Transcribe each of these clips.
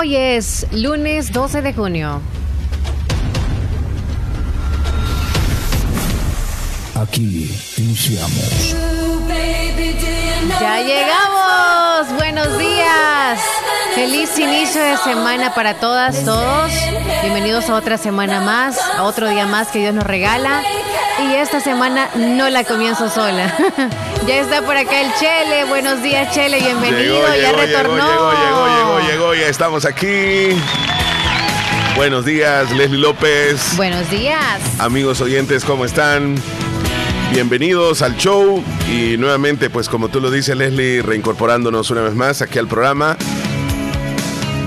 Hoy es lunes 12 de junio. Aquí iniciamos. Ya llegamos. Buenos días. Feliz inicio de semana para todas, todos. Bienvenidos a otra semana más, a otro día más que Dios nos regala. Y esta semana no la comienzo sola. ya está por acá el Chele. Buenos días, Chele. Bienvenido. ya retornó. Llegó, llegó, llegó, llegó, ya estamos aquí. Buenos días, Leslie López. Buenos días. Amigos oyentes, ¿cómo están? Bienvenidos al show y nuevamente, pues como tú lo dices, Leslie, reincorporándonos una vez más aquí al programa.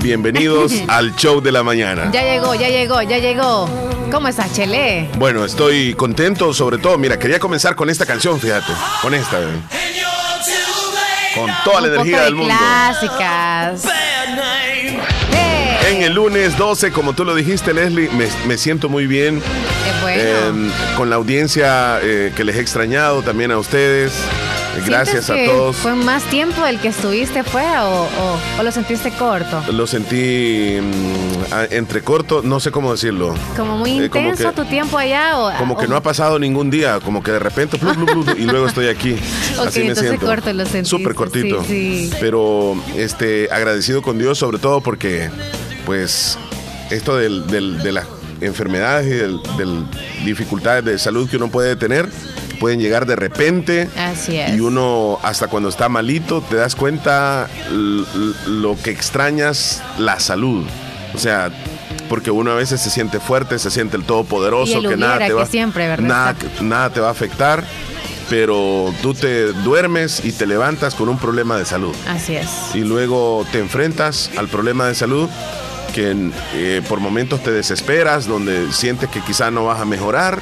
Bienvenidos al show de la mañana. Ya llegó, ya llegó, ya llegó. ¿Cómo estás, Chele? Bueno, estoy contento, sobre todo, mira, quería comenzar con esta canción, fíjate, con esta. eh. Con toda la Un energía poco de del mundo. Clásicas. En el lunes 12, como tú lo dijiste, Leslie, me, me siento muy bien. Qué bueno. eh, con la audiencia eh, que les he extrañado, también a ustedes. Gracias a ¿Sientes que todos. ¿Fue más tiempo el que estuviste fuera o, o- o lo sentiste corto? Lo sentí mm, entre corto, no sé cómo decirlo. ¿Como muy Eh, como intenso que- tu tiempo allá? O, Como que no ha pasado ningún día, como que de repente blu, blu, blu, y luego estoy aquí. Ok, Así me entonces siento. corto lo sentiste, Súper cortito. sí, sí. Pero este agradecido con Dios sobre todo porque pues esto del- del- de las enfermedades y del, del dificultades de salud que uno puede tener pueden llegar de repente Así es. y uno hasta cuando está malito te das cuenta lo que extrañas la salud. O sea, porque uno a veces se siente fuerte, se siente el todopoderoso, el que nada te va siempre, ¿verdad? nada, nada te va a afectar, pero tú te duermes y te levantas con un problema de salud Así es. y luego te enfrentas al problema de salud que eh, por momentos te desesperas, donde sientes que quizá no vas a mejorar,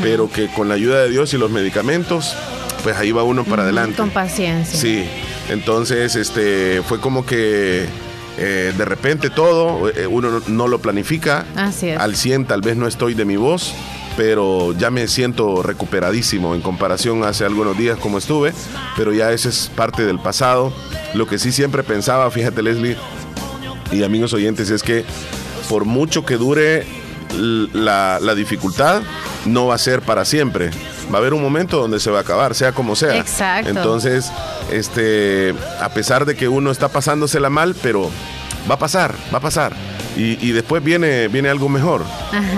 pero que con la ayuda de Dios y los medicamentos, pues ahí va uno para adelante. Con paciencia. Sí, entonces este fue como que eh, de repente todo, eh, uno no, no lo planifica. Así es. Al 100 tal vez no estoy de mi voz, pero ya me siento recuperadísimo en comparación hace algunos días como estuve, pero ya eso es parte del pasado. Lo que sí siempre pensaba, fíjate Leslie y amigos oyentes, es que por mucho que dure la, la dificultad, no va a ser para siempre. Va a haber un momento donde se va a acabar, sea como sea. Exacto. Entonces, este, a pesar de que uno está pasándosela mal, pero va a pasar, va a pasar. Y, y después viene, viene algo mejor.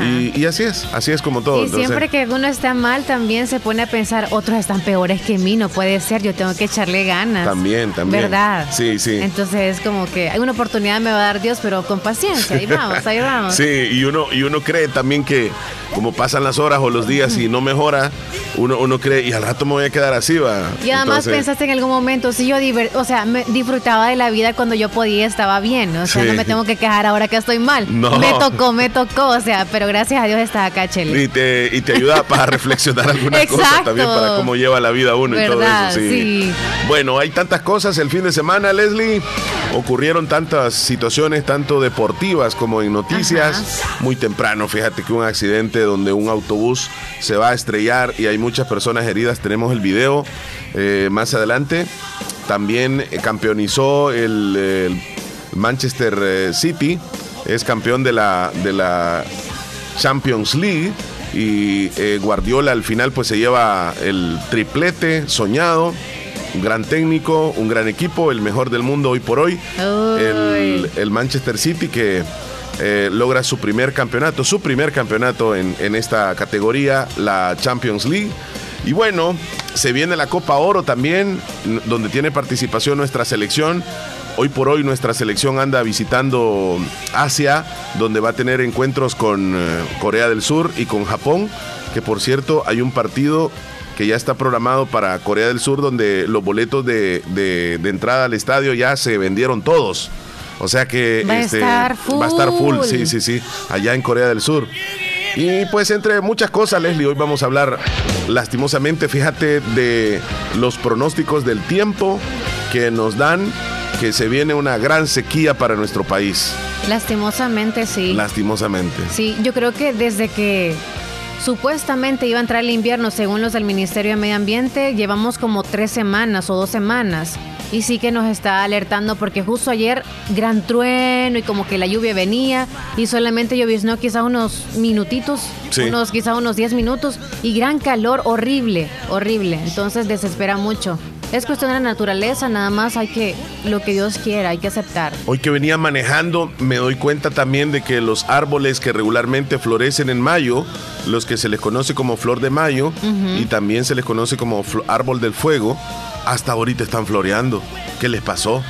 Y, y así es, así es como todo. Y Entonces, siempre que uno está mal, también se pone a pensar, otros están peores que mí, no puede ser, yo tengo que echarle ganas. También, también. ¿Verdad? Sí, sí. Entonces es como que hay una oportunidad me va a dar Dios, pero con paciencia, ahí vamos, ahí vamos. Sí, y uno, y uno cree también que como pasan las horas o los días y no mejora, uno, uno cree, y al rato me voy a quedar así, va. Y además Entonces, pensaste en algún momento, si yo o sea, me disfrutaba de la vida cuando yo podía, estaba bien, o sea, Sí. no me tengo que quejar ahora que estoy mal. No. Me tocó, me tocó, o sea, pero gracias a Dios está acá, Chele. Y te, y te ayuda para reflexionar algunas cosas también para cómo lleva la vida uno y todo ¿Verdad? eso. Sí. Sí. Bueno, hay tantas cosas el fin de semana, Leslie. Ocurrieron tantas situaciones, tanto deportivas como en noticias. Muy temprano, fíjate que un accidente donde un autobús se va a estrellar y hay muchas personas heridas. Tenemos el video eh, más adelante. También eh, campeonizó el, el Manchester eh, City. Es campeón de la, de la Champions League y eh, Guardiola al final pues se lleva el triplete soñado, un gran técnico, un gran equipo, el mejor del mundo hoy por hoy, el, el Manchester City que eh, logra su primer campeonato, su primer campeonato en, en esta categoría, la Champions League. Y bueno, se viene la Copa Oro también, donde tiene participación nuestra selección. Hoy por hoy nuestra selección anda visitando Asia, donde va a tener encuentros con eh, Corea del Sur y con Japón, que por cierto hay un partido que ya está programado para Corea del Sur, donde los boletos de- de entrada al estadio ya se vendieron todos. O sea que va, este, a estar full. va a estar full, sí, sí, sí, allá en Corea del Sur. Y pues entre muchas cosas, Leslie, hoy vamos a hablar lastimosamente, fíjate, de los pronósticos del tiempo que nos dan que se viene una gran sequía para nuestro país. Lastimosamente, sí. Lastimosamente. Sí, yo creo que desde que supuestamente iba a entrar el invierno, según los del Ministerio de Medio Ambiente, llevamos como tres semanas o dos semanas. Y sí que nos está alertando porque justo ayer gran trueno y como que la lluvia venía y solamente lloviznó quizá unos minutitos, Sí. unos quizá unos 10 minutos y gran calor horrible, horrible. Entonces desespera mucho. Es cuestión de la naturaleza, nada más hay que lo que Dios quiera, hay que aceptar. Hoy que venía manejando me doy cuenta también de que los árboles que regularmente florecen en mayo, los que se les conoce como flor de mayo y también se les conoce como árbol del fuego, hasta ahorita están floreando. ¿Qué les pasó?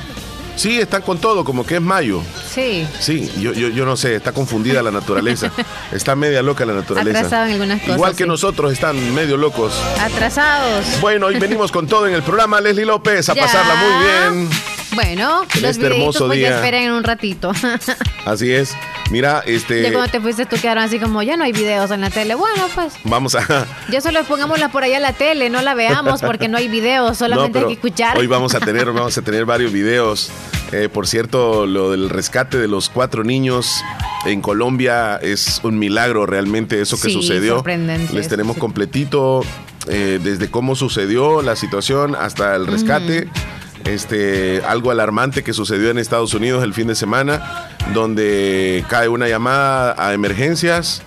Sí, están con todo, como que es mayo. Sí. Sí, yo, yo, yo no sé, está confundida la naturaleza. Está media loca la naturaleza. Atrasado en algunas cosas, Igual que sí. nosotros están medio locos. Atrasados. Bueno, hoy venimos con todo en el programa, Leslie López, a Ya. pasarla muy bien. Bueno, En los este hermoso pues ya día. esperen en un ratito. Así es. Mira, este. ya cuando te fuiste tú quedaron así como, ya no hay videos en la tele. Bueno, pues, Vamos a. ya solo pongámosla por allá en la tele, no la veamos porque no hay videos, solamente No, hay que escuchar. Hoy vamos a tener, vamos a tener varios videos. Eh, por cierto, lo del rescate de los cuatro niños en Colombia es un milagro realmente eso que Sí, sucedió. sorprendente Les tenemos sí. completito eh, desde cómo sucedió la situación hasta el rescate. Este, algo alarmante que sucedió en Estados Unidos el fin de semana, donde cae una llamada a emergencias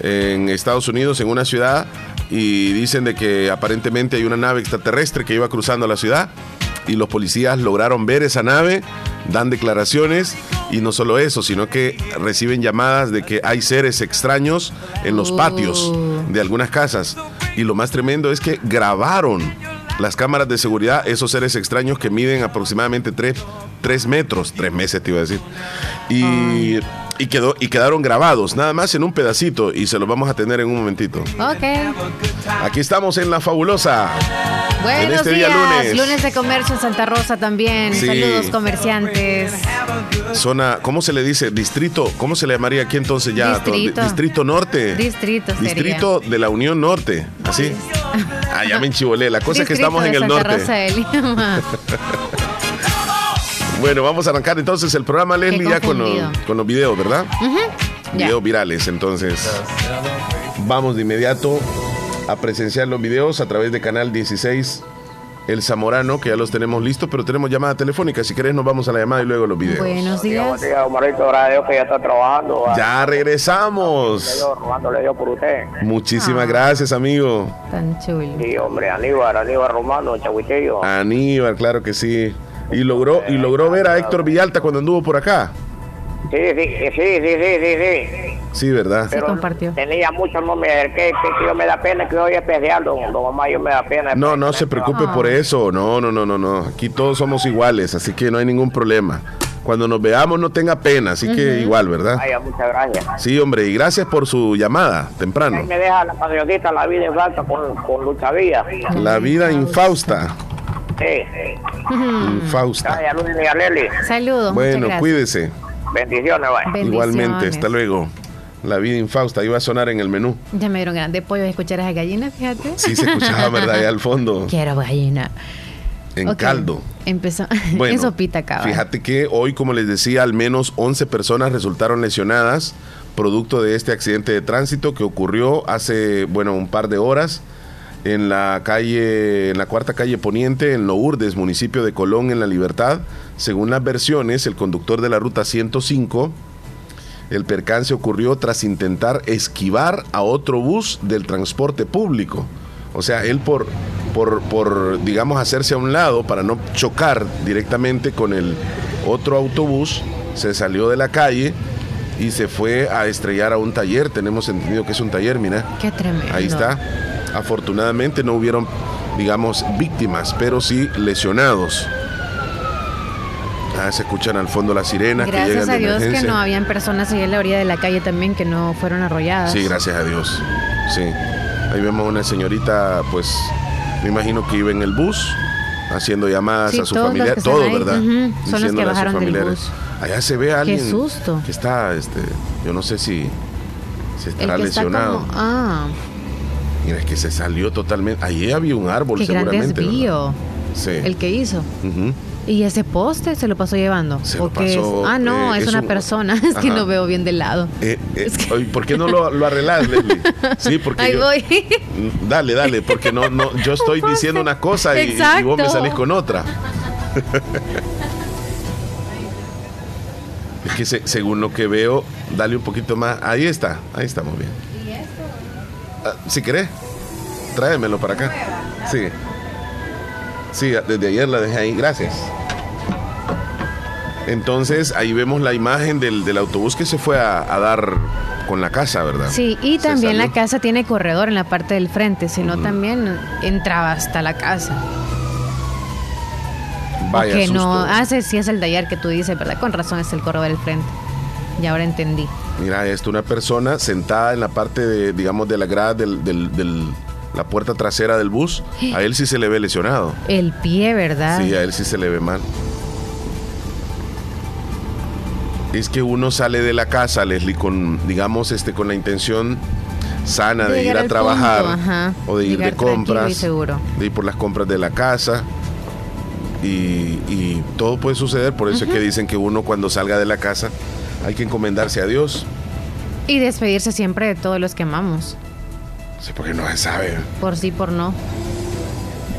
en Estados Unidos, en una ciudad, y dicen de que aparentemente hay una nave extraterrestre que iba cruzando la ciudad y los policías lograron ver esa nave, dan declaraciones y no solo eso, sino que reciben llamadas de que hay seres extraños en los patios de algunas casas. Y lo más tremendo es que grabaron las cámaras de seguridad esos seres extraños que miden aproximadamente 3, metros, 3 meses te iba a decir. Y, y, quedó, y quedaron grabados, nada más en un pedacito y se los vamos a tener en un momentito. Ok. Aquí estamos en La Fabulosa. Buenos este día días. lunes. de comercio en Santa Rosa también. Sí. Saludos comerciantes. Zona, ¿cómo se le dice? Distrito, ¿cómo se le llamaría aquí entonces ya? Distrito. Di- Distrito Norte. Distrito sería. Distrito de la Unión Norte. ¿Así? ya me enchivolé. La cosa es que estamos en el norte. Bueno, vamos a arrancar entonces el programa, Leslie, ya con los, con los videos, ¿verdad? Videos virales, entonces. Vamos de inmediato a presenciar los videos a través de Canal 16 El Zamorano, que ya los tenemos listos, pero tenemos llamada telefónica. Si querés, nos vamos a la llamada y luego los videos. Buenos días. Buenos días, Omarito, gracias a Dios que ya está trabajando. ah, Ya regresamos. Yo robándole Dios por usted. Muchísimas Ah. gracias, amigo. Tan chulo. Sí, hombre, Aníbal, Aníbal Romano, Chahuitillo. Aníbal, claro que sí. Y logró, y logró ver a Héctor Villalta cuando anduvo por acá. Sí, sí, sí, sí, sí, sí, sí. Sí, ¿verdad? Sí, compartió. Tenía mucho, no me acerqué, que, que yo me da pena que hoy es especial, don, don Omar, yo me da pena. No, no se preocupe Ah. por eso. No, no, no, no, no. Aquí todos somos iguales, así que no hay ningún problema. Cuando nos veamos no tenga pena, así que igual, ¿verdad? Vaya, muchas gracias. Sí, hombre, y gracias por su llamada temprano. Ahí me deja la cancioncita La vida en falta con, con Lucha Vía. La vida infausta. Sí. Infausta. Saludos. muchas Bueno, gracias. cuídese. Bendiciones, vaya. Bendiciones. Igualmente, hasta luego. La vida infausta iba a sonar en el menú. Ya me dieron ganas de pollo de escuchar a esa gallina, fíjate. Sí se escuchaba, ¿verdad? Allá al fondo, Quiero gallina. en caldo. Empezó Bueno, en sopita acaba. Fíjate que hoy, como les decía, al menos 11 personas resultaron lesionadas producto de este accidente de tránsito que ocurrió hace, bueno, un par de horas en la calle, en la cuarta calle Poniente, en Lourdes, municipio de Colón, en La Libertad. Según las versiones, el conductor de la ruta 105, el percance ocurrió tras intentar esquivar a otro bus del transporte público. O sea, él por, por, por, digamos, hacerse a un lado para no chocar directamente con el otro autobús, se salió de la calle y se fue a estrellar a un taller. Tenemos entendido que es un taller, mira. Qué tremendo. Ahí está. Afortunadamente no hubieron, digamos, víctimas, pero sí lesionados. Ah, se escuchan al fondo las sirenas que Gracias llegan a de Dios que no habían personas ahí en la orilla de la calle también que no fueron arrolladas. Sí, gracias a Dios. Sí. Ahí vemos una señorita, pues, me imagino que iba en el bus haciendo llamadas Sí, a su que están todo, ¿verdad? ujú, son los que bajaron del bus. Allá se ve a alguien. Qué susto. Que está, este, yo no sé si, si El estará está lesionado. como- ah, Mira, es que se salió totalmente. Allí había un árbol, qué gran seguramente. desvío. ¿verdad? Sí. El que hizo. ¿Y ese poste se lo pasó llevando? Se ¿O lo pasó, es? Ah, no, eh, es, es una un- persona. Es que no veo bien de lado. Eh, eh, Es que- ¿Por qué no lo, lo arreglas, Leslie? Sí, porque Ahí yo- voy. Mm, Dale, dale, porque no, no, yo estoy diciendo una cosa y, y vos me salís con otra. Que se- según lo que veo, dale un poquito más. Ahí está, ahí estamos bien. Ah, si querés, tráemelo para acá. Sí. Sí, desde ayer la dejé ahí, gracias. Entonces, ahí vemos la imagen del, del autobús que se fue a, a dar con la casa, ¿verdad? Sí, y también la casa tiene corredor en la parte del frente, sino también entraba hasta la casa. Vaya que no, hace sí es el de ayer que tú dices, ¿verdad? Con razón es el corredor del frente. Y ahora entendí. Mira esto, una persona sentada en la parte de, digamos, de la grada del, del- del- la puerta trasera del bus. A él sí se le ve lesionado. El pie, ¿verdad? Sí, a él sí se le ve mal. Es que uno sale de la casa, Leslie, con, digamos, este, con la intención sana De de, ir a trabajar punto, o de ir de compras, de ir por las compras de la casa. Y, y todo puede suceder, por eso es que dicen que uno cuando salga de la casa hay que encomendarse a Dios. Y despedirse siempre de todos los que amamos. Sí, porque no se sabe. Por sí, por no.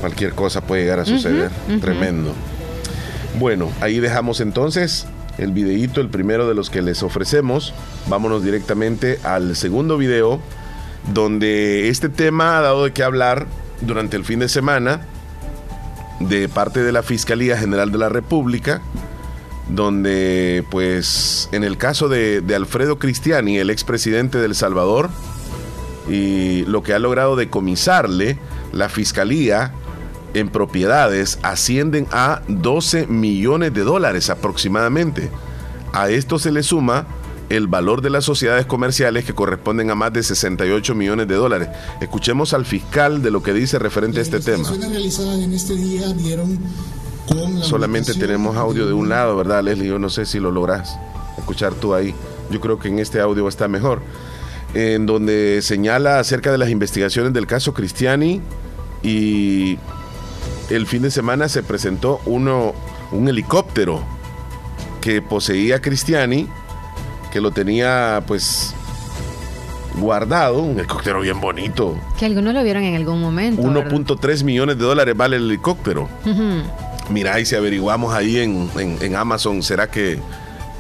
Cualquier cosa puede llegar a suceder. Tremendo. Bueno, ahí dejamos entonces el videíto, el primero de los que les ofrecemos. Vámonos directamente al segundo video, donde este tema ha dado de qué hablar durante el fin de semana de parte de la Fiscalía General de la República, donde pues en el caso de, de Alfredo Cristiani, el expresidente de El Salvador, y lo que ha logrado decomisarle la fiscalía en propiedades ascienden a 12 millones de dólares aproximadamente. A esto se le suma el valor de las sociedades comerciales que corresponden a más de 68 millones de dólares. Escuchemos al fiscal de lo que dice referente a este tema. En este día dieron con la Solamente tenemos audio de un lado, ¿verdad, Leslie? Yo no sé si lo logras escuchar tú ahí. Yo creo que en este audio está mejor. En donde señala acerca de las investigaciones del caso Cristiani y el fin de semana se presentó uno, un helicóptero que poseía Cristiani, que lo tenía pues guardado, un helicóptero bien bonito. Que algunos lo vieron en algún momento. ¿verdad? 1.3 millones de dólares vale el helicóptero. Ujú. Mira, y si averiguamos ahí en, en- en Amazon, ¿será que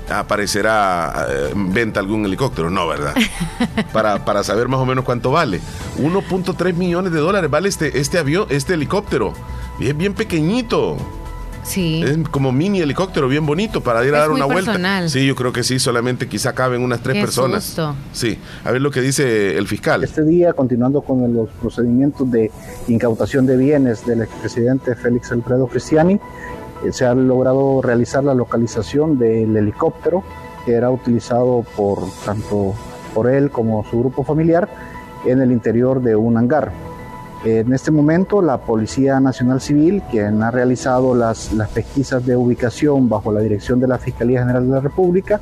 aparecerá eh, en venta algún helicóptero? No, ¿verdad? para, para saber más o menos cuánto vale. 1.3 millones de dólares vale este, este avión, este helicóptero. Y es bien pequeñito. Sí. Es como mini helicóptero, bien bonito para ir a Es dar muy una vuelta. personal. Sí, yo creo que sí, solamente quizá caben unas tres Qué personas. susto. Sí, a ver lo que dice el fiscal. Este día, continuando con los procedimientos de incautación de bienes del expresidente Félix Alfredo Cristiani, eh, se ha logrado realizar la localización del helicóptero que era utilizado por tanto por él como su grupo familiar en el interior de un hangar. En este momento, la Policía Nacional Civil, quien ha realizado las, las pesquisas de ubicación bajo la dirección de la Fiscalía General de la República,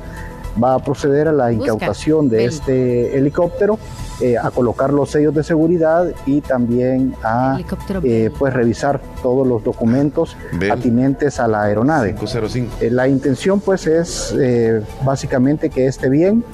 va a proceder a la Busca. incautación de este helicóptero, eh, a colocar los sellos de seguridad y también a eh, pues revisar todos los documentos Bell. atinentes a la aeronave. 505. Eh, La intención pues es eh, básicamente que este bien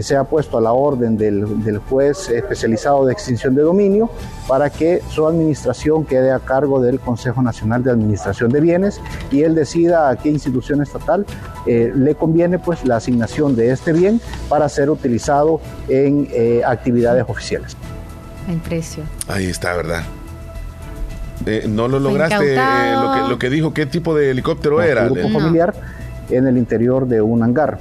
sea puesto a la orden del, del juez especializado de extinción de dominio para que su administración quede a cargo del Consejo Nacional de Administración de Bienes y él decida a qué institución estatal eh, le conviene pues la asignación de este bien para ser utilizado en eh, actividades oficiales. El precio. Ahí está, ¿verdad? Eh, no lo lograste, eh, lo, que, lo que dijo, ¿qué tipo de helicóptero era? su grupo No. familiar en el interior de un hangar.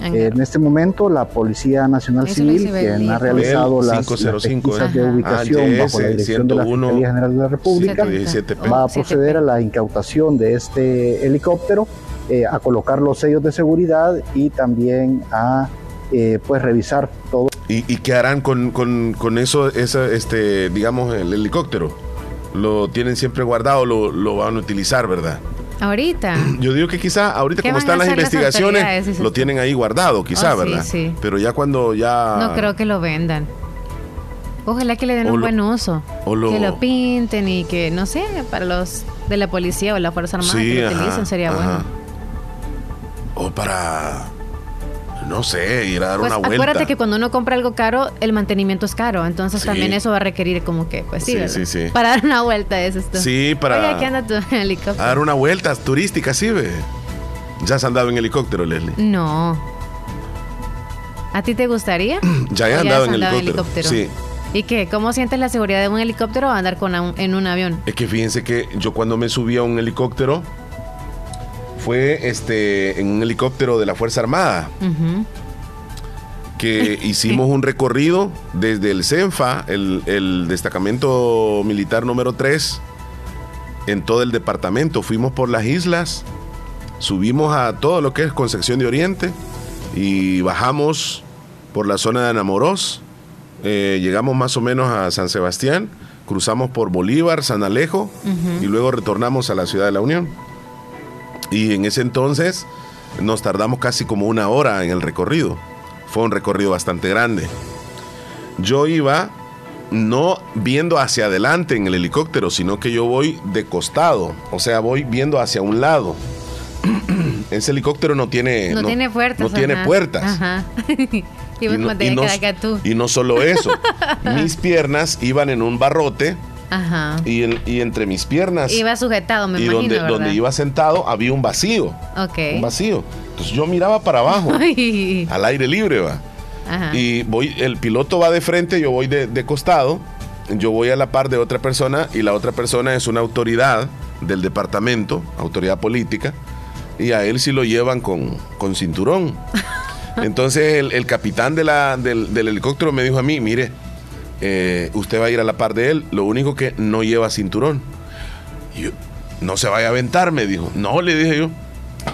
Hangar. En este momento, la Policía Nacional Eso Civil, quien ha realizado las, las 505, pesquisas ¿eh? de ubicación Ah, bajo la dirección de la 101, Fiscalía General de la República, 117P. va a proceder a la incautación de este helicóptero, eh, a colocar los sellos de seguridad y también a eh, pues revisar todo ¿Y, y qué harán con, con, con eso, esa, este, digamos, el helicóptero? Lo tienen siempre guardado, lo, lo van a utilizar, ¿verdad? Ahorita. Yo digo que quizá ahorita ¿Qué como están las investigaciones, lo tienen ahí guardado, quizá, Oh, sí, ¿verdad? sí. Pero ya cuando ya... No creo que lo vendan. Ojalá que le den O un lo- buen uso. o lo- Que lo pinten y que, no sé, para los de la policía o la Fuerza Armada Sí, que lo ajá, utilicen sería ajá. bueno. O para... No sé, ir a dar Pues una vuelta. acuérdate que cuando uno compra algo caro, el mantenimiento es caro. Entonces Sí. también eso va a requerir como que, pues sí, Sí, sí, sí. Para dar una vuelta, es todo. Sí, para- Oye, aquí anda tu helicóptero. A dar una vuelta turística, sí, ve. Ya has andado en helicóptero, Leslie. No. ¿A ti te gustaría? Ya he ¿O andado en andado helicóptero. Sí. ¿Y qué? ¿Cómo sientes la seguridad de un helicóptero o andar con un- en un avión? Es que fíjense que yo cuando me subí a un helicóptero fue este en un helicóptero de la Fuerza Armada que hicimos un recorrido desde el CENFA, el, el destacamento militar número 3, en todo el departamento. Fuimos por las islas, subimos a todo lo que es Concepción de Oriente y bajamos por la zona de Anamorós. Eh, llegamos más o menos a San Sebastián, cruzamos por Bolívar, San Alejo y luego retornamos a la ciudad de la Unión. Y en ese entonces nos tardamos casi como una hora en el recorrido. Fue un recorrido bastante grande. Yo iba no viendo hacia adelante en el helicóptero, sino que yo voy de costado, o sea, voy viendo hacia un lado. Ese helicóptero no tiene No, tiene puertas. no tiene puertas. Ajá. y no, y no solo eso, mis piernas iban en un barrote Ajá. y, en- y entre mis piernas Iba sujetado, me y imagino, donde, donde iba sentado había un vacío, Ok. un vacío. Entonces yo miraba para abajo, Ay. al aire libre, va. Ajá. Y voy, el piloto va de frente, yo voy de, de costado, yo voy a la par de otra persona y la otra persona es una autoridad del departamento, autoridad política, y a él sí lo llevan con, con cinturón. Entonces el, el capitán de la, del, del helicóptero me dijo a mí, mire, eh, usted va a ir a la par de él, lo único que no lleva cinturón. Y yo, no se vaya a aventar, me dijo. No, le dije yo.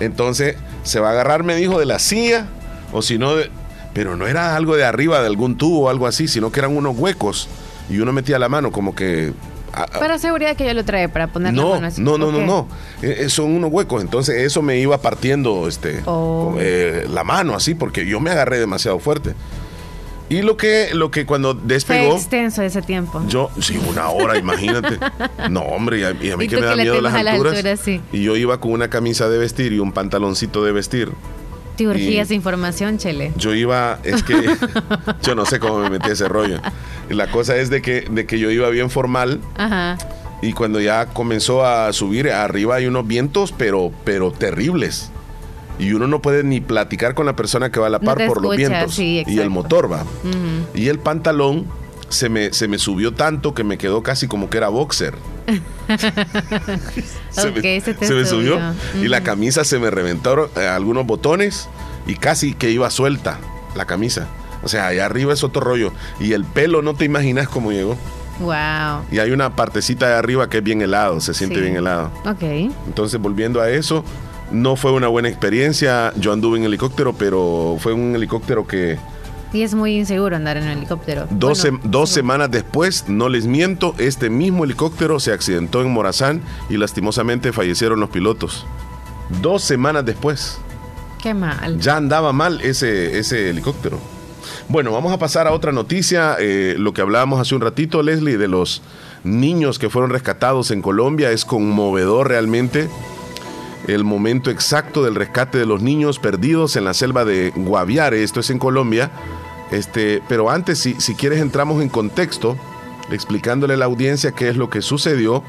Entonces se va a agarrar, me dijo, de la silla, o si no, de- pero no era algo de arriba de algún tubo o algo así, sino que eran unos huecos y uno metía la mano como que... Para seguridad que yo lo trae para poner la no, mano así. no, no, no, no. Eh, eh, son unos huecos. Entonces eso me iba partiendo este, Oh. eh, la mano así, porque yo me agarré demasiado fuerte. Y lo que, lo que cuando Fue despegó, extenso ese tiempo. yo, sí, una hora, imagínate. No, hombre, y a, y a mí Y que me da miedo las alturas. alturas, sí. Y yo iba con una camisa de vestir y un pantaloncito de vestir. Te urgía y- esa información, Chele. Yo iba, es que yo no sé cómo me metí ese rollo. La cosa es de que, de que yo iba bien formal Ajá. y cuando ya comenzó a subir, arriba hay unos vientos, pero, pero terribles. Y uno no puede ni platicar con la persona que va a la par por los vientos. sí, y el motor va. Y el pantalón se me, se me subió tanto que me quedó casi como que era boxer. se, me, se te se me subió. Y la camisa se me reventaron eh, algunos botones y casi que iba suelta la camisa. O sea, allá arriba es otro rollo. Y el pelo no te imaginas cómo llegó. Wow. Y hay una partecita de arriba que es bien helado, se siente Sí. bien helado. Ok. Entonces, volviendo a eso, no fue una buena experiencia. Yo anduve en helicóptero, pero fue un helicóptero que Y es muy inseguro andar en un helicóptero. dos, Bueno, dos sí. semanas después, no les miento, este mismo helicóptero se accidentó en Morazán y lastimosamente fallecieron los pilotos. Dos semanas después. Qué mal. Ya andaba mal ese, ese helicóptero. Bueno, vamos a pasar a otra noticia. eh, lo que hablábamos hace un ratito, Leslie, de los niños que fueron rescatados en Colombia. Es conmovedor realmente el momento exacto del rescate de los niños perdidos en la selva de Guaviare. Esto es en Colombia. Este, pero antes, si, si quieres, entramos en contexto explicándole a la audiencia qué es lo que sucedió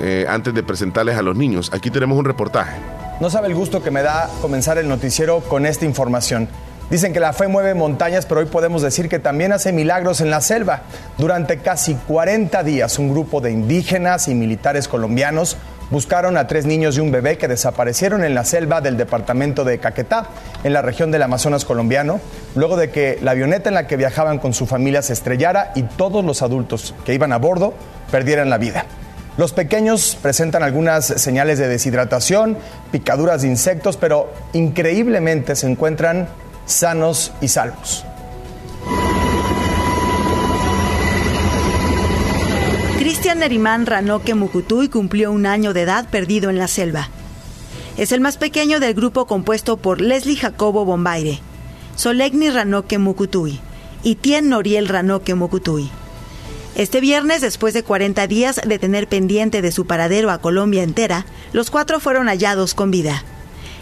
eh, antes de presentarles a los niños. Aquí tenemos un reportaje. No sabe el gusto que me da comenzar el noticiero con esta información. Dicen que la fe mueve montañas, pero hoy podemos decir que también hace milagros en la selva. Durante casi 40 días, un grupo de indígenas y militares colombianos buscaron a tres niños y un bebé que desaparecieron en la selva del departamento de Caquetá, en la región del Amazonas colombiano, luego de que la avioneta en la que viajaban con su familia se estrellara y todos los adultos que iban a bordo perdieran la vida. Los pequeños presentan algunas señales de deshidratación, picaduras de insectos, pero increíblemente se encuentran sanos y salvos. Cristian Nerimán Ranoque Mucutuy cumplió un año de edad perdido en la selva. Es el más pequeño del grupo compuesto por Leslie Jacobo Bombaire, Solegni Ranoque Mukutui y Tien Noriel Ranoque Mukutui. Este viernes, después de 40 días de tener pendiente de su paradero a Colombia entera, los cuatro fueron hallados con vida.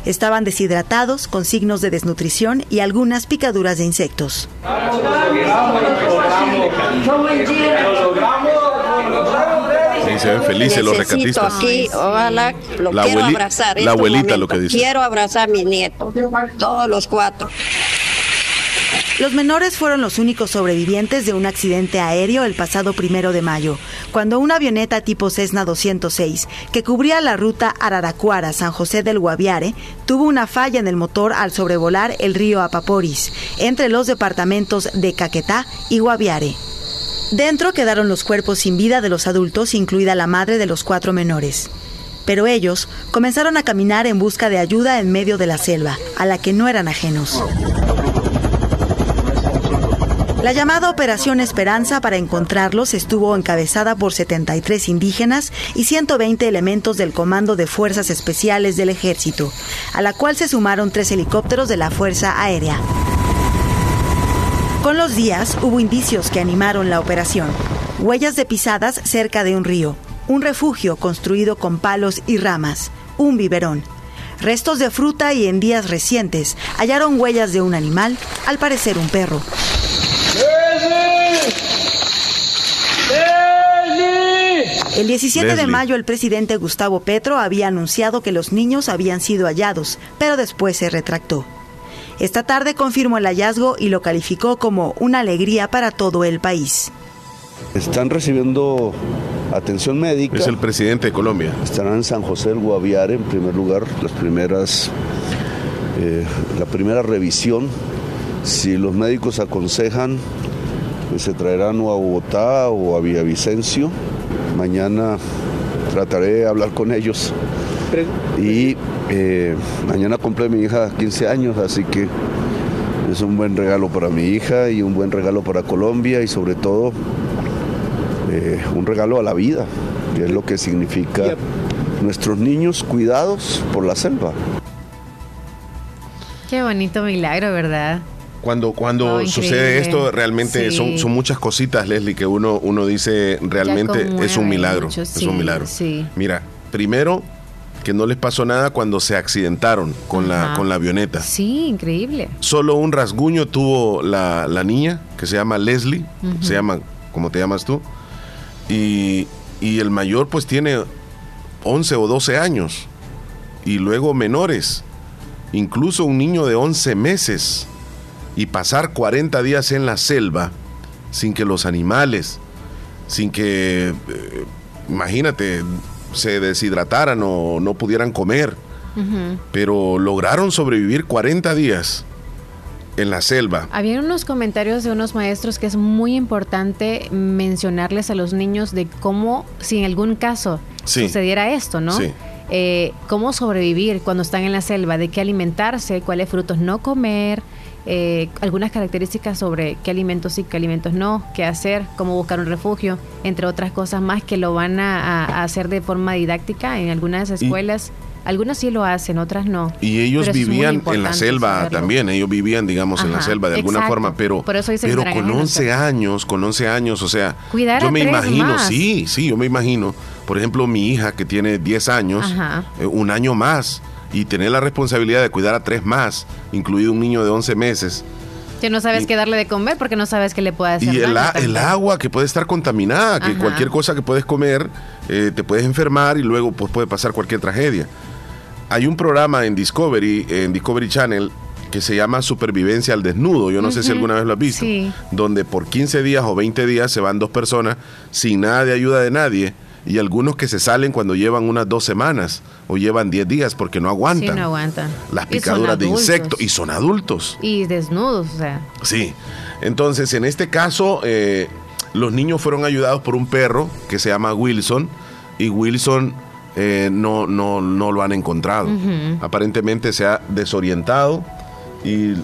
Estaban deshidratados, con signos de desnutrición y algunas picaduras de insectos. Sí, se ven felices los recatistas. aquí, ojalá, lo La quiero abueli- abrazar. la este abuelita lo que dice. Quiero abrazar a mis nietos, todos los cuatro. Los menores fueron los únicos sobrevivientes de un accidente aéreo el pasado primero de mayo, cuando una avioneta tipo Cessna 206, que cubría la ruta Araraquara-San José del Guaviare, tuvo una falla en el motor al sobrevolar el río Apaporis, entre los departamentos de Caquetá y Guaviare. Dentro quedaron los cuerpos sin vida de los adultos, incluida la madre de los cuatro menores. Pero ellos comenzaron a caminar en busca de ayuda en medio de la selva, a la que no eran ajenos. La llamada Operación Esperanza para encontrarlos estuvo encabezada por 73 indígenas y 120 elementos del Comando de Fuerzas Especiales del Ejército, a la cual se sumaron tres helicópteros de la Fuerza Aérea. Con los días hubo indicios que animaron la operación. Huellas de pisadas cerca de un río, un refugio construido con palos y ramas, un biberón. Restos de fruta y en días recientes hallaron huellas de un animal, al parecer un perro. El 17 de mayo el presidente Gustavo Petro había anunciado que los niños habían sido hallados, pero después se retractó. Esta tarde confirmó el hallazgo y lo calificó como una alegría para todo el país. Están recibiendo atención médica. Es el presidente de Colombia. Estarán en San José del Guaviare en primer lugar, las primeras, eh, la primera revisión. Si los médicos aconsejan, pues se traerán o a Bogotá o a Villavicencio. Mañana trataré de hablar con ellos. Y eh, mañana cumple mi hija 15 años, así que es un buen regalo para mi hija y un buen regalo para Colombia y sobre todo eh, un regalo a la vida, que es lo que significa nuestros niños cuidados por la selva. Qué bonito milagro, ¿verdad? Cuando, cuando Oh, sucede esto, realmente Sí. son, son muchas cositas, Leslie, que uno, uno dice realmente es un milagro. mucho, es sí, un milagro. sí. Mira, primero que no les pasó nada cuando se accidentaron con, la, con la avioneta. Sí, increíble. Solo un rasguño tuvo la, la niña, que se llama Leslie, Ujú. se llama como te llamas tú, y, y el mayor pues tiene 11 o 12 años, y luego menores, incluso un niño de 11 meses, y pasar 40 días en la selva sin que los animales, sin que, eh, imagínate, se deshidrataran o no pudieran comer pero lograron sobrevivir 40 días en la selva. Había unos comentarios de unos maestros que es muy importante mencionarles a los niños de cómo, si en algún caso Sí. sucediera esto, ¿no? Sí. Eh, cómo sobrevivir cuando están en la selva, de qué alimentarse, cuáles frutos no comer, eh, algunas características sobre qué alimentos sí, qué alimentos no, qué hacer, cómo buscar un refugio, entre otras cosas más que lo van a, hacer de forma didáctica en algunas escuelas. Algunas sí lo hacen, otras no. Y ellos vivían en la selva saberlo. también, ellos vivían, digamos, en la selva de alguna exacto. forma, pero, Por eso dicen pero con ajenos, 11 años, con 11 años, o sea, Cuidar yo me imagino, más. sí, sí, yo me imagino, por ejemplo, mi hija que tiene 10 años, eh, un año más, y tener la responsabilidad de cuidar a tres más, incluido un niño de 11 meses, Que no sabes qué darle de comer porque no sabes qué le puede hacer. Y el, daño el agua que puede estar contaminada, que cualquier cosa que puedes comer eh, te puedes enfermar y luego pues, puede pasar cualquier tragedia. Hay un programa en Discovery, en Discovery Channel, que se llama Supervivencia al Desnudo. Yo no sé si alguna vez lo has visto. Sí. Donde por 15 días o 20 días se van dos personas sin nada de ayuda de nadie y algunos que se salen cuando llevan unas dos semanas o llevan 10 días porque no Sí, aguantan no aguantan. las picaduras de insectos y son adultos. Y desnudos, o sea. Sí, entonces en este caso eh, los niños fueron ayudados por un perro que se llama Wilson y Wilson eh, no, no, no lo han encontrado. Aparentemente se ha desorientado y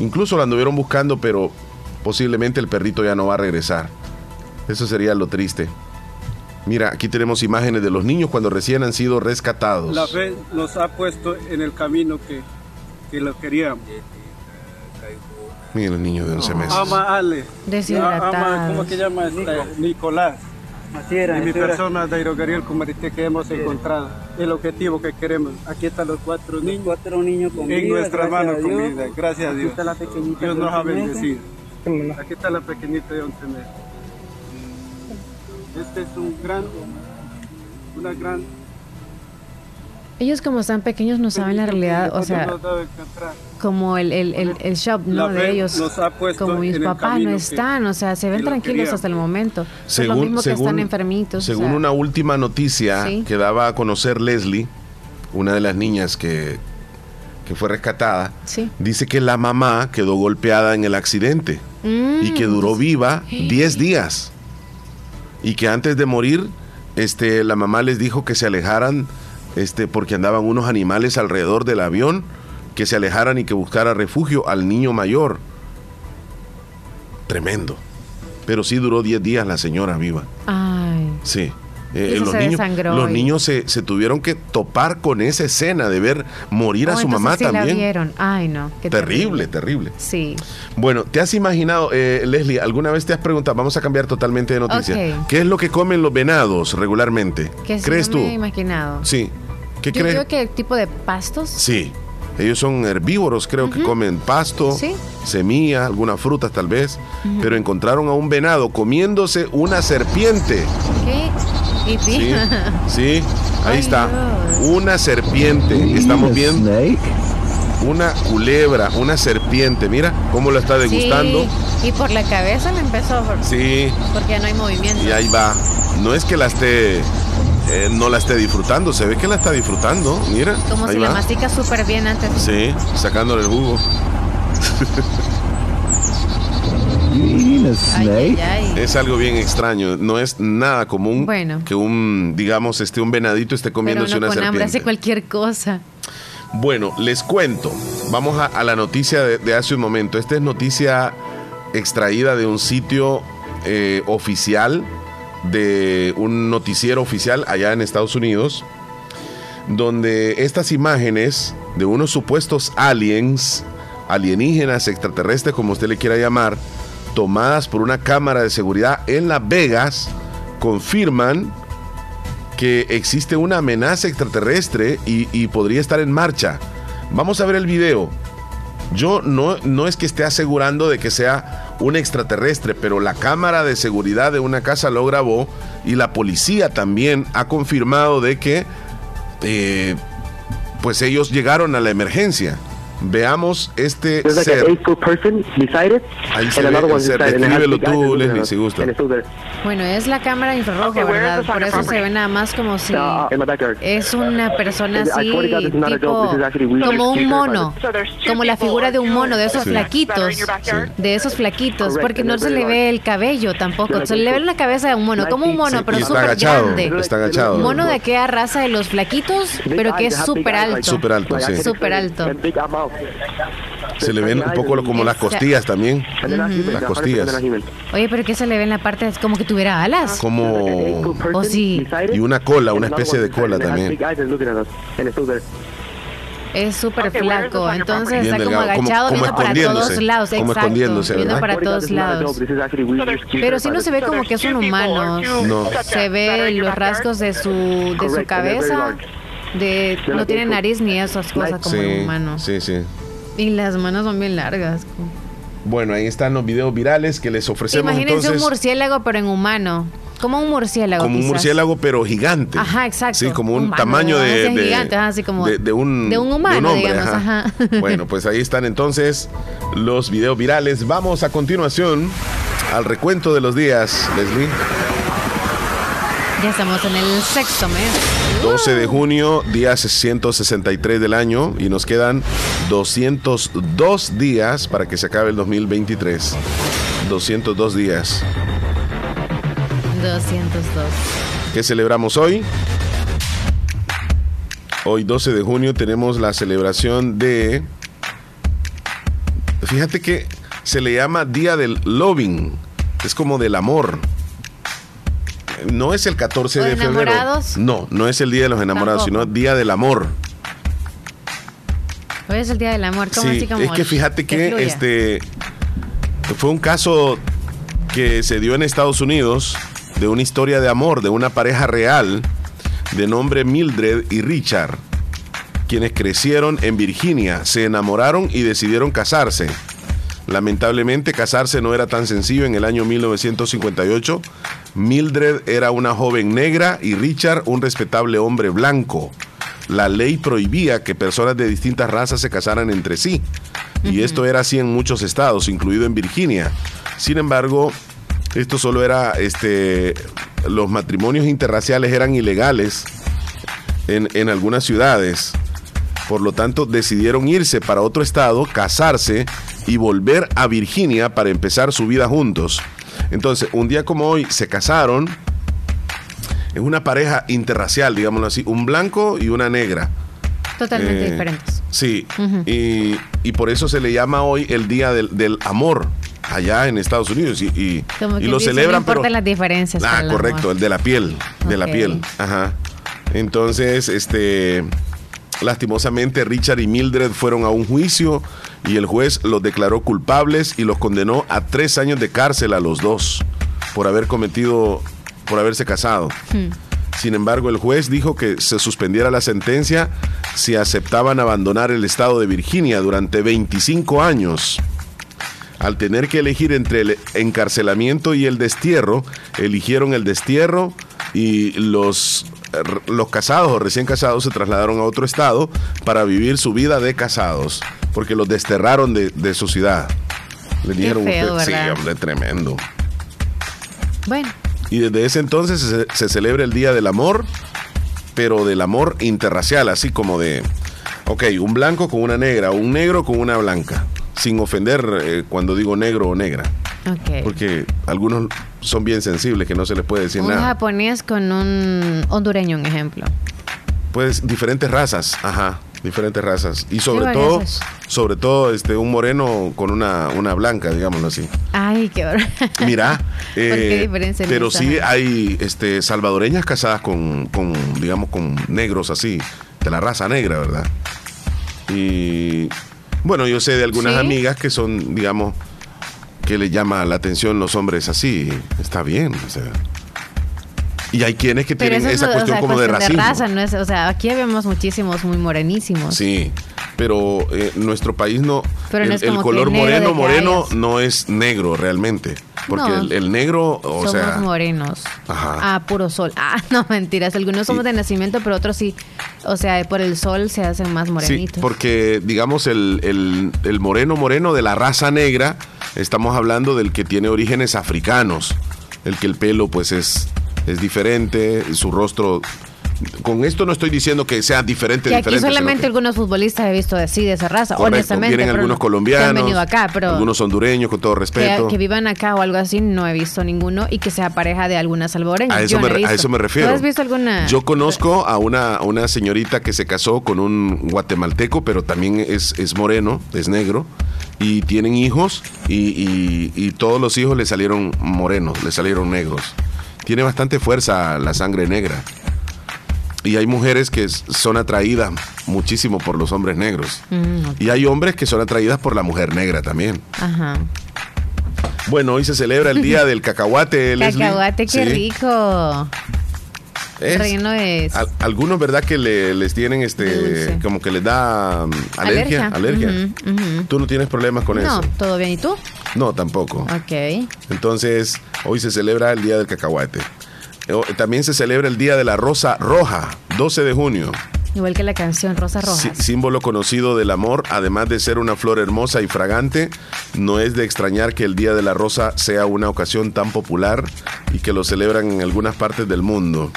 incluso lo anduvieron buscando, pero posiblemente el perrito ya no va a regresar. Eso sería lo triste. Mira, aquí tenemos imágenes de los niños cuando recién han sido rescatados. La fe nos ha puesto en el camino que, que lo queríamos. Mira el niño de 11 meses. Ama Ale. Deshidratados. Ama, ¿cómo que llama? Este? Nicolás. Así era, y mi así era. persona, Dairo Gabriel Comarité, que hemos encontrado. El objetivo que queremos. Aquí están los cuatro niños. Cuatro niños con En vida, nuestras gracias manos a con Dios. vida. Gracias a Aquí Dios. está la pequeñita Dios de nos ha 11 meses. bendecido. Aquí está la pequeñita de 11 meses. Este es un gran, una gran Ellos como están pequeños no saben la realidad, o sea, como el, el, el, el shop ¿no? De ellos. Como mis papás no que- están, o sea, se ven que lo tranquilos hasta el momento. Son lo mismo que están enfermitos. o Según sea, una última noticia Sí. que daba a conocer Leslie, una de las niñas que, que fue rescatada, Sí. dice que la mamá quedó golpeada en el accidente y que Mm. duró viva 10 días. Y que antes de morir, este, la mamá les dijo que se alejaran este, porque andaban unos animales alrededor del avión, que se alejaran y que buscara refugio al niño mayor. Tremendo. Pero sí duró 10 días la señora viva. Ay. Sí. Eh, los niños, los se, se tuvieron que topar con esa escena de ver morir a Oh, su mamá sí la también. vieron. Ay, no. qué Terrible, terrible. Sí. Bueno, ¿te has imaginado, eh, Leslie, alguna vez te has preguntado, vamos a cambiar totalmente de noticia, Ok. ¿qué es lo que comen los venados regularmente? Sí, ¿Crees no me tú? he imaginado. Sí. ¿Qué Yo crees? creo que tipo de pastos. Sí. Ellos son herbívoros, creo que comen pasto, Sí. semilla, algunas frutas tal vez, pero encontraron a un venado comiéndose una serpiente. ¿Qué? Y Sí, sí. sí, ahí está. Una serpiente. Estamos viendo. Una culebra, una serpiente. Mira cómo la está degustando. Sí, Y por la cabeza le empezó, por- Sí, porque ya no hay movimiento. y ahí va. No es que la esté, eh, no la esté disfrutando, se ve que la está disfrutando. Mira, Como si va. la mastica súper bien antes. Sí, sacándole el jugo. Ay, ay, ay. Es algo bien extraño, no es nada común Bueno. que un, digamos, este un venadito esté Pero comiéndose uno una con hambre serpiente. hace cualquier cosa. Bueno, les cuento. Vamos a, a la noticia de, de hace un momento. Esta es noticia extraída de un sitio eh, oficial, de un noticiero oficial allá en Estados Unidos, donde estas imágenes de unos supuestos aliens, alienígenas, extraterrestres, como usted le quiera llamar, tomadas por una cámara de seguridad en Las Vegas, confirman que existe una amenaza extraterrestre y, podría estar en marcha. Vamos a ver el video. Yo no, no es que esté asegurando de que sea un extraterrestre, pero la cámara de seguridad de una casa lo grabó y la policía también ha confirmado de que eh, pues ellos llegaron a la emergencia. Veamos este There's like ser. an eight foot person beside it, Ahí se ve el ser. Descríbelo tú, Leslie, si gusta. Bueno, es la cámara infrarrojo, Okay, ¿verdad? Por eso se ve nada más como si Uh, es una persona así, tipo, como un mono, como la figura de un mono, de esos Sí. flaquitos, de esos flaquitos, porque no se le very ve el cabello tampoco, se le ve la cabeza de un mono, como un mono, pero súper grande. está agachado. Mono de aquella raza de los flaquitos, pero que es súper alto. Súper alto, sí. Súper alto. Se le ven un poco como las costillas también. Las They're 100% costillas. Oye, pero que se le ve en la parte, es como que tuviera alas. Como... O sí, Y una cola, una especie de cola también. es súper flaco, entonces Bien está como delgado, como- agachado como viendo para todos lados, como exacto, escondiéndose, Pero sí no se ve como que son humanos. No. Se ve los rasgos de su, de su cabeza. De, no tiene nariz ni esas cosas como Sí, un humano. sí, sí. Y las manos son bien largas. Bueno, ahí están los videos virales que les ofrecemos Imagínense un murciélago, pero en humano. Como un murciélago. Como un murciélago, pero gigante. Ajá, exacto. Sí, como un Humano, tamaño de, de- gigante, ajá, así como de, de un, de un humano, hombre, digamos, ajá. Bueno, pues ahí están entonces los videos virales. Vamos a continuación al recuento de los días, Leslie. Ya estamos en el sexto mes. 12 de junio, día 163 del año y nos quedan 202 días para que se acabe el 2023. 202 días. 202. ¿Qué celebramos hoy? Hoy 12 de junio tenemos la celebración de... Fíjate que se le llama Día del Loving. Es como del amor. No es el 14 ¿O de febrero. enamorados? No, no es el Día de los Enamorados, Tampoco. sino Día del Amor. Hoy es el día del amor. ¿Cómo Sí, así como es que fíjate que fluya? este fue un caso que se dio en Estados Unidos de una historia de amor de una pareja real de nombre Mildred y Richard, quienes crecieron en Virginia, se enamoraron y decidieron casarse. Lamentablemente casarse no era tan sencillo en el año 1958. Mildred era una joven negra y Richard un respetable hombre blanco. La ley prohibía que personas de distintas razas se casaran entre sí. Y esto era así en muchos estados, incluido en Virginia. Sin embargo, esto solo era, este, los matrimonios interraciales eran ilegales en, en algunas ciudades. Por lo tanto, decidieron irse para otro estado, casarse y volver a Virginia para empezar su vida juntos. Entonces, un día como hoy se casaron. Es una pareja interracial, digámoslo así, un blanco y una negra. Totalmente Eh, diferentes. Sí, y, y por eso se le llama hoy el Día del, del Amor allá en Estados Unidos y, y- Como y que lo dice, celebran, no pero importan las diferencias. ah, el correcto, amor. el de la piel, de la piel, ajá. Entonces, este, lastimosamente Richard y Mildred fueron a un juicio y el juez los declaró culpables y los condenó a tres años de cárcel a los dos por haber cometido, por haberse casado. Hmm. Sin embargo, el juez dijo que se suspendiera la sentencia si aceptaban abandonar el estado de Virginia durante 25 años. Al tener que elegir entre el encarcelamiento y el destierro, eligieron el destierro y los, los casados o recién casados se trasladaron a otro estado para vivir su vida de casados, porque los desterraron de, de su ciudad. Le dijeron, feo, "Usted- sí, hombre, tremendo. Bueno, Y desde ese entonces se, se celebra el Día del Amor, pero del amor interracial, así como de, ok, un blanco con una negra, un negro con una blanca, sin ofender eh, cuando digo negro o negra, ok. porque algunos son bien sensibles que no se les puede decir un nada. japonés con un hondureño, un ejemplo. Pues diferentes razas, ajá, diferentes razas. Y sobre todo, sobre todo este, un moreno con una, una blanca, digámoslo así. Ay, qué horror. Mira, qué eh, diferencia pero sí hay este, salvadoreñas casadas con, con, digamos, con negros así, de la raza negra, ¿verdad? Y bueno, yo sé de algunas Sí. amigas que son, digamos, que le llama la atención los hombres así. Está bien, o sea. Y hay quienes que tienen esa es, o cuestión sea, como de cuestión racismo. raza, no es, o sea, aquí vemos muchísimos muy morenísimos. Sí, pero eh, nuestro país no. Pero no el, es como el color moreno, de moreno no es negro realmente. Porque No. el, el negro, o somos sea. morenos. Ajá. Ah, puro sol. Ah, no, mentiras. Algunos somos de nacimiento, pero otros sí. O sea, por el sol se hacen más Sí, morenitos. porque digamos el, el- el moreno moreno de la raza negra, estamos hablando del que tiene orígenes africanos, el que el pelo pues es, es diferente, su rostro... Con esto no estoy diciendo que sea diferente, que aquí diferente. solamente que- algunos futbolistas he visto así, de esa raza, Correcto, honestamente. vienen algunos no- colombianos, Que han venido acá, pero algunos hondureños, con todo respeto. que vivan acá o algo así, no he visto ninguno y que sea pareja de alguna salvadoreña. A eso, Yo me, no a eso me refiero. ¿Tú has visto alguna? Yo conozco a una, a una señorita que se casó con un guatemalteco, pero también es, es moreno, es negro, y tienen hijos, y, y- y todos los hijos le salieron morenos, le salieron negros. Tiene bastante fuerza la sangre negra. Y hay mujeres que son atraídas muchísimo por los hombres negros. Mm. Y hay hombres que son atraídas por la mujer negra también. Ajá. Bueno, hoy se celebra el Día del Cacahuate, Leslie. Cacahuate, qué Sí. rico. Es- Relleno de... Al- algunos, ¿verdad? Que le- les tienen este, como que les da um, alergia. Alergia. Tú no tienes problemas con No, eso. todo bien. ¿Y tú? No, tampoco. Ok. Entonces, hoy se celebra el Día del Cacahuate. O- También se celebra el Día de la Rosa Roja, 12 de junio. Igual que la canción Rosa Rojas. Sí- símbolo conocido del amor, además de ser una flor hermosa y fragante, no es de extrañar que el Día de la Rosa sea una ocasión tan popular y que lo celebran en algunas partes del mundo.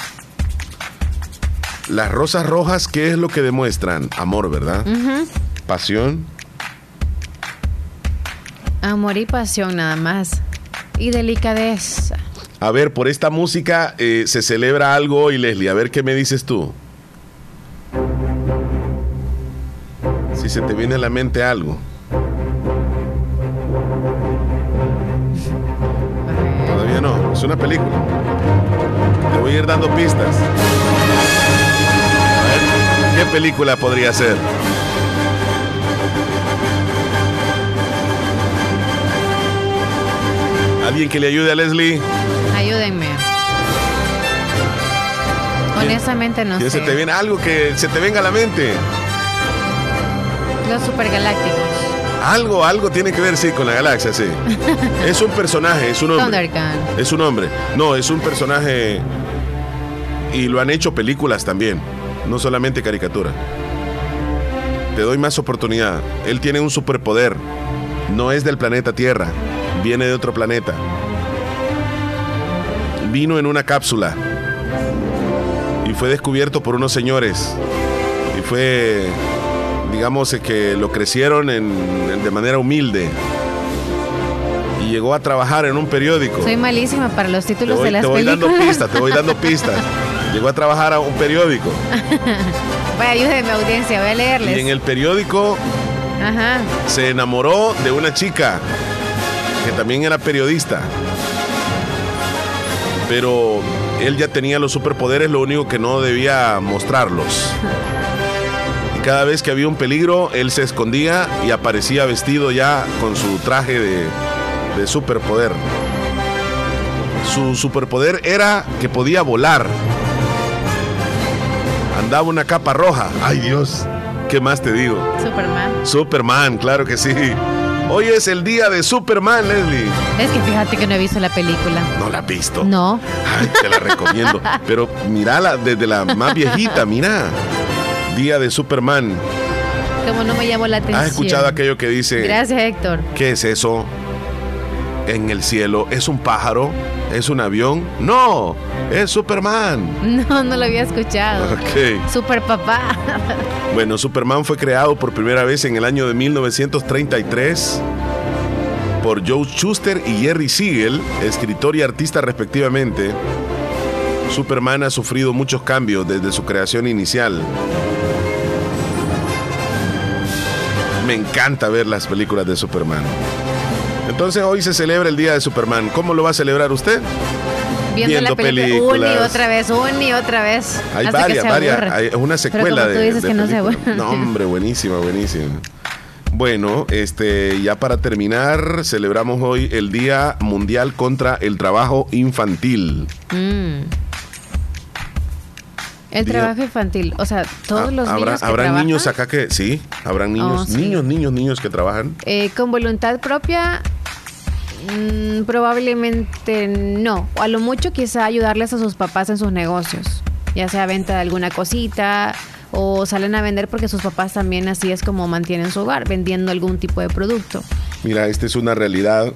Las rosas rojas, ¿qué es lo que demuestran? Amor, ¿verdad? Pasión. Amor y pasión nada más. Y delicadeza. A ver, por esta música eh, se celebra algo hoy, Leslie. A ver qué me dices tú. Si se te viene a la mente algo. Todavía no, es una película. voy a ir dando pistas. ¿Qué película podría ser? ¿Alguien que le ayude a Leslie? Ayúdenme. Honestamente no ¿Qué sé. se te viene algo que se te venga a la mente? Los supergalácticos. Algo, algo tiene que ver, sí, con la galaxia, sí. es un personaje, es un hombre. Thundercat. Es un hombre. No, es un personaje. Y lo han hecho películas también. No solamente caricatura. Te doy más oportunidad. Él tiene un superpoder. No es del planeta Tierra. Viene de otro planeta. Vino en una cápsula. Y fue descubierto por unos señores. Y fue, digamos, eh, que lo crecieron en- en- de manera humilde. Y llegó a trabajar en un periódico. Soy malísima para los títulos voy, de las te voy películas. dando pistas, te voy dando pistas. Llegó a trabajar a un periódico. Vaya, ayúdenme, audiencia, voy a leerles. Y en el periódico Ajá. se enamoró de una chica que también era periodista. Pero él ya tenía los superpoderes, lo único que no debía mostrarlos. Y cada vez que había un peligro, él se escondía y aparecía vestido ya con su traje de, de superpoder. Su superpoder era que podía volar. Andaba una capa roja. Ay Dios, ¿qué más te digo? Superman. Superman, claro que sí. Hoy es el día de Superman, Leslie. Es que fíjate que no he visto la película. No la has visto. No. Ay, te la recomiendo. Pero mírala desde la más viejita, mira. Día de Superman. Como no me llamó la atención. ¿Has escuchado aquello que dice, Gracias, Héctor. ¿qué es eso? En el cielo, ¿es un pájaro? ¿Es un avión? No, es Superman. No, no lo había escuchado. Ok. Super papá. Bueno, Superman fue creado por primera vez en el año de 1933 por Joe Schuster y Jerry Siegel, escritor y artista respectivamente. Superman ha sufrido muchos cambios desde su creación inicial. Me encanta ver las películas de Superman. Entonces hoy se celebra el Día de Superman. ¿Cómo lo va a celebrar usted? Viendo, Viendo la película una y otra vez, una y otra vez. Hay hasta que varias, se varias. Hay una Pero secuela como tú de. dices de que no se hombre, buenísima, buenísima. Bueno, este, ya para terminar, celebramos hoy el Día Mundial contra el Trabajo Infantil. Mm. El Día- trabajo infantil, o sea, todos Ah, los habrá, niños que habrán trabajan, niños acá que sí, habrán niños, Oh, sí. niños, niños, niños que trabajan. eh, con voluntad propia, mm, probablemente no. O a lo mucho quizá ayudarles a sus papás en sus negocios, ya sea venta de alguna cosita o salen a vender porque sus papás también así es como mantienen su hogar, vendiendo algún tipo de producto. Mira, esta es una realidad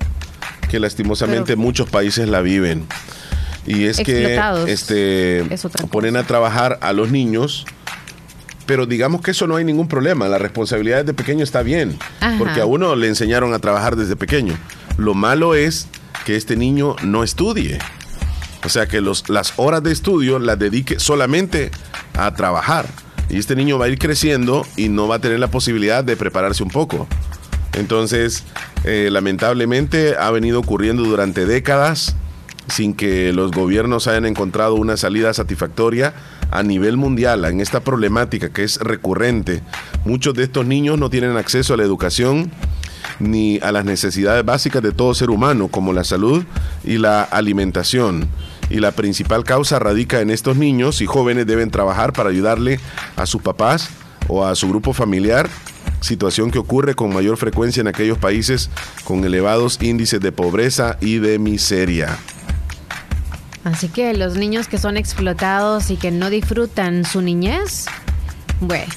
que lastimosamente Pero- muchos países la viven. Y es que este Es ponen a trabajar a los niños, pero digamos que eso no hay ningún problema. La responsabilidad desde pequeño está bien, Ajá. porque a uno le enseñaron a trabajar desde pequeño. Lo malo es que este niño no estudie. O sea, que los, las horas de estudio las dedique solamente a trabajar. Y este niño va a ir creciendo y no va a tener la posibilidad de prepararse un poco. Entonces, eh, lamentablemente ha venido ocurriendo durante décadas sin que los gobiernos hayan encontrado una salida satisfactoria a nivel mundial en esta problemática que es recurrente. Muchos de estos niños no tienen acceso a la educación ni a las necesidades básicas de todo ser humano, como la salud y la alimentación. Y la principal causa radica en estos niños y jóvenes deben trabajar para ayudarle a sus papás o a su grupo familiar, situación que ocurre con mayor frecuencia en aquellos países con elevados índices de pobreza y de miseria. Así que los niños que son explotados y que no disfrutan su niñez, bueno,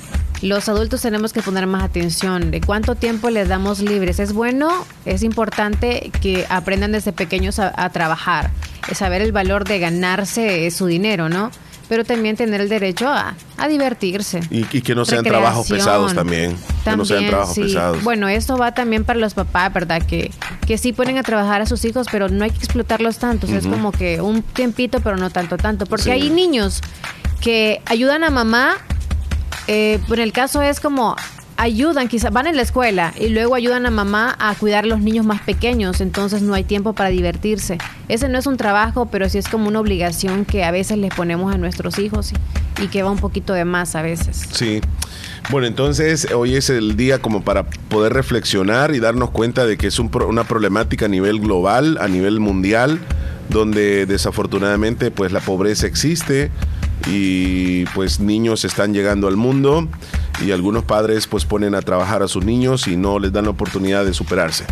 los adultos tenemos que poner más atención de cuánto tiempo les damos libres. Es bueno, es importante que aprendan desde pequeños a, a trabajar, saber el valor de ganarse su dinero, ¿no? Pero también tener el derecho a, a divertirse. Y, y que no sean trabajos pesados también. que no sean También, trabajos sí. pesados. Bueno, esto va también para los papás, ¿verdad? Que, que sí ponen a trabajar a sus hijos, pero no hay que explotarlos tanto. Es como que un tiempito, pero no tanto, tanto. Porque Sí. hay niños que ayudan a mamá. Eh, en el caso es como ayudan, quizás van en la escuela y luego ayudan a mamá a cuidar a los niños más pequeños, entonces no hay tiempo para divertirse. Ese no es un trabajo, pero sí es como una obligación que a veces les ponemos a nuestros hijos y, y que va un poquito de más a veces. Sí. Bueno, entonces hoy es el día como para poder reflexionar y darnos cuenta de que es un una problemática a nivel global, a nivel mundial, donde desafortunadamente pues la pobreza existe y pues niños están llegando al mundo y algunos padres pues ponen a trabajar a sus niños y no les dan la oportunidad de superarse.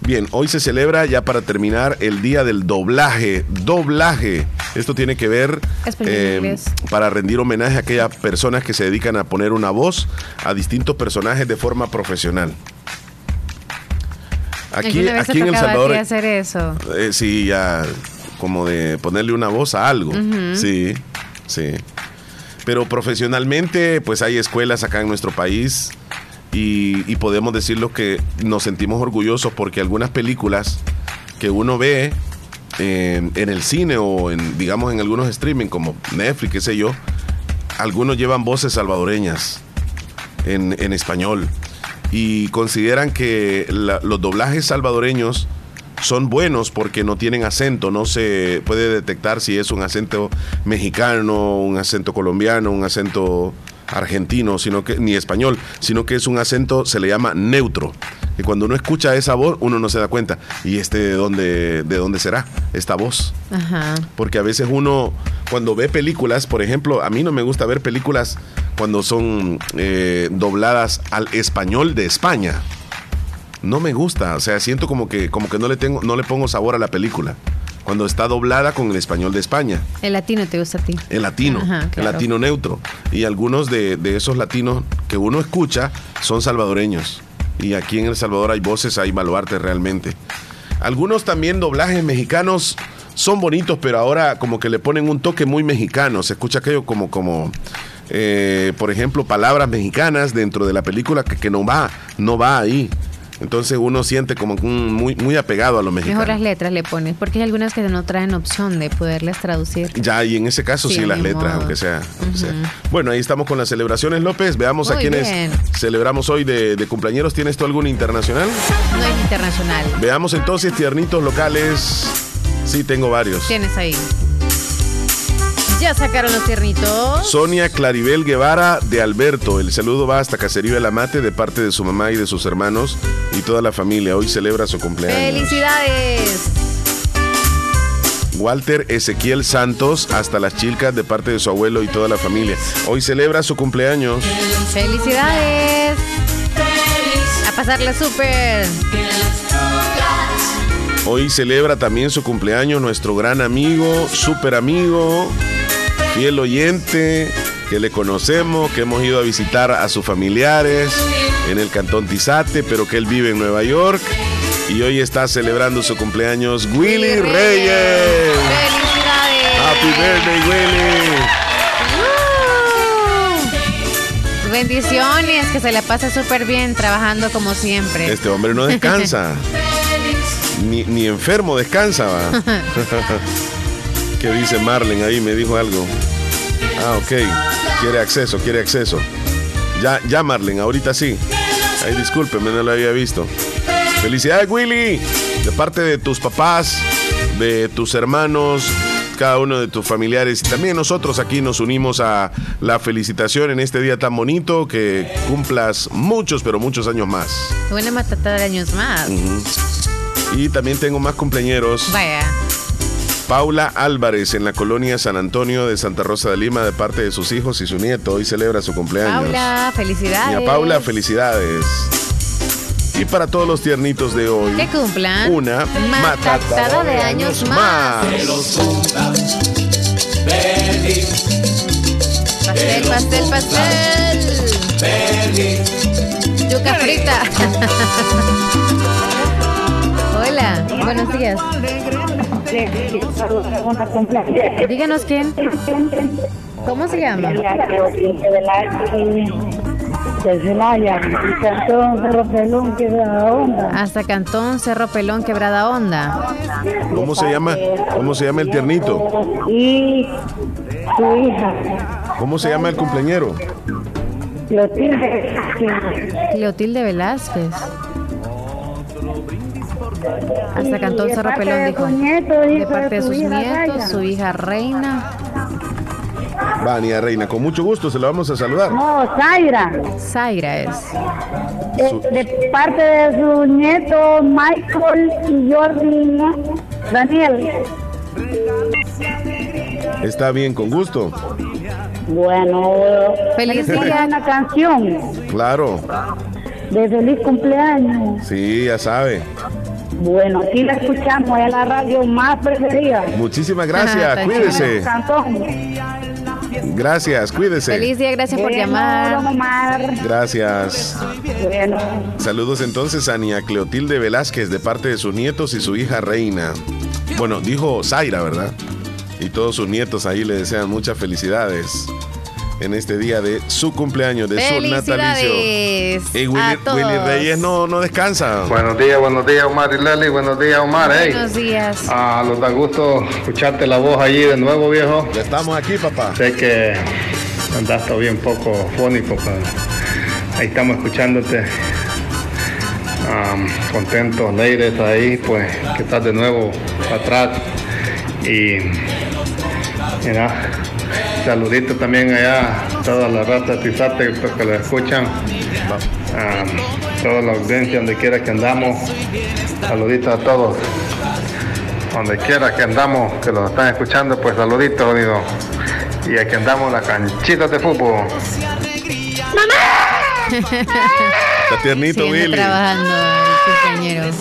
Bien, hoy se celebra ya para terminar el día del doblaje. Doblaje. Esto tiene que ver eh, para rendir homenaje a aquellas personas que se dedican a poner una voz a distintos personajes de forma profesional. Aquí, ¿Alguna vez aquí en El Salvador, hacer eso? eh, sí, ya como de ponerle una voz a algo. Sí, sí. Pero profesionalmente, pues hay escuelas acá en nuestro país y, y podemos decirlo que nos sentimos orgullosos porque algunas películas que uno ve eh, en el cine o en, digamos, en algunos streaming como Netflix, qué sé yo, algunos llevan voces salvadoreñas en, en español y consideran que la- los doblajes salvadoreños son buenos porque no tienen acento, no se puede detectar si es un acento mexicano, un acento colombiano, un acento argentino, sino que ni español, sino que es un acento se le llama neutro. Y cuando uno escucha esa voz, uno no se da cuenta. ¿Y este de dónde de dónde será esta voz? Ajá. Porque a veces uno, cuando ve películas, por ejemplo, a mí no me gusta ver películas cuando son eh, dobladas al español de España. No me gusta, o sea, siento como que, como que no le tengo, no le pongo sabor a la película. Cuando está doblada con el español de España, El latino te gusta a ti. el latino, Ajá, el latino neutro. Y algunos de, de esos latinos que uno escucha son salvadoreños. Y aquí en El Salvador hay voces, hay baluartes realmente. Algunos también doblajes mexicanos son bonitos, pero ahora como que le ponen un toque muy mexicano. Se escucha aquello como, como eh, por ejemplo, palabras mexicanas dentro de la película que, que no va, no va ahí. Entonces uno siente como un- muy, muy apegado a lo mexicano. Mejor las letras le pones, porque hay algunas que no traen opción de poderlas traducir. Ya, y en ese caso sí, Sí, las letras, aunque sea. aunque sea. Bueno, ahí estamos con las celebraciones, López. Veamos a quienes bien. celebramos hoy de, de cumpleaños. ¿Tienes tú algún internacional? No es internacional. Veamos entonces tiernitos locales. Sí, tengo varios. Tienes ahí. Ya sacaron los tiernitos. Sonia Claribel Guevara de Alberto. El saludo va hasta Caserío de la Mate de parte de su mamá y de sus hermanos y toda la familia. Hoy celebra su cumpleaños. ¡Felicidades! Walter Ezequiel Santos hasta las chilcas de parte de su abuelo y toda la familia. Hoy celebra su cumpleaños. ¡Felicidades! A pasarla súper. Hoy celebra también su cumpleaños nuestro gran amigo, súper amigo, fiel oyente, que le conocemos, que hemos ido a visitar a sus familiares en el cantón Tizate, pero que él vive en Nueva York. Y hoy está celebrando su cumpleaños Willy Reyes. ¡Felicidades! Happy birthday, Willy. ¡Uh! Bendiciones, que se la pase súper bien trabajando como siempre. Este hombre no descansa. Ni, ni enfermo descansa, va. ¿Qué dice Marlen ahí? Me dijo algo. Ah, ok. Quiere acceso, quiere acceso. Ya, ya Marlen, ahorita sí. Ay, discúlpeme, no lo había visto. Felicidades, Willy. De parte de tus papás, de tus hermanos, cada uno de tus familiares. Y también nosotros aquí nos unimos a la felicitación en este día tan bonito. Que cumplas muchos, pero muchos años más. Buena matata de años más. Y también tengo más cumpleañeros. Vaya. Paula Álvarez en la colonia San Antonio de Santa Rosa de Lima de parte de sus hijos y su nieto. Hoy celebra su cumpleaños. Paula, felicidades. Y a Paula, felicidades. Y para todos los tiernitos de hoy, Que cumplan. una matatada de años más. Pastel, pastel, pastel. Yuca frita. Hola, buenos días. Díganos quién. ¿Cómo se llama? De Celaya, y Cantón Cerro Pelón, Quebrada Onda. Hasta Cantón Cerro Pelón Quebrada Onda. ¿Cómo se llama? ¿Cómo se llama el tiernito? Y su hija. ¿Cómo se llama el cumpleañero? Clotilde. Clotilde Velázquez. Hasta cantó parte Pelón, de dijo. nieto, De parte de su sus nietos, su hija Reina. Vania Reina, con mucho gusto se la vamos a saludar. No, Zaira. Zaira es. De, de parte de su nieto Michael y Jordi Daniel. Está bien, con gusto. Bueno, Feliz día. una canción Claro, de feliz cumpleaños. sí, ya sabe. Bueno, aquí la escuchamos, es la radio más preferida. Muchísimas gracias, Tan cuídese. Cantón. Gracias, cuídese. Feliz día, gracias por Bueno, llamar. Gracias. Bueno, Saludos entonces a Nia Cleotilde Velázquez de parte de sus nietos y su hija Reina. Bueno, dijo Zaira, ¿verdad? Y todos sus nietos ahí le desean muchas felicidades en este día de su cumpleaños, de su natalicio. Y Willy, a todos. Willy Reyes no, no descansa. Buenos días, buenos días Omar y Leli, buenos días Omar, hey. Buenos días. Ah, nos da gusto escucharte la voz allí de nuevo, viejo. Ya estamos aquí, papá. Sé que andaste bien poco fónico, pero ahí estamos escuchándote. Am, contentos, alegres ahí, pues que estás de nuevo atrás. Y mira, saludito también allá a toda la raza de Tizate pues, que lo escuchan. Am, toda la audiencia donde quiera que andamos. Saluditos a todos. Donde quiera que andamos, que los están escuchando, pues saluditos, digo. Y aquí andamos las canchitas de fútbol. Está tiernito, Sigue Willy. trabajando el.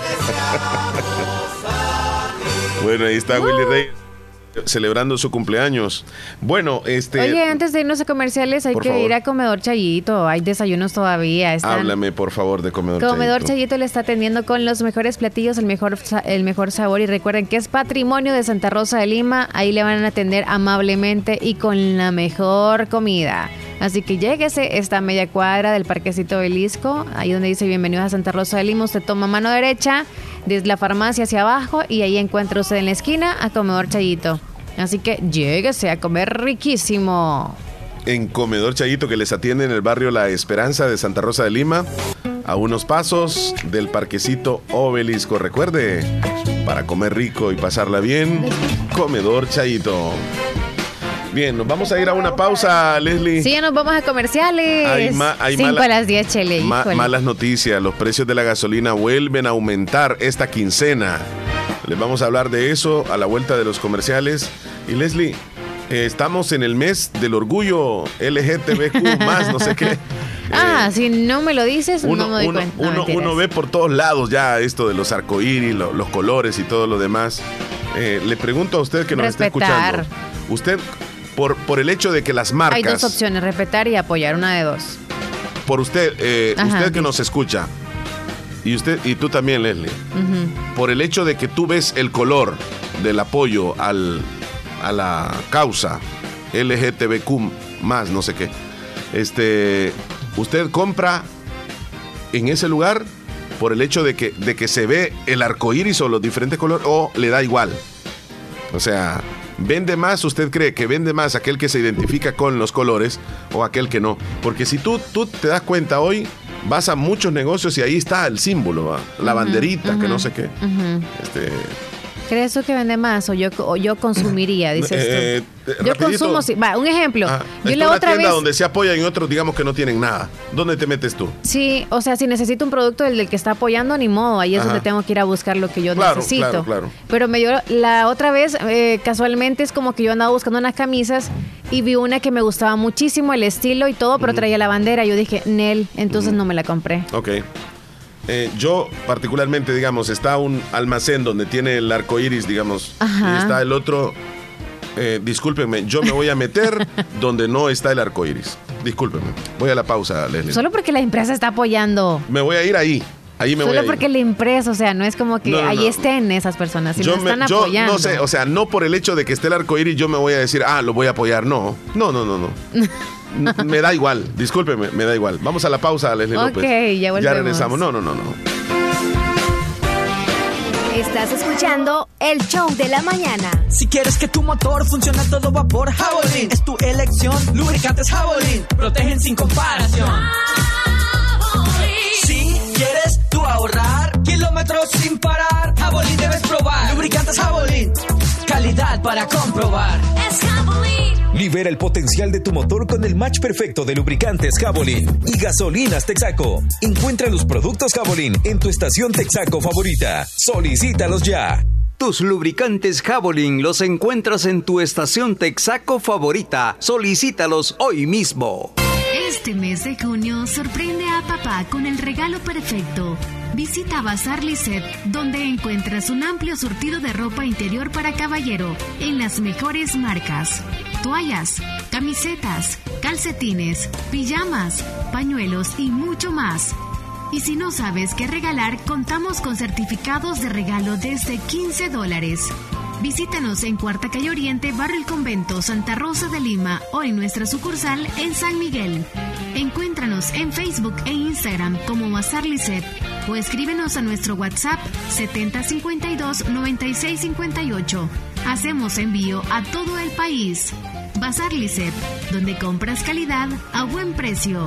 Bueno, ahí está Willy Reyes celebrando su cumpleaños. Bueno, este. Oye, antes de irnos a comerciales hay que favor. ir a Comedor Chayito. Hay desayunos todavía. Están... Háblame, por favor, de comedor. Comedor Chayito. Chayito le está atendiendo con los mejores platillos, el mejor, el mejor sabor y recuerden que es patrimonio de Santa Rosa de Lima. Ahí le van a atender amablemente y con la mejor comida. Así que lléguese esta media cuadra del Parquecito Belisco, ahí donde dice bienvenidos a Santa Rosa de Lima. Usted toma mano derecha desde la farmacia hacia abajo y ahí encuentra usted en la esquina a Comedor Chayito. Así que lléguese a comer riquísimo. En Comedor Chayito que les atiende en el barrio La Esperanza de Santa Rosa de Lima, a unos pasos del parquecito Obelisco. Recuerde, para comer rico y pasarla bien, Comedor Chayito. Bien, nos vamos a ir a una pausa, Leslie. Sí, ya nos vamos a comerciales. Hay ma- hay 5 mala- a las 10, Chele. Ma- malas noticias, los precios de la gasolina vuelven a aumentar esta quincena. Les vamos a hablar de eso a la vuelta de los comerciales. Y Leslie, eh, estamos en el mes del orgullo LGTBQ más, no sé qué. Ah, si no me lo dices, Uno, no me doy uno- cuenta. No, uno- ve por todos lados ya esto de los arcoíris, lo- los colores y todo lo demás. Eh, le pregunto a usted que nos está escuchando. Usted, por, por el hecho de que las Hay marcas, dos opciones, respetar y apoyar, una de dos. por usted, eh, Ajá, usted que sí. nos escucha, y usted y tú también, Leslie, por el hecho de que tú ves el color del apoyo al, a la causa LGTBQ más, no sé qué, este, usted compra en ese lugar por el hecho de que, de que se ve el arco iris o los diferentes colores o le da igual. O sea, vende más, usted cree que vende más aquel que se identifica con los colores o aquel que no. Porque si tú, tú te das cuenta hoy, vas a muchos negocios y ahí está el símbolo, ¿va? la banderita, que no sé qué. Este, ¿Crees tú que vende más o yo, o yo consumiría, dices eh, tú? eh, Yo rapidito. consumo, sí. Va, un ejemplo. ah, yo la una otra tienda vez... donde se apoya y otros digamos que no tienen nada. ¿Dónde te metes tú? Sí, o sea, si necesito un producto del, del que está apoyando, ni modo. Ahí es Ajá. donde tengo que ir a buscar lo que yo Claro, necesito. claro, claro. Pero me dio la otra vez, eh, casualmente, es como que yo andaba buscando unas camisas y vi una que me gustaba muchísimo, el estilo y todo, pero traía la bandera. Yo dije, Nel, entonces no me la compré. Ok. Eh, yo, particularmente, digamos, está un almacén donde tiene el arco iris, digamos, Ajá. y está el otro. Eh, discúlpenme, yo me voy a meter donde no está el arco iris. Discúlpenme. Voy a la pausa, Leslie. Solo porque la empresa está apoyando. Me voy a ir ahí. Ahí me voy a Solo porque la empresa, o sea, no es como que No, no, ahí no. estén esas personas, sino Yo, me- están yo apoyando. no sé, o sea, no por el hecho de que esté el arco iris, yo me voy a decir, ah, lo voy a apoyar. No, no, no, no, no. Me da igual, discúlpeme, me da igual. Vamos a la pausa, Leslie Ok, López. ya volvemos. regresamos. No, no, no, no. Estás escuchando el show de la mañana. Si quieres que tu motor funcione a todo vapor, Javelin es tu elección. Lubricantes Javelin protegen sin comparación. Si quieres tú ahorrar kilómetros sin parar, Javelin debes probar. Lubricantes Javelin, calidad para comprobar. Es Javelin. Libera el potencial de tu motor con el match perfecto de lubricantes Javelin y gasolinas Texaco. Encuentra los productos Javelin en tu estación Texaco favorita. Solicítalos ya. Tus lubricantes Javelin los encuentras en tu estación Texaco favorita. Solicítalos hoy mismo. Este mes de junio sorprende a papá con el regalo perfecto. Visita Bazar Lisset, donde encuentras un amplio surtido de ropa interior para caballero en las mejores marcas. Toallas, camisetas, calcetines, pijamas, pañuelos y mucho más. Y si no sabes qué regalar, contamos con certificados de regalo desde 15 dólares. Visítanos en Cuarta Calle Oriente, Barrio El Convento, Santa Rosa de Lima o en nuestra sucursal en San Miguel. Encuéntranos en Facebook e Instagram como Bazar Lisset o escríbenos a nuestro WhatsApp 7052-9658. Hacemos envío a todo el país. Bazar Lisset, donde compras calidad a buen precio.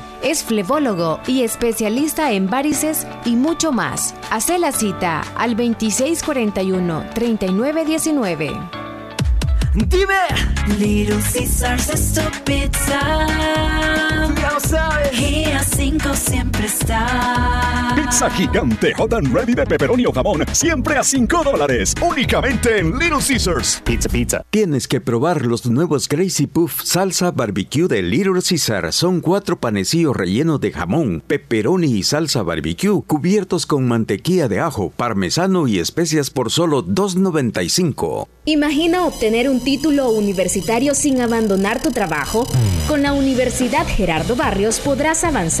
Es flebólogo y especialista en varices y mucho más. Hace la cita al 2641-3919. Dime. Little Caesars es tu pizza. Ya lo sabes. Y a 5 siempre está. Pizza gigante hot and ready de pepperoni o jamón, siempre a 5 dólares, únicamente en Little Caesars. Pizza, pizza. Tienes que probar los nuevos Crazy Puff salsa barbecue de Little Caesar. Son cuatro panecillos rellenos de jamón, pepperoni y salsa barbecue, cubiertos con mantequilla de ajo, parmesano y especias por solo $2.95. Imagina obtener un título universitario sin abandonar tu trabajo. Con la Universidad Gerardo Barrios podrás avanzar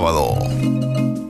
sábado.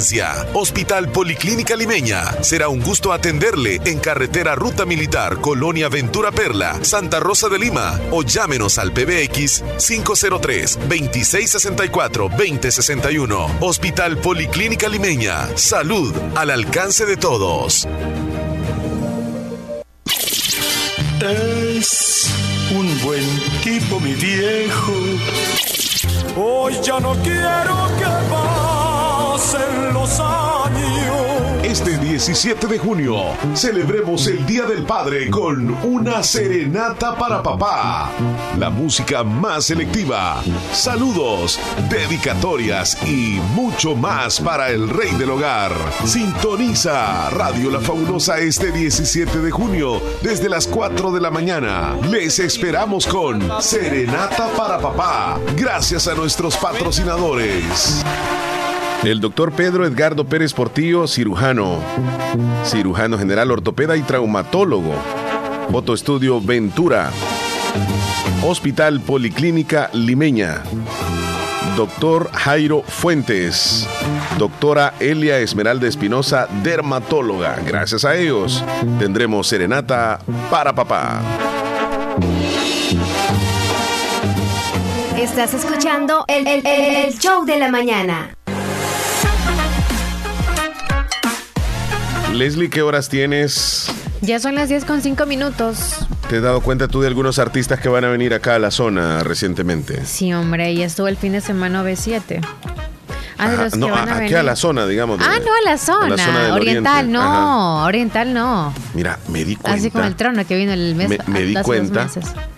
Hospital Policlínica Limeña. Será un gusto atenderle en carretera Ruta Militar, Colonia Ventura Perla, Santa Rosa de Lima o llámenos al PBX 503-2664-2061. Hospital Policlínica Limeña. Salud al alcance de todos. Es un buen tipo, mi viejo. Hoy ya no quiero que los años. Este 17 de junio celebremos el Día del Padre con una serenata para papá. La música más selectiva, saludos, dedicatorias y mucho más para el rey del hogar. Sintoniza Radio La Fabulosa este 17 de junio desde las 4 de la mañana. Les esperamos con Serenata para papá. Gracias a nuestros patrocinadores. El doctor Pedro Edgardo Pérez Portillo, cirujano, cirujano general, ortopeda y traumatólogo. Fotoestudio Ventura. Hospital Policlínica Limeña. Doctor Jairo Fuentes. Doctora Elia Esmeralda Espinosa, dermatóloga. Gracias a ellos tendremos serenata para papá. Estás escuchando el, el- el- el show de la mañana. Leslie, ¿qué horas tienes? Ya son las 10 con 5 minutos. ¿Te has dado cuenta tú de algunos artistas que van a venir acá a la zona recientemente? Sí, hombre, ya estuvo el fin de semana B7. Ah, de Ajá, los que no, van a aquí a la zona, digamos. de- Ah, no, a la zona. del oriental, oriente. no. Oriental, no. Mira, me di cuenta. Así como el trono que vino el mes me, me di cuenta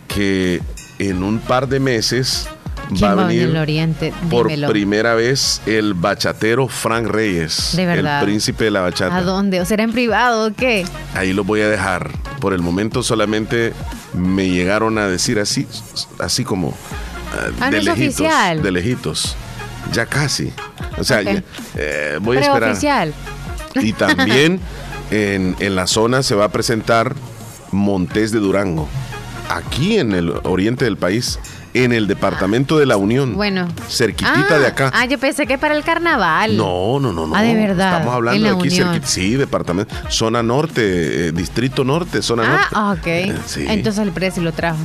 que en un par de meses ¿Quién va a venir el oriente? por Dímelo. primera vez el bachatero Frank Reyes. De verdad. El príncipe de la bachata. ¿A dónde? ¿O será en privado o qué? Ahí lo voy a dejar. Por el momento solamente me llegaron a decir así, así como ah, Ah, de no lejitos, oficial. de lejitos. Ya casi. O sea, ya, eh, voy a esperar. oficial. Y también en, en la zona se va a presentar Montés de Durango. Aquí en el oriente del país, en el departamento de la Unión. Bueno. Cerquitita ah, de acá. Ah, yo pensé que para el carnaval. No, no, no, no. Ah, de verdad. Estamos hablando de aquí cerquita. Sí, departamento. Zona norte, eh, distrito norte, zona norte. Ah, ok. Eh, sí. Entonces el precio lo trajo.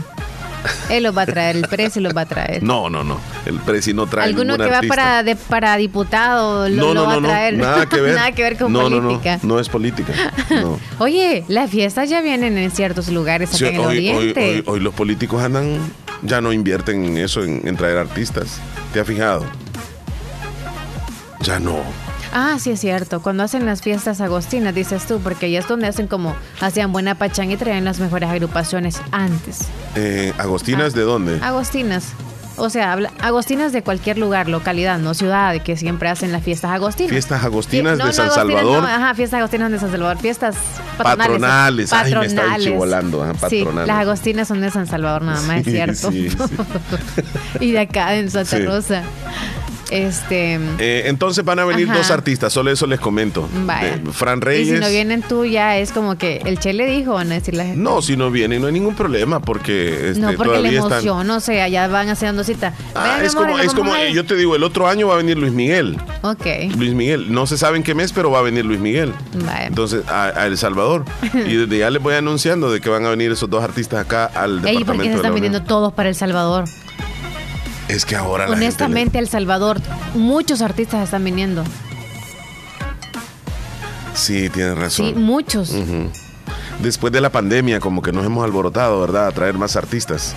Él los va a traer, el precio los va a traer. No, no, no. El presi no trae Alguno que va artista. para, de, para diputado lo, no, lo no, va no, a traer. no. Nada que ver. Nada que ver con política. No, no, no es política. Oye, las fiestas ya vienen en ciertos lugares acá Sí, en el hoy, hoy- oriente. hoy- hoy los políticos andan, ya no invierten en eso, en, en traer artistas. ¿Te has fijado? Ya no. Ah, sí es cierto. Cuando hacen las fiestas agostinas, dices tú, porque ahí es donde hacen como hacían buena pachanga y traían las mejores agrupaciones antes. Eh, ¿Agostinas de dónde? Agostinas. O sea, agostinas de cualquier lugar, localidad, no ciudad, que siempre hacen las fiestas agostinas. Fiestas agostinas de San Salvador. ajá, fiestas agostinas de San Salvador. Fiestas patronales. Patronales. Ay, me está ajá, Sí, las agostinas son de San Salvador nada más, Sí, es cierto. sí, y de acá en Santa. Rosa. Este. Eh, entonces van a venir Ajá. dos artistas, solo eso les comento. Vaya. Eh, Fran Y Reyes. si no vienen tú, ya es como que el Che le dijo, a decir la gente. No, si no vienen, no hay ningún problema porque, este, no, porque la todavía están. emoción, o sea, ya van haciendo cita. Ah, Ven, es amor, como, es como a ir. yo te digo, el otro año va a venir Luis Miguel. Ok. Luis Miguel, no se sabe en qué mes, pero va a venir Luis Miguel. Vaya. Entonces, a, a El Salvador. y desde ya les voy anunciando de que van a venir esos dos artistas acá al Ey, ¿por qué se departamento de la están viniendo todos para El Salvador? Es que ahora la gente Honestamente, El Salvador, muchos artistas están viniendo. Sí, tienes razón. Sí, muchos. Después de la pandemia, como que nos hemos alborotado, ¿verdad? A traer más artistas.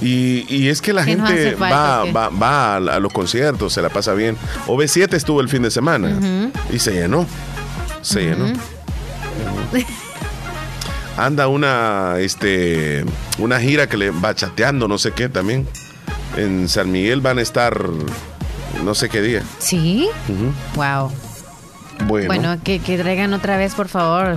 Y, y es que la ¿Qué nos gente falta, va, va, va a, los conciertos, se la pasa bien. OV7 estuvo el fin de semana y se llenó. Se llenó. Anda una, este, una gira que le va chateando, no sé qué también. En San Miguel van a estar no sé qué día. ¿Sí? Wow. Bueno, Bueno, que, que traigan otra vez, por favor.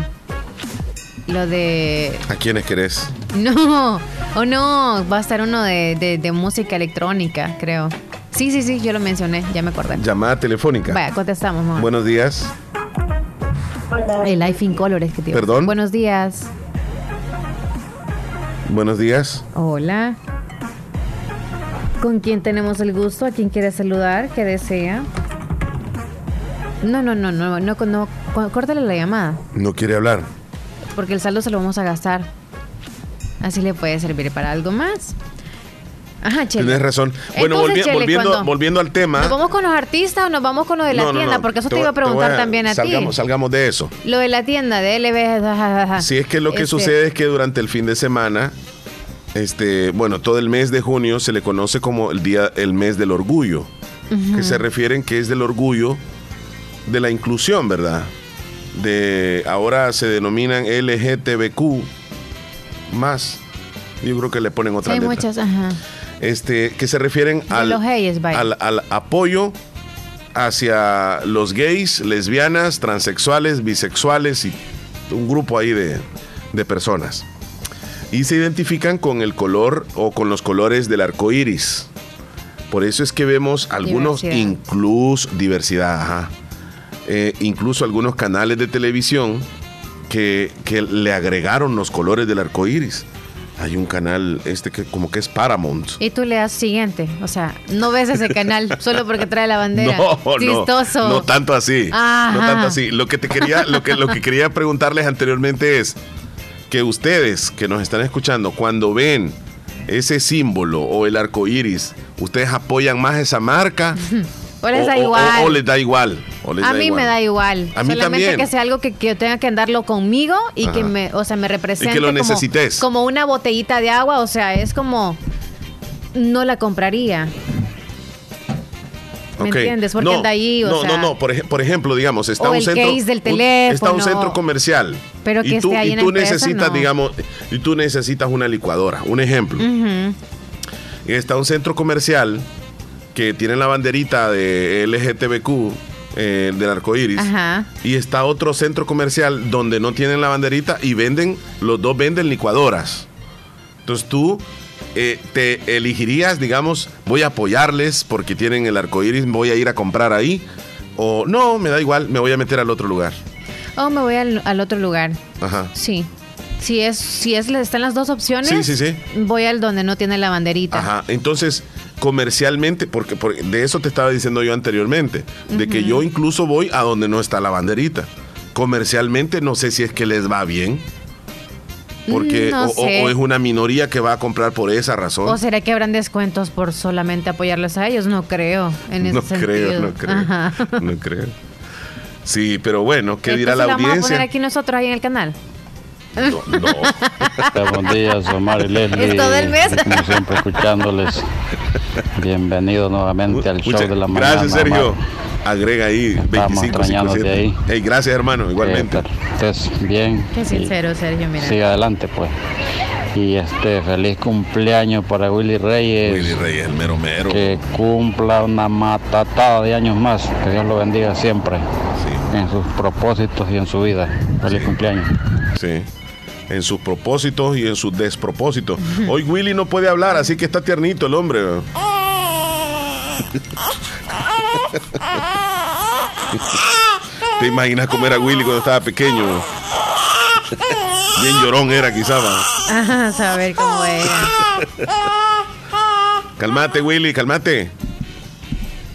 Lo de. ¿a quiénes querés? No, oh no, va a estar uno de, de- de música electrónica, creo. Sí, sí, sí, yo lo mencioné, ya me acordé. Llamada telefónica. Vaya, contestamos, mamá. Buenos días. El Life in Colors que tiene. ¿Perdón? Buenos días. Buenos días. Hola. ¿Con quién tenemos el gusto? ¿A quién quiere saludar? ¿Qué desea? No, no, no, no, no, no, no, córtale la llamada, No quiere hablar. porque el saldo se lo vamos a gastar. Así le puede servir para algo más. Ajá, Chele. Tienes razón. Bueno, Entonces, volvi- Chele, volviendo, volviendo al tema. ¿Nos vamos con los artistas o nos vamos con lo de la No, tienda? no, Porque eso te, iba a preguntar también a salgamos, ti. Salgamos de eso. Lo de la tienda de LB. Si es que lo que Este, sucede es que durante el fin de semana, este, bueno, todo el mes de junio se le conoce como el día, el mes del orgullo, que se refieren que es del orgullo de la inclusión, ¿verdad? De ahora se denominan LGTBQ más. Yo creo que le ponen Sí, otra hay letra. muchas, ajá. Este, que se refieren al, los gays, vaya. al, al apoyo hacia los gays, lesbianas, transexuales, bisexuales y un grupo ahí de, de personas. Y se identifican con el color o con los colores del arco iris. Por eso es que vemos algunos, Diversidad. incluso diversidad, ajá. Eh, incluso algunos canales de televisión que, que le agregaron los colores del arco iris. Hay un canal este que como que es Paramount. Y tú le das siguiente. O sea, no ves ese canal solo porque trae la bandera. No, no, Chistoso. no tanto así. Ajá. No tanto así. Lo que te quería, lo que, lo que quería preguntarles anteriormente es que ustedes que nos están escuchando, cuando ven ese símbolo o el arco iris, ¿ustedes apoyan más esa marca? O les da o- igual. O, les da igual. o les a da mí igual? me da igual. A mí Solamente también. que sea algo que, que yo tenga que andarlo conmigo y que me, o sea, me represente. lo como- necesites. Como una botellita de agua, o sea, es como. No la compraría. ¿Me entiendes? Porque no, anda ahí, o no, sea. no, no. Por, ej- por ejemplo, digamos, está un el centro. del un- está un teléfono. centro comercial. Pero que y tú, esté ahí y en tú empresa, necesitas, no. digamos, y tú necesitas una licuadora. Un ejemplo. Y está un centro comercial que tiene la banderita de LGTBQ eh, del arco iris. Ajá. Y está otro centro comercial donde no tienen la banderita y venden, los dos venden licuadoras. Entonces tú eh, te elegirías, digamos, voy a apoyarles porque tienen el arco iris, voy a ir a comprar ahí. O no, me da igual, me voy a meter al otro lugar. O me voy al, al otro lugar. Ajá. Sí. Si es, si es, están las dos opciones, Sí, sí, sí. voy al donde no tiene la banderita. Ajá, entonces comercialmente, porque, porque de eso te estaba diciendo yo anteriormente, de que yo incluso voy a donde no está la banderita. Comercialmente no sé si es que les va bien, porque Mm, no o, o- sé. o es una minoría que va a comprar por esa razón. ¿O será que habrán descuentos por solamente apoyarlos a ellos? No creo. En ese no creo, sentido. no creo, Ajá. no creo. Sí, pero bueno, ¿qué dirá la lo vamos a poner audiencia? aquí nosotros ahí en el canal. Buenos días, Omar y Leslie. Es todo el mes. Como siempre, escuchándoles. Bienvenido nuevamente al show de la mañana. gracias, Sergio. Omar. Agrega ahí Estamos 25 extrañándote ahí. Hey, gracias, hermano, igualmente. Eh, que estés bien. Qué y sincero, Sergio, mira. Siga adelante, pues. Y este, feliz cumpleaños para Willy Reyes. Willy Reyes, el mero mero. Que cumpla una matatada de años más. Que Dios lo bendiga siempre. En sus propósitos y en su vida. Feliz cumpleaños. Sí. En sus propósitos y en sus despropósitos. Hoy Willy no puede hablar, así que está tiernito el hombre. ¿Te imaginas cómo era Willy cuando estaba pequeño? Bien llorón era quizá. va. Ajá, saber cómo era. Calmate, Willy, calmate.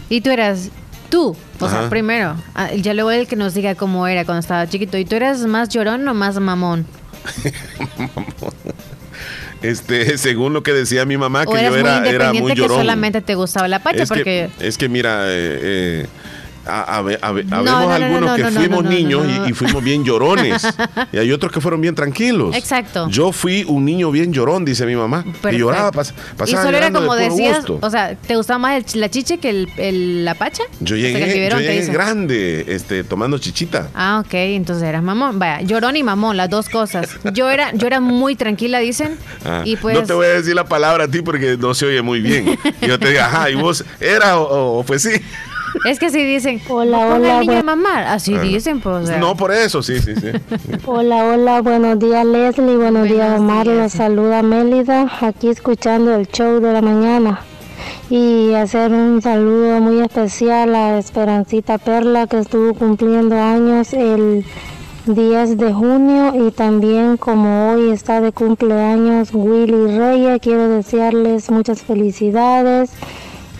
Y tú eras tú, o sea, primero, ah, ya luego el que nos diga cómo era cuando estaba chiquito. ¿Y tú eras más llorón o más mamón? Este, según lo que decía mi mamá, ¿O que yo era, muy era muy que llorón. solamente te gustaba la pacha? es, porque que, es que mira, eh, eh, a, a a habemos no, no, algunos no, que fuimos niños. Y, y fuimos bien llorones. y hay otros que fueron bien tranquilos. Exacto. Yo fui un niño bien llorón, dice mi mamá. Y Perfecto. lloraba, pas- y pasaba solo era de como puro decías, gusto. o sea, ¿te gustaba más el la chiche que el, el- la pacha? Yo O sea, llegué, biberón, yo llegué grande, este, tomando chichita. Ah, ok, entonces eras mamón. Vaya, llorón y mamón, las dos cosas. Yo era, yo era muy tranquila, dicen. Ah, y pues. No te voy a decir la palabra a ti porque no se oye muy bien. Y yo te digo, ajá, y vos, ¿era o, o pues sí? Es que si dicen, Hola, "Ponga al hola, niño a buen- mamar. Así Ah. dicen, pues. o sea. No, por eso, sí, sí, sí. Hola, hola, buenos días Leslie, buenos, días Omar, los saluda Mélida, aquí escuchando el show de la mañana. Y hacer un saludo muy especial a Esperancita Perla que estuvo cumpliendo años el 10 de junio y también como hoy está de cumpleaños Willy Reyes, quiero desearles muchas felicidades,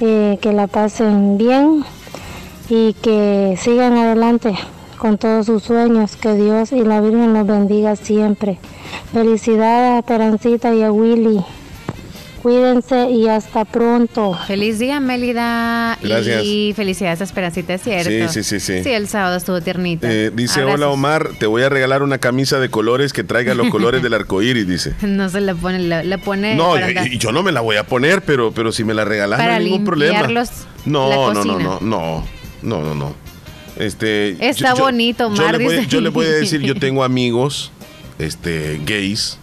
eh, que la pasen bien y que sigan adelante con todos sus sueños, que Dios y la Virgen los bendiga siempre. Felicidades a Esperancita y a Willy. Cuídense y hasta pronto. Feliz día, Mélida. Gracias. Y felicidades a Esperancita, es cierto. Sí, sí, sí, sí. Sí, el sábado estuvo tiernita. Eh, dice, Abrazos. hola Omar, te voy a regalar una camisa de colores que traiga los colores del arco iris, dice. No se la pone, la, la pone No, para y- yo no me la voy a poner, pero, pero si me la regalas no hay ningún problema. No, la no, no, no, no, no, no, no. Este, Está bonito, yo le, voy, yo le voy a decir, yo tengo amigos este, gays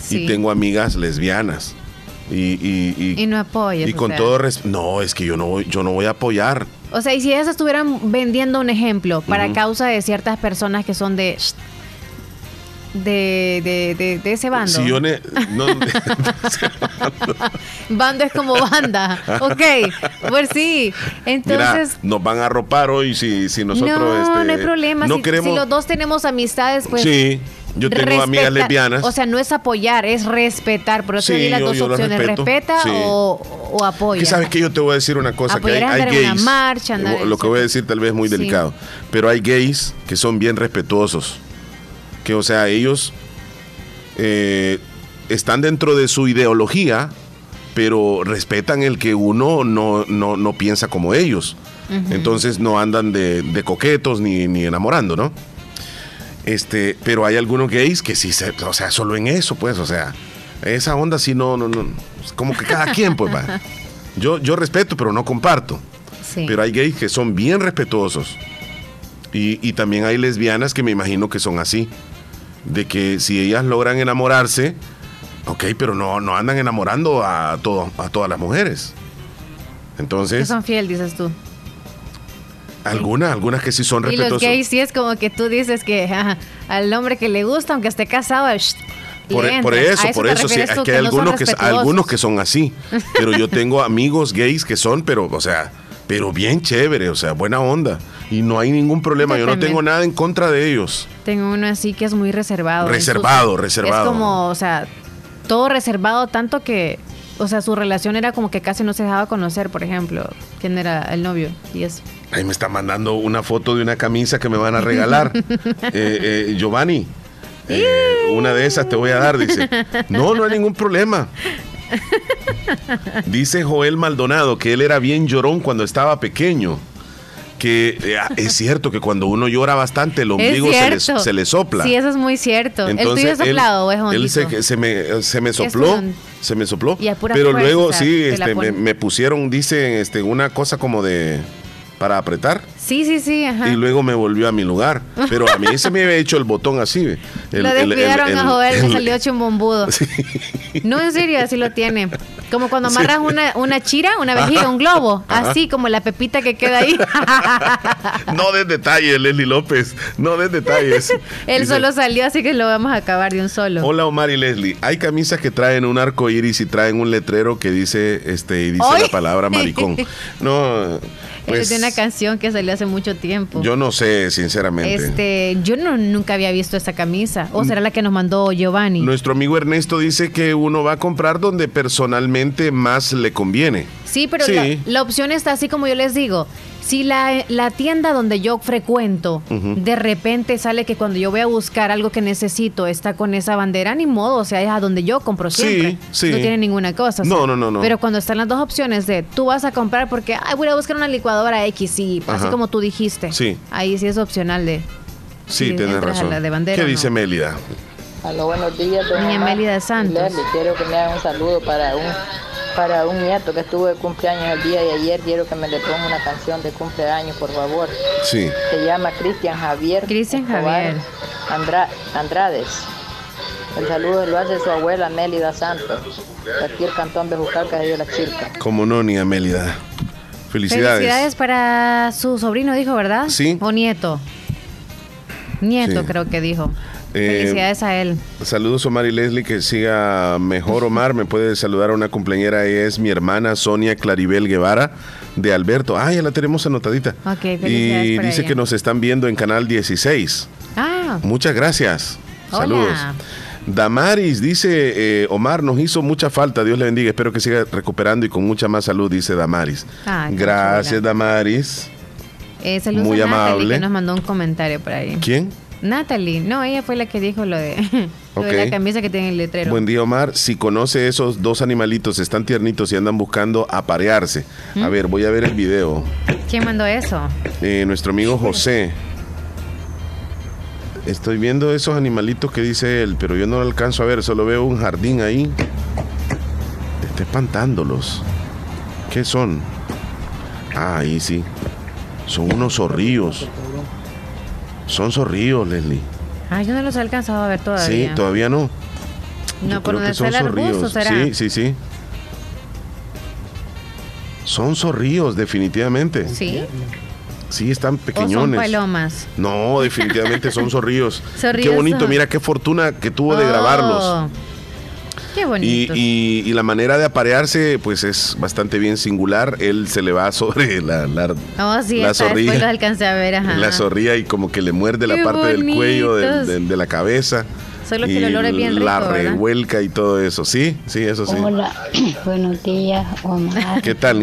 Sí. y tengo amigas lesbianas. Y, y, y, Y no apoyas. y con sea. todo res- No, es que yo no voy, yo no voy a apoyar. O sea, y si ellas estuvieran vendiendo un ejemplo para causa de ciertas personas que son de. De, de, de, de ese bando. Si yo ne- no, Bando es como banda. ok, pues sí. Entonces. Mira, nos van a arropar hoy si, si nosotros no, este, no hay problema. no si, queremos si los dos tenemos amistades, pues. sí, yo tengo amigas lesbianas. O sea, no es apoyar, es respetar. Por eso Sí, las yo- dos yo opciones: respeta sí. o, o apoya. que sabes que yo te voy a decir una cosa que hay, hay en una gays. marcha, lo- que voy a decir tal vez es muy Sí. delicado, pero hay gays que son bien respetuosos. Que o sea, ellos eh, están dentro de su ideología, pero respetan el que uno no, no, no piensa como ellos. Entonces no andan de, de coquetos ni, ni enamorando, ¿no? Este, pero hay algunos gays que sí se, o sea, solo en eso, pues, o sea, esa onda sí no, no, no, como que cada quien, pues, va. Yo, yo respeto, pero no comparto. Sí. Pero hay gays que son bien respetuosos. Y, y también hay lesbianas que me imagino que son así. De que si ellas logran enamorarse, ok, pero no, no andan enamorando a, todo, a todas las mujeres. Que Entonces, son fiel, dices tú. algunas, algunas que sí son Y los respetuosas. gays sí es como que tú dices que al hombre que le gusta, aunque esté casado, shh, Por, le por eso, ¿A por eso, sí, es tú, que hay no algunos que, algunos que son así. Pero yo tengo amigos gays que son, pero, o sea, pero bien chévere, o sea, buena onda. Y no hay ningún problema. Yo no tengo nada en contra de ellos. Tengo uno así que es muy reservado. Reservado, reservado. Es como, o sea, todo reservado tanto que, o sea, su relación era como que casi no se dejaba conocer, por ejemplo, quién era el novio y eso. Ahí me está mandando una foto de una camisa que me van a regalar. Eh, eh, Giovanni, eh, una de esas te voy a dar, dice. No, no hay ningún problema. Dice Joel Maldonado que él era bien llorón cuando estaba pequeño. Que eh, ah, es cierto que cuando uno llora bastante, el ombligo se le, cierto. se le sopla. Sí, eso es muy cierto. ¿El tuyo es él- soplado o es hondito? él se, se me, se me sopló, se me sopló. Y Pero fuerza, luego sí, este, me, me pusieron, dicen, este, una cosa como de para apretar Sí, sí, sí, ajá. y luego me volvió a mi lugar. Pero a mí se me había hecho el botón así. El- lo el- descuidaron el- a Joel, el- le salió chumombudo. No, en serio, así lo tiene. Como cuando Sí. amarras una, una chira, una vejiga, un globo. Ajá. Así como la pepita que queda ahí. No des detalles, Leslie López. No des detalles. Él Dice, solo salió, así que lo vamos a acabar de un solo. Hola Omar y Leslie. Hay camisas que traen un arco iris y traen un letrero que dice, este, y dice la palabra maricón. No, pues es de una canción que salió hace mucho tiempo. yo no sé, sinceramente. Este, yo no nunca había visto esa camisa. ¿O será la que nos mandó Giovanni? Nuestro amigo Ernesto dice que uno va a comprar donde personalmente más le conviene. Sí, pero Sí. La, la opción está así como yo les digo. Si la, la tienda donde yo frecuento, de repente sale que cuando yo voy a buscar algo que necesito está con esa bandera, ni modo, o sea, es a donde yo compro Sí, siempre. sí. No tiene ninguna cosa. o sea, No, no, no, no. Pero cuando están las dos opciones de tú vas a comprar porque ay, voy a buscar una licuadora X, y así Ajá. como tú dijiste. Sí. Ahí sí es opcional de. Sí, Sí, tienes razón. la de bandera ¿Qué no. dice Mélida? Aló, buenos días, Doña. Mélida Santos. Leslie, quiero que me hagan un saludo para un para un nieto que estuvo de cumpleaños el día de ayer. Quiero que me le ponga una canción de cumpleaños, por favor. Sí. Se llama Cristian Javier. Cristian Javier. Andra- Andrades. El saludo lo hace su abuela Mélida Santos, de aquí el cantón de Jucalca de la Chilca. Como no, ni a Mélida. Felicidades. Felicidades para su sobrino, dijo, ¿verdad? Sí. O nieto. Nieto, Sí. creo que dijo. Eh, Felicidades a él. Saludos Omar y Leslie, que siga mejor Omar. Me puede saludar a una compañera, ella es mi hermana Sonia Claribel Guevara de Alberto. Ah, ya la tenemos anotadita. Ok, Y dice ella. que nos están viendo en Canal 16. Ah, Muchas gracias. Hola. Saludos. Damaris dice, eh, Omar nos hizo mucha falta, Dios le bendiga, espero que siga recuperando y con mucha más salud, dice Damaris. Qué Gracias. Damaris. eh, saludos Muy a Natalie, amable. que nos mandó un comentario por ahí. ¿Quién? Natalie, no, ella fue la que dijo lo de, lo de Ok. la camisa que tiene el letrero. Buen día, Omar. Si conoce esos dos animalitos, están tiernitos y andan buscando aparearse. A ver, voy a ver el video. ¿Quién mandó eso? Eh, nuestro amigo José. Estoy viendo esos animalitos que dice él, pero yo no lo alcanzo a ver, solo veo un jardín ahí. Está espantándolos. ¿Qué son? Ah, ahí sí. Son unos zorrillos. Son zorrillos, Leslie. Ah, yo no los he alcanzado a ver todavía. Sí, todavía no. No, Yo por donde está el son arbusto. Sí, sí, sí. Son zorrillos, definitivamente. Sí. Sí, están O son pequeñones. palomas. No, definitivamente son zorrillos. Zorrillos Qué bonito, son. mira qué fortuna que tuvo de Oh, grabarlos. Qué Y, bonito. y- y la manera de aparearse, pues es bastante bien singular. Él se le va sobre la, la, oh, sí, la zorrilla. alcancé a ver, ajá. La zorrilla y como que le muerde la parte del cuello, de, la cabeza. Solo que y el olor es bien rico, La ¿verdad? revuelca y todo eso. Sí, sí, eso sí. Hola, buenos días, Omar. ¿Qué tal,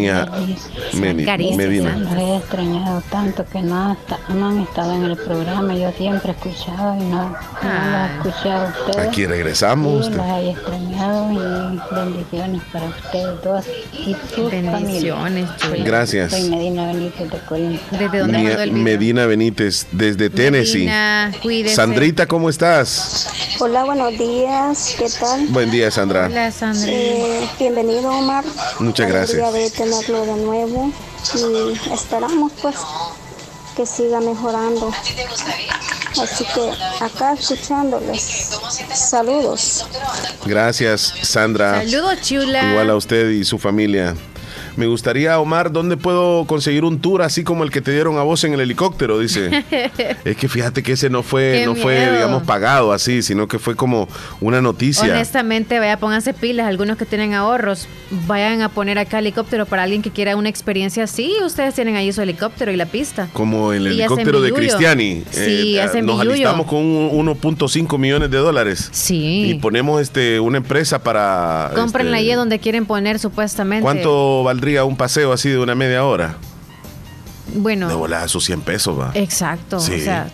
Caricias. Medina? Los he extrañado tanto que no, hasta- no han estado en el programa. Yo siempre escuchaba y no, no Ah. los he escuchado a ustedes. Aquí regresamos. Sí, los he extrañado y bendiciones para ustedes dos y sus Bendiciones. Gracias. Soy Medina Benítez de Colima. ¿Desde dónde? Medina Benítez, desde Tennessee. Medina, cuídese. Sandrita, ¿cómo estás? Hola, buenos días. ¿Qué tal? Buen día, Sandra. Hola, Sandra. Eh, bienvenido, Omar. Muchas gracias. Alegría de tenerlo de nuevo y esperamos, pues, que siga mejorando. Así que acá escuchándoles. Saludos. Gracias, Sandra. Saludos, chula. Igual a usted y su familia. Me gustaría, Omar, ¿dónde puedo conseguir un tour así como el que te dieron a vos en el helicóptero? Dice. es que fíjate que ese no fue, Qué no fue, miedo. digamos, pagado así, sino que fue como una noticia. Honestamente, vaya, pónganse pilas. Algunos que tienen ahorros, vayan a poner acá helicóptero para alguien que quiera una experiencia así. Ustedes tienen ahí su helicóptero y la pista. Como el Y helicóptero de. Cristiani. Sí, hacen nos billullo. alistamos con un 1.5 millones de dólares. Sí. Y ponemos este una empresa para. Cómprenla este, ahí donde quieren poner supuestamente. ¿Cuánto valdría un paseo así de una media hora? Bueno, De volada, sus 100 pesos, va. exacto. Sí. O sea,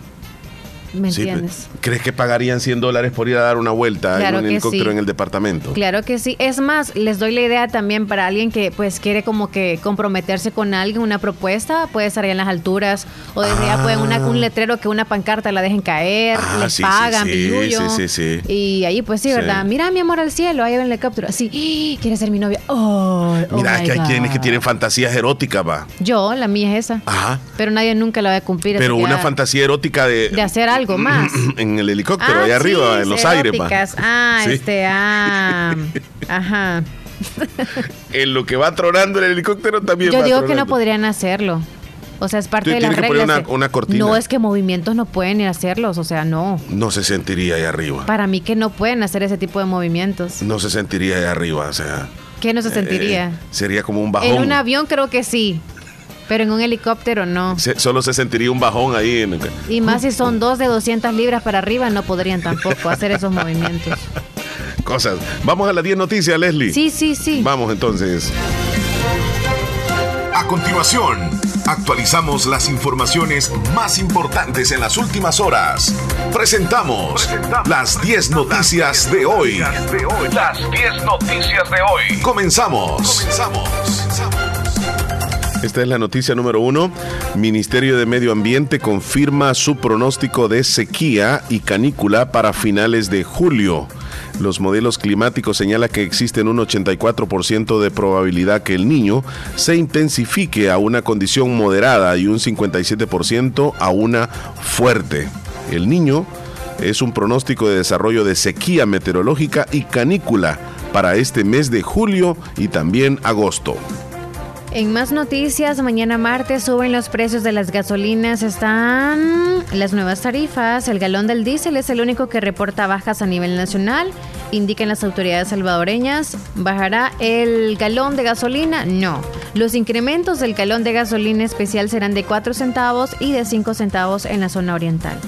¿me Sí, entiendes? ¿Crees que pagarían 100 dólares por ir a dar una vuelta Claro en un helicóptero sí. en el departamento? Claro que sí. Es más, les doy la idea también para alguien que pues quiere como que comprometerse con alguien, una propuesta, puede estar allá en las alturas o desde allá pueden una- un letrero que una pancarta la dejen caer, Ah, les sí, sí, pagan, sí, sí, sí, sí. Y ahí pues sí, Sí. ¿verdad? Mira mi amor al cielo, ahí va el helicóptero. Así, "¡Ah! ¿quieres ser mi novia? Oh, oh Mira, my que hay God. quienes que tienen fantasías eróticas, va. Yo, la mía es esa. Ajá. Pero nadie nunca la va a cumplir. Pero una fantasía erótica de, De hacer algo más. en el helicóptero, Ah, allá arriba, sí, en los aires. Ah, Sí. este, ah, ajá. en lo que va tronando el helicóptero también Yo va digo que no tronando. podrían hacerlo. O sea, es parte Tú de las reglas. una- una cortina. No es que movimientos no pueden hacerlos, o sea, no. No se sentiría ahí arriba. Para mí que no pueden hacer ese tipo de movimientos. No se sentiría ahí arriba, o sea. ¿Qué no se eh, sentiría? sería como un bajón. en un avión creo que sí, pero en un helicóptero no. Se- solo se sentiría un bajón ahí. En Y más si son dos de 200 libras para arriba, no podrían tampoco hacer esos movimientos. cosas. Vamos a las 10 noticias, Leslie. Sí, sí, sí. Vamos entonces. A continuación, actualizamos las informaciones más importantes en las últimas horas. Presentamos las 10 noticias de hoy. Las 10 noticias de hoy. Comenzamos. Comenzamos. Esta es la noticia número uno. Ministerio de Medio Ambiente confirma su pronóstico de sequía y canícula para finales de julio. Los modelos climáticos señalan que existen un 84% de probabilidad que el niño se intensifique a una condición moderada y un 57% a una fuerte. El niño es un pronóstico de desarrollo de sequía meteorológica y canícula para este mes de julio y también agosto. En más noticias, mañana martes suben los precios de las gasolinas, están las nuevas tarifas, el galón del diésel es el único que reporta bajas a nivel nacional, indican las autoridades salvadoreñas. ¿Bajará el galón de gasolina? No. Los incrementos del galón de gasolina especial serán de 4 centavos y de 5 centavos en la zona oriental.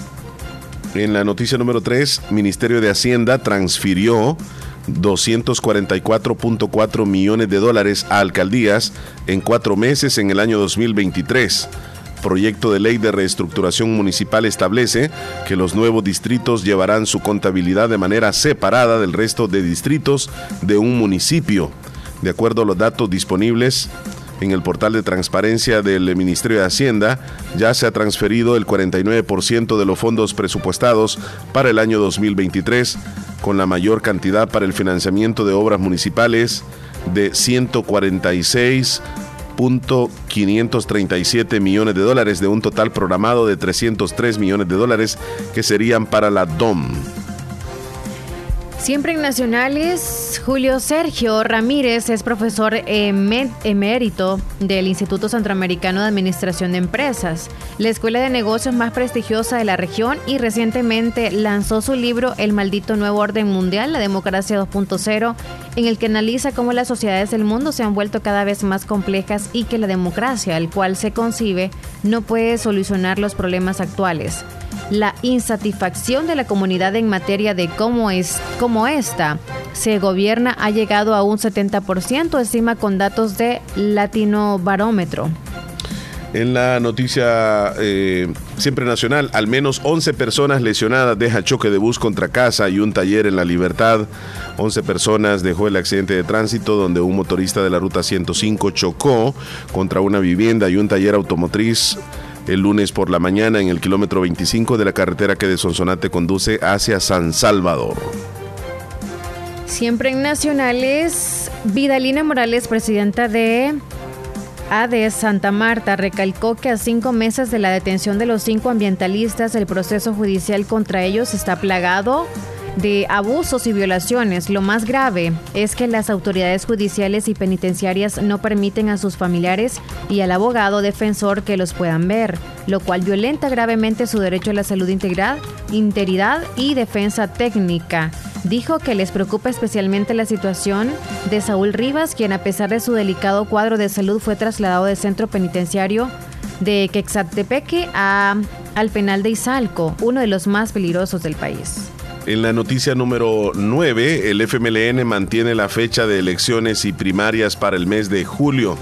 En la noticia número 3, Ministerio de Hacienda transfirió 244.4 millones de dólares a alcaldías en cuatro meses en el año 2023. Proyecto de ley de reestructuración municipal establece que los nuevos distritos llevarán su contabilidad de manera separada del resto de distritos de un municipio. De acuerdo a los datos disponibles en el portal de transparencia del Ministerio de Hacienda, ya se ha transferido el 49% de los fondos presupuestados para el año 2023, con la mayor cantidad para el financiamiento de obras municipales de 146.537 millones de dólares de un total programado de 303 millones de dólares que serían para la DOM. Siempre en Nacionales, Julio Sergio Ramírez es profesor emérito del Instituto Centroamericano de Administración de Empresas, la escuela de negocios más prestigiosa de la región y recientemente lanzó su libro El maldito nuevo orden mundial, la democracia 2.0, en el que analiza cómo las sociedades del mundo se han vuelto cada vez más complejas y que la democracia, al cual se concibe, no puede solucionar los problemas actuales la insatisfacción de la comunidad en materia de cómo es esta se gobierna ha llegado a un 70%, estima con datos de Latino Barómetro. En la noticia eh, siempre nacional, al menos 11 personas lesionadas deja choque de bus contra casa y un taller en La Libertad. 11 personas dejó el accidente de tránsito donde un motorista de la ruta 105 chocó contra una vivienda y un taller automotriz el lunes por la mañana en el kilómetro 25 de la carretera que de Sonsonate conduce hacia San Salvador. Siempre en Nacionales, Vidalina Morales, presidenta de AD Santa Marta, recalcó que a cinco meses de la detención de los cinco ambientalistas, el proceso judicial contra ellos está plagado de abusos y violaciones. Lo más grave es que las autoridades judiciales y penitenciarias no permiten a sus familiares y al abogado defensor que los puedan ver, lo cual violenta gravemente su derecho a la salud integral, integridad y defensa técnica. Dijo que les preocupa especialmente la situación de Saúl Rivas, quien a pesar de su delicado cuadro de salud fue trasladado del centro penitenciario de Quexatepeque a, al penal de Izalco, uno de los más peligrosos del país. En la noticia número 9, el FMLN mantiene la fecha de elecciones y primarias para el mes de julio.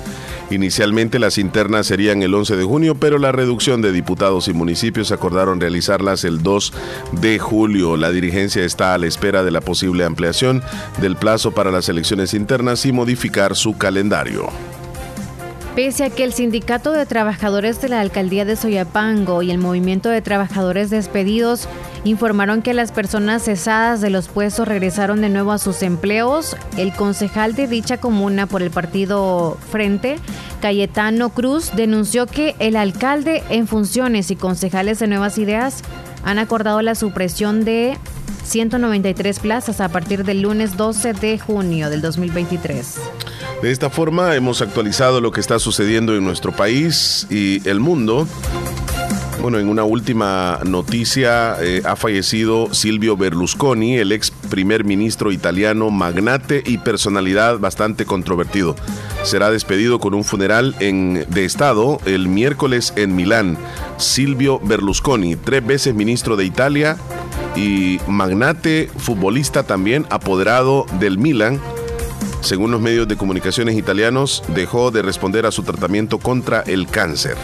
Inicialmente las internas serían el 11 de junio, pero la reducción de diputados y municipios acordaron realizarlas el 2 de julio. La dirigencia está a la espera de la posible ampliación del plazo para las elecciones internas y modificar su calendario. Pese a que el Sindicato de Trabajadores de la Alcaldía de Soyapango y el Movimiento de Trabajadores Despedidos informaron que las personas cesadas de los puestos regresaron de nuevo a sus empleos, el concejal de dicha comuna por el partido Frente, Cayetano Cruz, denunció que el alcalde en funciones y concejales de Nuevas Ideas han acordado la supresión de 193 plazas a partir del lunes 12 de junio del 2023. De esta forma hemos actualizado lo que está sucediendo en nuestro país y el mundo. Bueno, en una última noticia eh, ha fallecido Silvio Berlusconi, el ex primer ministro italiano, magnate y personalidad bastante controvertido. Será despedido con un funeral en, de Estado el miércoles en Milán. Silvio Berlusconi, tres veces ministro de Italia y magnate futbolista también, apoderado del Milan, según los medios de comunicaciones italianos, dejó de responder a su tratamiento contra el cáncer.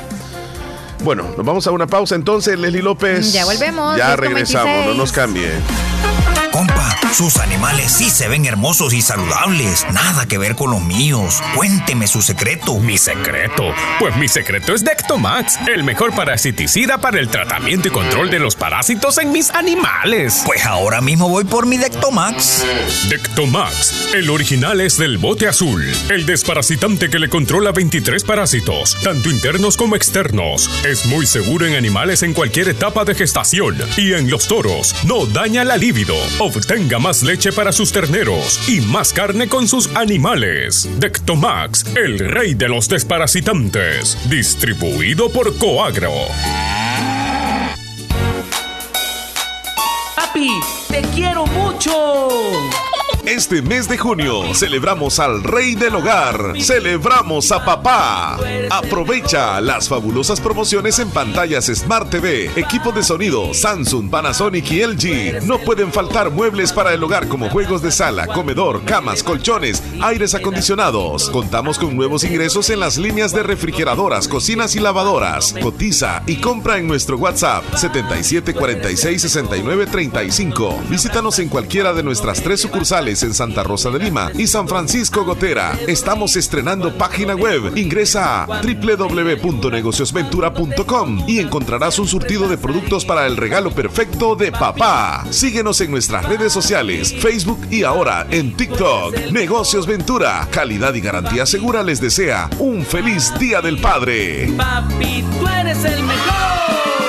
Bueno, nos vamos a una pausa entonces, Leslie López. Ya volvemos. Ya 10 con regresamos, 26. no nos cambie. Compa, sus animales sí se ven hermosos y saludables. Nada que ver con los míos. Cuénteme su secreto. Mi secreto. Pues mi secreto es Dectomax, el mejor parasiticida para el tratamiento y control de los parásitos en mis animales. Pues ahora mismo voy por mi Dectomax. Dectomax, el original es del bote azul, el desparasitante que le controla 23 parásitos, tanto internos como externos. Es muy seguro en animales en cualquier etapa de gestación y en los toros. No daña la libido. Obtenga más leche para sus terneros y más carne con sus animales. Dectomax, el rey de los desparasitantes. Distribuido por Coagro. Papi, te quiero mucho. Este mes de junio celebramos al rey del hogar, celebramos a papá. Aprovecha las fabulosas promociones en pantallas Smart TV, equipo de sonido Samsung, Panasonic y LG. No pueden faltar muebles para el hogar como juegos de sala, comedor, camas, colchones, aires acondicionados. Contamos con nuevos ingresos en las líneas de refrigeradoras, cocinas y lavadoras. Cotiza y compra en nuestro WhatsApp 77466935. Visítanos en cualquiera de nuestras tres sucursales en Santa Rosa de Lima y San Francisco Gotera. Estamos estrenando página web. Ingresa a www.negociosventura.com y encontrarás un surtido de productos para el regalo perfecto de papá. Síguenos en nuestras redes sociales, Facebook y ahora en TikTok. Negocios Ventura, calidad y garantía segura les desea un feliz Día del Padre. Papi, tú eres el mejor.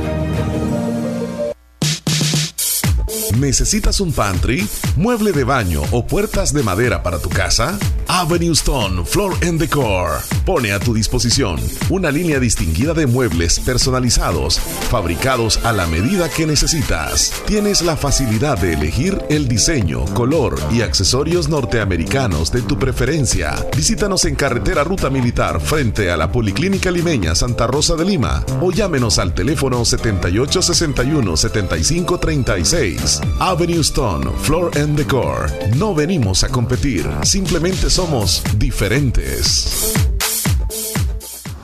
¿Necesitas un pantry, mueble de baño o puertas de madera para tu casa? Avenue Stone Floor and Decor pone a tu disposición una línea distinguida de muebles personalizados, fabricados a la medida que necesitas. Tienes la facilidad de elegir el diseño, color y accesorios norteamericanos de tu preferencia. Visítanos en carretera Ruta Militar frente a la Policlínica Limeña Santa Rosa de Lima o llámenos al teléfono 7861 7536. Avenue Stone Floor and Decor. No venimos a competir, simplemente somos diferentes.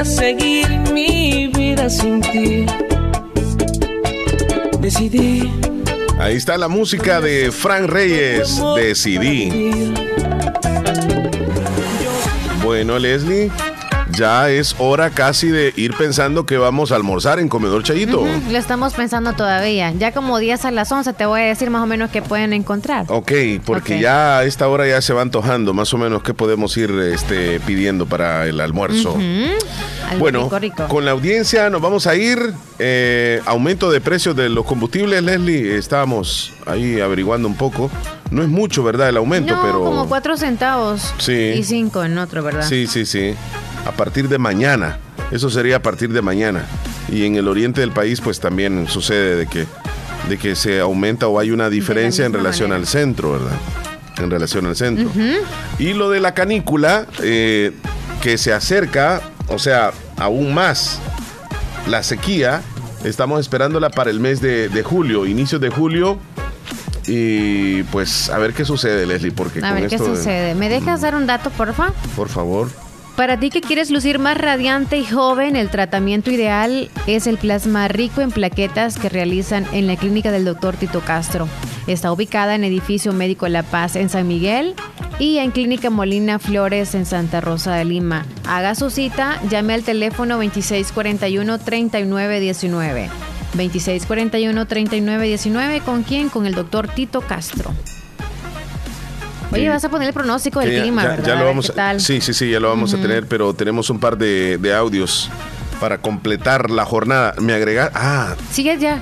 Que voy a seguir mi vida sin ti. Decidí. Ahí está la música de Frank Reyes, Decidí. Bueno, Leslie, ya es hora casi de ir pensando que vamos a almorzar en Comedor Chayito. Lo estamos pensando todavía. Ya como 10 a las 11 te voy a decir más o menos qué pueden encontrar. Ok, porque ya a esta hora ya se va antojando más o menos qué podemos ir este, pidiendo para el almuerzo. Bueno, rico, rico. con la audiencia nos vamos a ir. Eh, aumento de precios de los combustibles, Leslie. Estábamos ahí averiguando un poco. No es mucho, ¿verdad? El aumento, no, pero. como 4 centavos. Sí. Y 5 en otro, ¿verdad? Sí, sí, sí. A partir de mañana. Eso sería a partir de mañana. Y en el oriente del país, pues también sucede de que, de que se aumenta o hay una diferencia en relación manera. al centro, ¿verdad? En relación al centro. Y lo de la canícula, eh, que se acerca, o sea, aún más la sequía, estamos esperándola para el mes de, de julio, inicios de julio. Y pues a ver qué sucede, Leslie, porque A con ver qué de- sucede. ¿Me dejas dar un dato, porfa? por favor. Para ti que quieres lucir más radiante y joven, el tratamiento ideal es el plasma rico en plaquetas que realizan en la clínica del doctor Tito Castro. Está ubicada en Edificio Médico La Paz en San Miguel y en Clínica Molina Flores en Santa Rosa de Lima. Haga su cita, llame al teléfono 2641-3919. 2641-3919, ¿con quién? Con el doctor Tito Castro. Oye, Sí. vas a poner el pronóstico del ya- clima, ya, ¿verdad? ya lo vamos a-. Sí, sí, sí, ya lo vamos Ujú. a tener, pero tenemos un par de, de audios para completar la jornada. Me agrega. Ah, Sigue ya.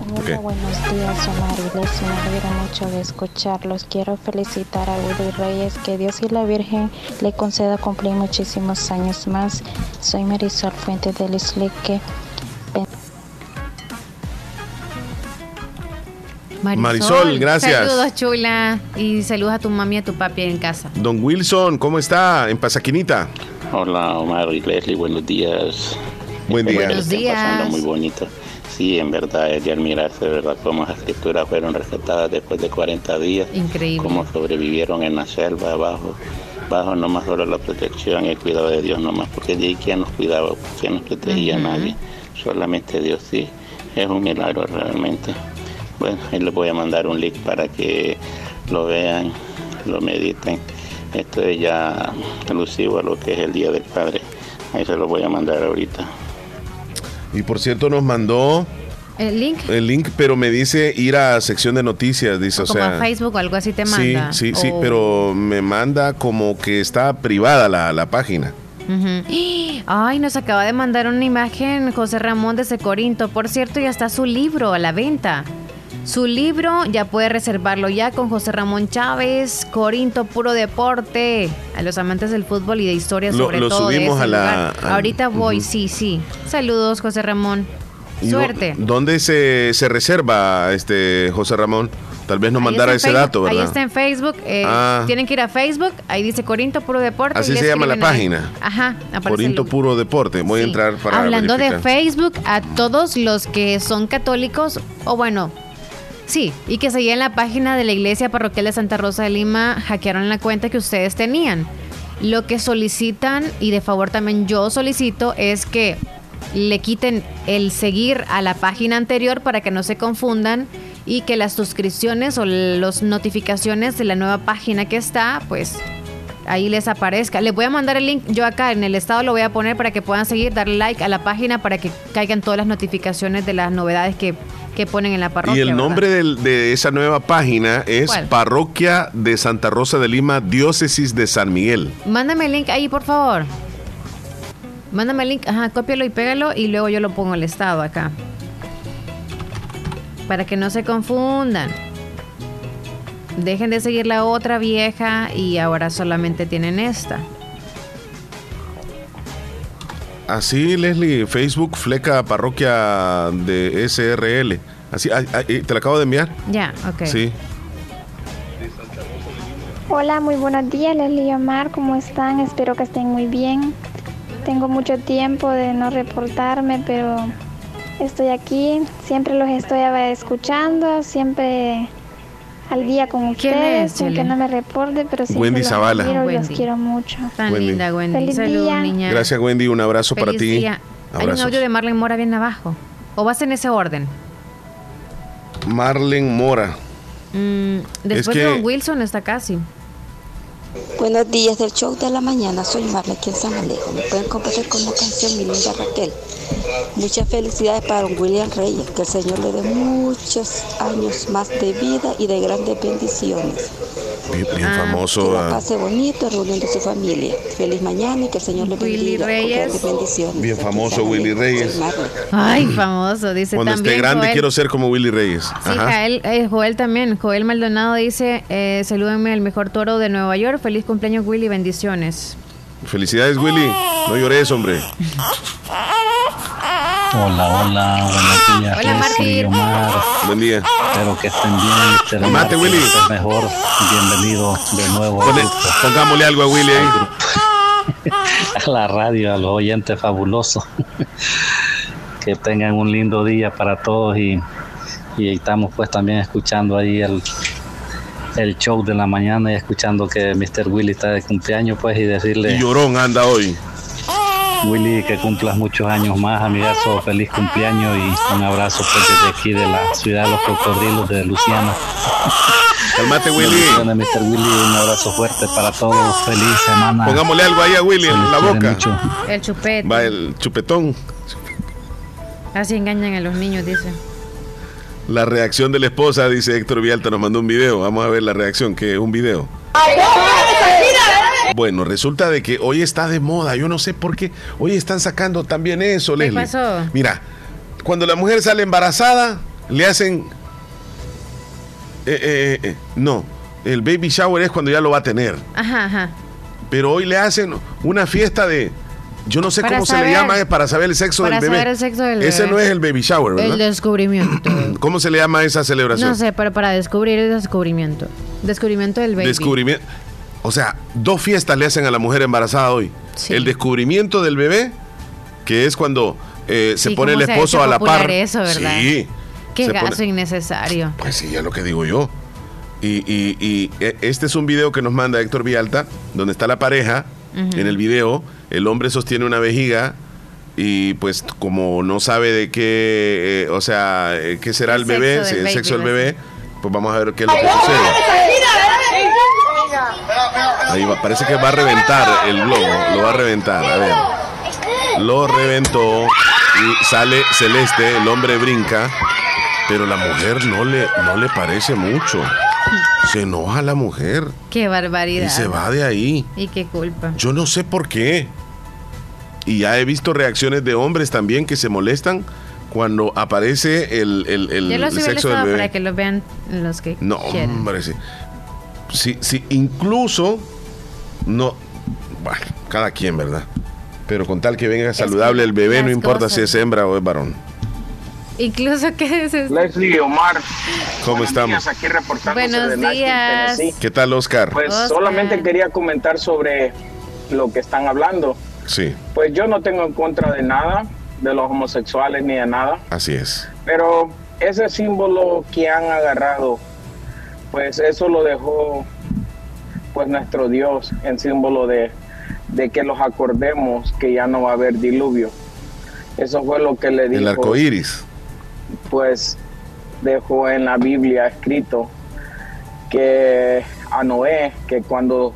Hola, Ok. buenos días, Omar y Leslie. Me alegro mucho de escucharlos. Quiero felicitar a Willy Reyes, que Dios y la Virgen le conceda cumplir muchísimos años más. Soy Marisol Fuentes del Isleque. Marisol, gracias. Saludos, chula. Y saludos a tu mami y a tu papi en casa. don Wilson, ¿cómo está? En Pasaquinita. Hola Omar y Leslie, buenos días. Buen día. Buenos estén pasando días. muy bonito. Sí, en verdad es de admirarse, ¿verdad? Cómo las escrituras fueron rescatadas después de 40 días. Increíble. Cómo sobrevivieron en la selva, abajo. Bajo nomás solo la protección y el cuidado de Dios nomás, porque de ahí quién nos cuidaba, quién nos protegía, Ujú. nadie. Solamente Dios sí. Es un milagro realmente. Bueno, ahí les voy a mandar un link para que lo vean, lo mediten. Esto es ya alusivo a lo que es el Día del Padre. Ahí se lo voy a mandar ahorita. Y por cierto, nos mandó El link, el link, pero me dice ir a sección de noticias, dice, o como sea. a Facebook o algo así te sí, manda. sí, sí, O- pero me manda como que está privada la, la página. Ujú. Ay, nos acaba de mandar una imagen José Ramón desde Corinto. Por cierto, ya está su libro a la venta. Su libro ya puede reservarlo ya con José Ramón Chávez, Corinto Puro Deporte, a los amantes del fútbol y de historia Lo- sobre lo todo subimos a la- Ahorita voy, sí, sí. Saludos, José Ramón. ¿Y do- Suerte. ¿Dónde se, se reserva este José Ramón? Tal vez nos Ahí mandara ese dato, ¿verdad? Ahí está en Facebook. eh, Ah. Tienen que ir a Facebook. Ahí dice Corinto Puro Deporte. Así se llama la ahí. página. Ajá. Corinto Puro Deporte. Voy a entrar para Hablando de. Facebook, a todos los que son católicos, o bueno, sí, y que seguían la página de la Iglesia Parroquial de Santa Rosa de Lima, hackearon la cuenta que ustedes tenían. Lo que solicitan, y de favor también yo solicito, es que le quiten el seguir a la página anterior para que no se confundan y que las suscripciones o las notificaciones de la nueva página que está, pues ahí les aparezca. Les voy a mandar el link, yo acá en el estado lo voy a poner para que puedan seguir, darle like a la página para que caigan todas las notificaciones de las novedades que, que ponen en la parroquia. Y el nombre del- de esa nueva página es ¿Cuál? Parroquia de Santa Rosa de Lima, Diócesis de San Miguel. Mándame el link ahí, por favor. Mándame el link, ajá, cópialo y pégalo y luego yo lo pongo el estado acá. Para que no se confundan. Dejen de seguir la otra vieja y ahora solamente tienen esta. Así, Leslie, Facebook, Fleca Parroquia de SRL. Así, eh, te la acabo de enviar. Ya, ok. Sí. Hola, muy buenos días, Leslie y Omar. ¿Cómo están? Espero que estén muy bien. Tengo mucho tiempo de no reportarme, pero estoy aquí. Siempre los estoy escuchando, siempre al día con ¿Quién ustedes, es, aunque no me reporte, pero siempre Wendy los Zavala. admiro y los Wendy. quiero mucho. Tan Wendy. linda, Wendy. Feliz Saludos, día. niña. Gracias, Wendy. Un abrazo para Feliz ti. día. Hay un audio de Marlene Mora bien abajo. ¿O vas en ese orden? Marlen Mora. Mm, después que- de Don Wilson está casi. Buenos días del show de la mañana, soy Marla aquí en San Alejo. Me pueden complacer con la canción Mi linda Raquel. Muchas felicidades para don William Reyes, que el Señor le dé muchos años más de vida y de grandes bendiciones. Bien, bien Ah, famoso. Que la ah, pase bonito reuniendo su familia. Feliz mañana y que el Señor le Willy bendiga con Reyes. grandes bendiciones. bien famoso San Willy. Reyes. Ay, famoso, dice Cuando también. esté grande Joel. quiero ser como Willy Reyes. Sí, Ajá. Joel, eh, Joel también. Joel Maldonado dice: eh, Salúdenme al mejor toro de Nueva York. Feliz cumpleaños, Willy. Bendiciones. Felicidades, Willy. No llores, hombre. Hola, hola, buenos días. Hola, Martín. Omar. Buen día. Espero que estén bien. Mate, Willy. mejor. Bienvenido de nuevo al Ponle- grupo. pongámosle algo a Willy ahí. a la radio, a los oyentes fabulosos. que tengan un lindo día para todos y, y estamos pues también escuchando ahí el, el show de la mañana y escuchando que Mr. Willy está de cumpleaños pues y decirle Y llorón anda hoy. Willy que cumplas muchos años más, amigazo, feliz cumpleaños y un abrazo pues desde aquí de la ciudad de los cocodrilos de Luciana. Calmate, Willy. Mr. Willy, un abrazo fuerte para todos, feliz semana. Pongámosle algo ahí a Willy en la boca. mucho. El chupete. Va el chupetón. Así engañan a los niños, dice. La reacción de la esposa, dice Héctor Vialta, nos mandó un video. Vamos a ver la reacción, que es un video. Bueno, resulta de que hoy está de moda. Yo no sé por qué. Hoy están sacando también eso, ¿Qué Leslie. pasó? Mira, cuando la mujer sale embarazada, le hacen. eh, eh, eh, no, el baby shower es cuando ya lo va a tener. Ajá, ajá. Pero hoy le hacen una fiesta de. Yo no sé Para cómo se le llama, es para saber el sexo para del bebé. saber el sexo del Ese bebé. no es el baby shower, El ¿verdad? descubrimiento. ¿Cómo se le llama esa celebración? No sé, pero para descubrir el descubrimiento. Descubrimiento del baby. Descubrimiento. O sea, dos fiestas le hacen a la mujer embarazada hoy. El descubrimiento del bebé, que es cuando eh, se Sí, pone el esposo a la par. eso, ¿verdad? Sí. Qué pone- gasto innecesario. Pues sí, es lo que digo yo. Y, y- y, eh, este es un video que nos manda Héctor Vialta, donde está la pareja. En el video, el hombre sostiene una vejiga y pues como no sabe de qué, eh, o sea, eh, qué será el, El bebé, el baby, sexo del bebé, pues vamos a ver qué es lo que sucede. Ahí va, parece que va a reventar el globo, lo va a reventar, a ver. Lo reventó y sale celeste, el hombre brinca, pero la mujer no le, no le parece mucho. Se enoja la mujer Qué barbaridad. y se va de ahí. Y qué culpa. Yo no sé por qué. Y ya he visto reacciones de hombres también que se molestan cuando aparece el, el- el- Yo el sexo del bebé. para que lo vean los que No, quieran. hombre, sí. Sí, sí, incluso no. Bueno, cada quien, ¿verdad? Pero con tal que venga saludable el bebé, no importa cosas- si es hembra o es varón. Incluso que es esto? Leslie Omar. ¿Cómo buenos estamos? días, aquí reportándose Buenos días. ¿Qué tal, Oscar? Pues Oscar. solamente quería comentar sobre lo que están hablando. Sí, Pues yo no tengo en contra de nada, de los homosexuales ni de nada, así es. pero ese símbolo que han agarrado, pues eso lo dejó pues nuestro Dios en símbolo de, de que los acordemos que ya no va a haber diluvio. Eso fue lo que le dijo El arco iris. pues dejó en la Biblia escrito que a Noé, que cuando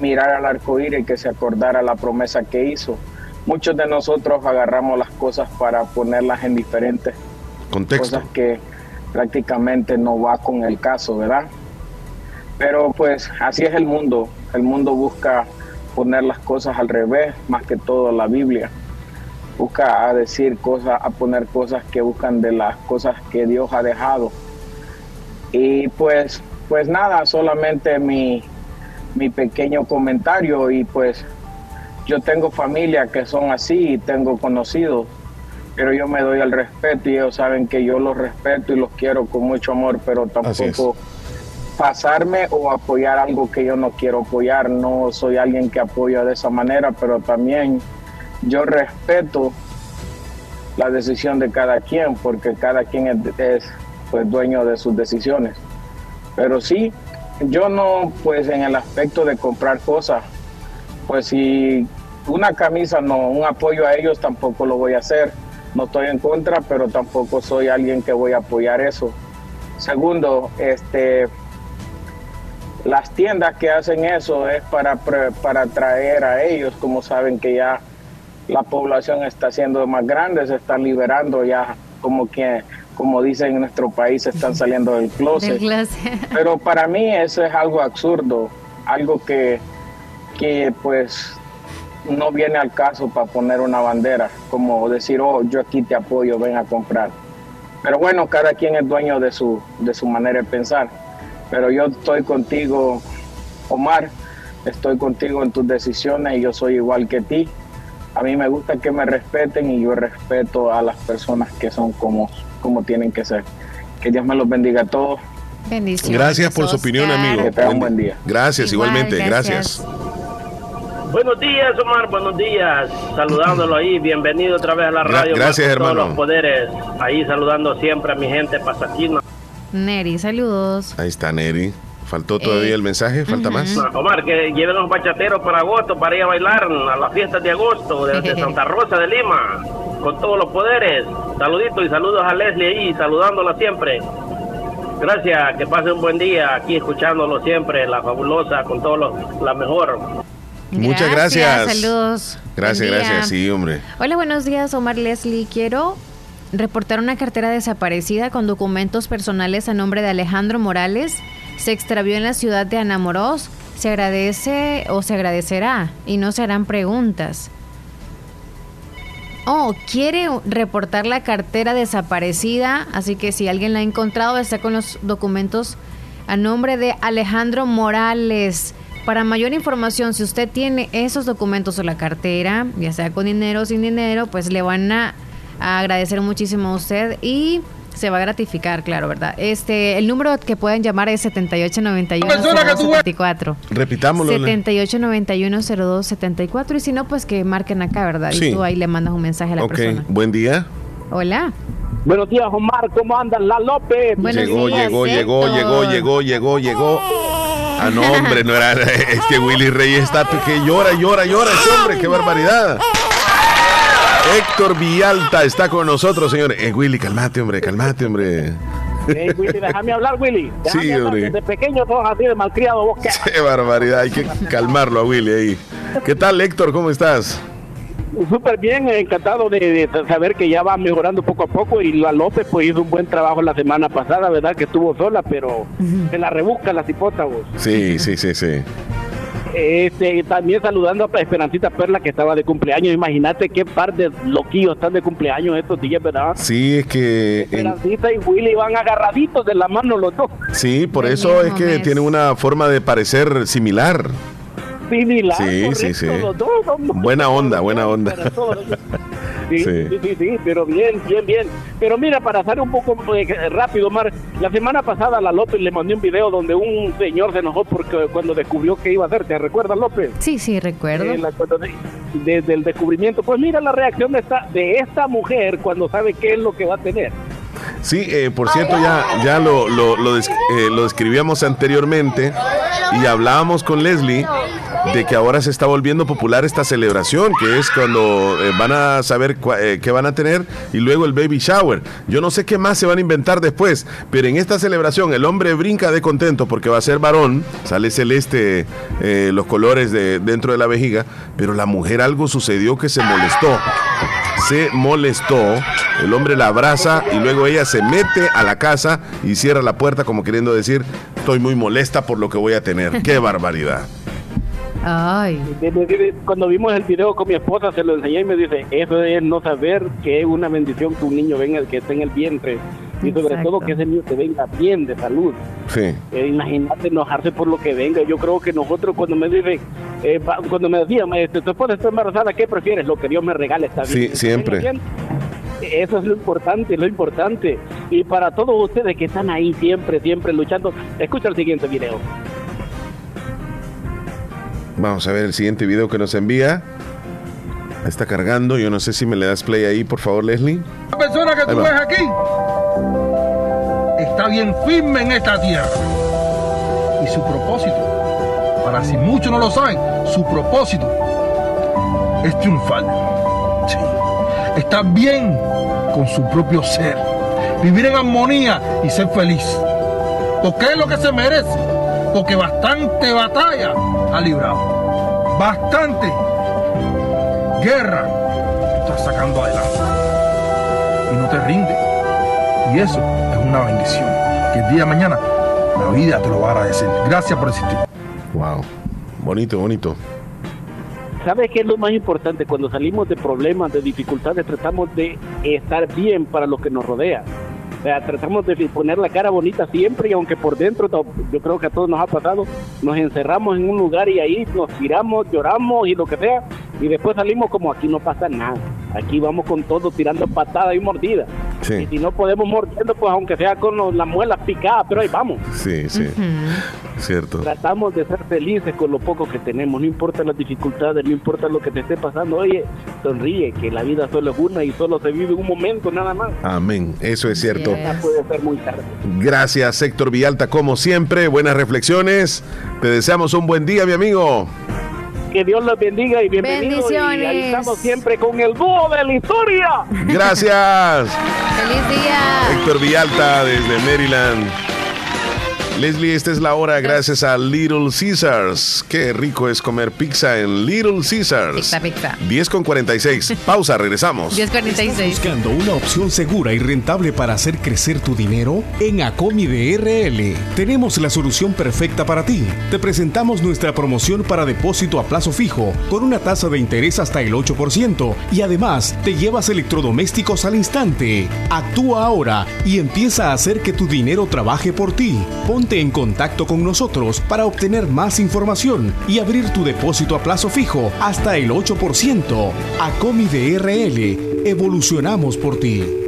mirara el arco iris, que se acordara la promesa que hizo. Muchos de nosotros agarramos las cosas para ponerlas en diferentes Contexto. cosas que prácticamente no va con el caso, ¿verdad? Pero pues así es el mundo. El mundo busca poner las cosas al revés, más que todo la Biblia. Busca a decir cosas, a poner cosas que buscan de las cosas que Dios ha dejado. Y pues, pues nada, solamente mi, mi pequeño comentario y pues yo tengo familia que son así y tengo conocidos pero yo me doy el respeto y ellos saben que yo los respeto y los quiero con mucho amor, pero tampoco pasarme o apoyar algo que yo no quiero apoyar. No soy alguien que apoya de esa manera, pero también yo respeto la decisión de cada quien, porque cada quien es, es, pues dueño de sus decisiones. Pero sí, yo no, pues en el aspecto de comprar cosas, pues si una camisa no, un apoyo a ellos tampoco lo voy a hacer. No estoy en contra, pero tampoco soy alguien que voy a apoyar eso. Segundo, este, las tiendas que hacen eso es para, para atraer a ellos, como saben que ya la población está siendo más grande, se está liberando ya, como que, como dicen en nuestro país, están saliendo del closet. Del closet. Pero para mí eso es algo absurdo, algo que, que pues no viene al caso para poner una bandera, como decir, oh, yo aquí te apoyo, ven a comprar. Pero bueno, cada quien es dueño de su, de su manera de pensar. Pero yo estoy contigo, Omar, estoy contigo en tus decisiones y yo soy igual que ti. A mí me gusta que me respeten y yo respeto a las personas que son como, como tienen que ser. Que Dios me los bendiga a todos. Bendiciones. Gracias por su opinión, amigo. Que tenga un buen día. Gracias, Igual, igualmente. gracias. Gracias. Buenos días, Omar, buenos días. Saludándolo ahí, bienvenido otra vez a la radio. gracias, hermano. Todos los poderes. Ahí saludando siempre a mi gente pasaquina. Neri, saludos. Ahí está Neri. ¿Faltó todavía Eh, el mensaje? ¿Falta más? Omar, que lleven los bachateros para agosto para ir a bailar a las fiestas de agosto de, de Santa Rosa de Lima. Con todos los poderes. Saluditos y saludos a Leslie ahí, saludándola siempre. Gracias, que pase un buen día aquí escuchándolo siempre, la fabulosa, con todos los, la mejor. Muchas gracias. Saludos. Gracias, Buen día. gracias. Sí, hombre. Hola, buenos días, Omar Leslie. Quiero reportar una cartera desaparecida con documentos personales a nombre de Alejandro Morales. Se extravió en la ciudad de Anamorós. Se agradece o se agradecerá y no se harán preguntas. Oh, quiere reportar la cartera desaparecida, así que si alguien la ha encontrado está con los documentos a nombre de Alejandro Morales. Para mayor información, si usted tiene esos documentos o la cartera, ya sea con dinero o sin dinero, pues le van a, a agradecer muchísimo a usted y se va a gratificar, claro, ¿verdad? Este, el número que pueden llamar es 7891-0274. Repitámoslo. 7891-0274 y si no, pues que marquen acá, ¿verdad? Sí. Y tú ahí le mandas un mensaje a la Ok, persona. buen día. Hola. Buenos días, Omar. ¿Cómo andan? La López. llegó, llegó, llegó, llegó, llegó, llegó, llegó. Ah, no, hombre, no era. Es que Willy Reyes está que llora, llora, llora ese hombre, qué barbaridad. Héctor Villalta está con nosotros, señor. Eh, Willy, calmate, hombre, calmate, hombre. Hey, Willy, déjame hablar, Willy. Déjame Sí, hablar. hombre. Desde pequeño sos así de malcriado vos. ¿qué? Qué barbaridad, hay que calmarlo a Willy ahí. ¿Qué tal, Héctor? ¿Cómo estás? Súper bien, encantado de, de saber que ya va mejorando poco a poco y la López pues hizo un buen trabajo la semana pasada, ¿verdad? Que estuvo sola, pero se la rebusca la cipota vos. Sí, sí, sí, sí. Este, también saludando a Esperancita Perla que estaba de cumpleaños. Imagínate qué par de loquillos están de cumpleaños estos días, ¿verdad? Sí, es que. en- Esperancita y Willy van agarraditos de la mano los dos. sí, por eso es que mes. tiene una forma de parecer similar. Similar, Sí, correcto, sí, sí. los dos son- Buena onda, buena onda. Sí, Sí. sí, sí, sí, pero bien, bien, bien. Pero mira, para hacer un poco eh, rápido, Mar, la semana pasada a la López le mandé un video donde un señor se enojó porque cuando descubrió que iba a hacer, ¿te recuerdas, López? Sí, sí, recuerdo. Eh, la- cuando de- desde el descubrimiento. Pues mira la reacción de esta, de esta mujer cuando sabe qué es lo que va a tener. Sí, eh, por cierto, ya, ya lo, lo, lo eh, lo describíamos anteriormente y hablábamos con Leslie de que ahora se está volviendo popular esta celebración, que es cuando eh, van a saber eh, qué van a tener y luego el baby shower. Yo no sé qué más se van a inventar después, pero en esta celebración el hombre brinca de contento porque va a ser varón, sale celeste los colores de, dentro de la vejiga, pero la mujer algo sucedió que se molestó se molestó, el hombre la abraza y luego ella se mete a la casa y cierra la puerta como queriendo decir, estoy muy molesta por lo que voy a tener. ¡Qué barbaridad! Ay. Cuando vimos el video con mi esposa, se lo enseñé y me dice, eso es no saber que es una bendición que un niño venga, que esté en el vientre. Y sobre Exacto. todo que ese niño te venga bien, de salud. Sí. Eh, imagínate enojarse por lo que venga. Yo creo que nosotros cuando me dicen, eh, cuando me decían, este, tu esposa está embarazada, ¿qué prefieres? Lo que Dios me regale está bien. Sí, siempre. Bien, Eso es lo importante, lo importante. Y para todos ustedes que están ahí siempre, siempre luchando, escucha el siguiente video. Vamos a ver el siguiente video que nos envía. Está cargando, yo no sé si me le das play ahí, por favor, Leslie. La persona que tú ves aquí está bien firme en esta tierra. Y su propósito, para si muchos no lo saben, su propósito es triunfar. Sí. Estar bien con su propio ser. Vivir en armonía y ser feliz. Porque es lo que se merece porque bastante batalla ha librado. Bastante guerra estás sacando adelante. Y no te rinde. Y eso es una bendición. Que el día de mañana la vida te lo va a agradecer. Gracias por existir. Wow. Bonito, bonito. ¿Sabes qué es lo más importante? Cuando salimos de problemas, de dificultades, tratamos de estar bien para lo que nos rodea. Sea, tratamos de poner la cara bonita siempre y aunque por dentro, yo creo que a todos nos ha pasado, nos encerramos en un lugar y ahí nos tiramos, lloramos y lo que sea, y después salimos como aquí no pasa nada. Aquí vamos con todo tirando patadas y mordidas. Y si no podemos mordiendo, pues aunque sea con las muelas picadas, pero ahí vamos. Sí, sí. Cierto. Tratamos de ser felices con lo poco que tenemos, no importa las dificultades, no importa lo que te esté pasando. Oye, sonríe, que la vida solo es una y solo se vive un momento nada más. Amén, eso es cierto. Puede ser muy tarde. Gracias, Héctor Villalta, como siempre. Buenas reflexiones. Te deseamos un buen día, mi amigo. Que Dios los bendiga y bienvenidos. Y ahí estamos siempre con el dúo de la historia. Gracias. Feliz día. Héctor Villalta desde Maryland. Leslie, esta es la hora gracias a Little Caesars. Qué rico es comer pizza en Little Caesars. Pizza, pizza. 10 con 46. Pausa, regresamos. 10 46. buscando una opción segura y rentable para hacer crecer tu dinero? En Acomi DRL tenemos la solución perfecta para ti. Te presentamos nuestra promoción para depósito a plazo fijo con una tasa de interés hasta el 8% y además te llevas electrodomésticos al instante. Actúa ahora y empieza a hacer que tu dinero trabaje por ti. Ponte en contacto con nosotros para obtener más información y abrir tu depósito a plazo fijo hasta el 8%. Acomi DRL, evolucionamos por ti.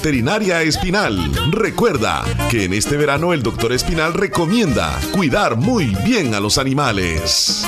Veterinaria Espinal. Recuerda que en este verano el doctor Espinal recomienda cuidar muy bien a los animales.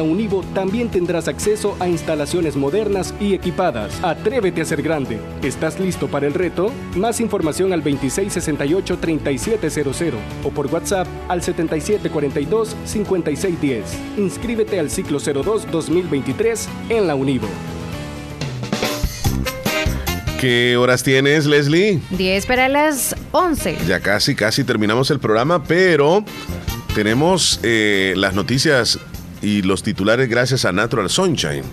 La Univo también tendrás acceso a instalaciones modernas y equipadas. Atrévete a ser grande. ¿Estás listo para el reto? Más información al 2668-3700 o por WhatsApp al 7742-5610. Inscríbete al ciclo 02-2023 en la Univo. ¿Qué horas tienes, Leslie? 10 para las 11. Ya casi, casi terminamos el programa, pero tenemos eh, las noticias y los titulares gracias a Natural Sunshine.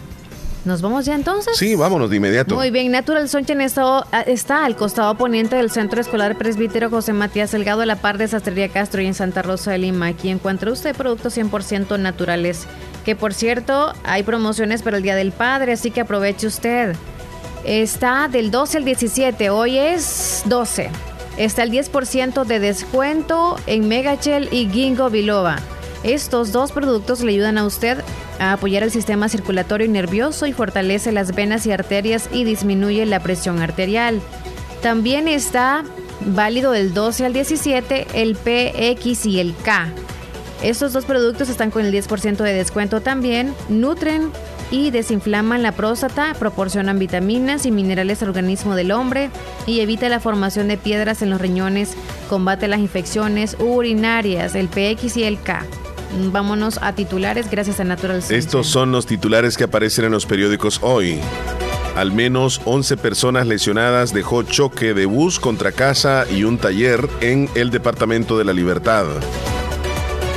¿Nos vamos ya entonces? Sí, vámonos de inmediato. Muy bien, Natural Sunshine está, está al costado poniente del Centro Escolar Presbítero José Matías Delgado, a la par de Sastrería Castro y en Santa Rosa de Lima. Aquí encuentra usted productos 100% naturales. Que por cierto, hay promociones para el Día del Padre, así que aproveche usted. Está del 12 al 17, hoy es 12. Está el 10% de descuento en Megachel y Gingo Biloba. Estos dos productos le ayudan a usted a apoyar el sistema circulatorio y nervioso y fortalece las venas y arterias y disminuye la presión arterial. También está válido del 12 al 17 el PX y el K. Estos dos productos están con el 10% de descuento también. Nutren y desinflaman la próstata, proporcionan vitaminas y minerales al organismo del hombre y evita la formación de piedras en los riñones, combate las infecciones urinarias, el PX y el K. Vámonos a titulares gracias a Natural Sunshine. Estos son los titulares que aparecen en los periódicos hoy. Al menos 11 personas lesionadas dejó choque de bus contra casa y un taller en el Departamento de la Libertad.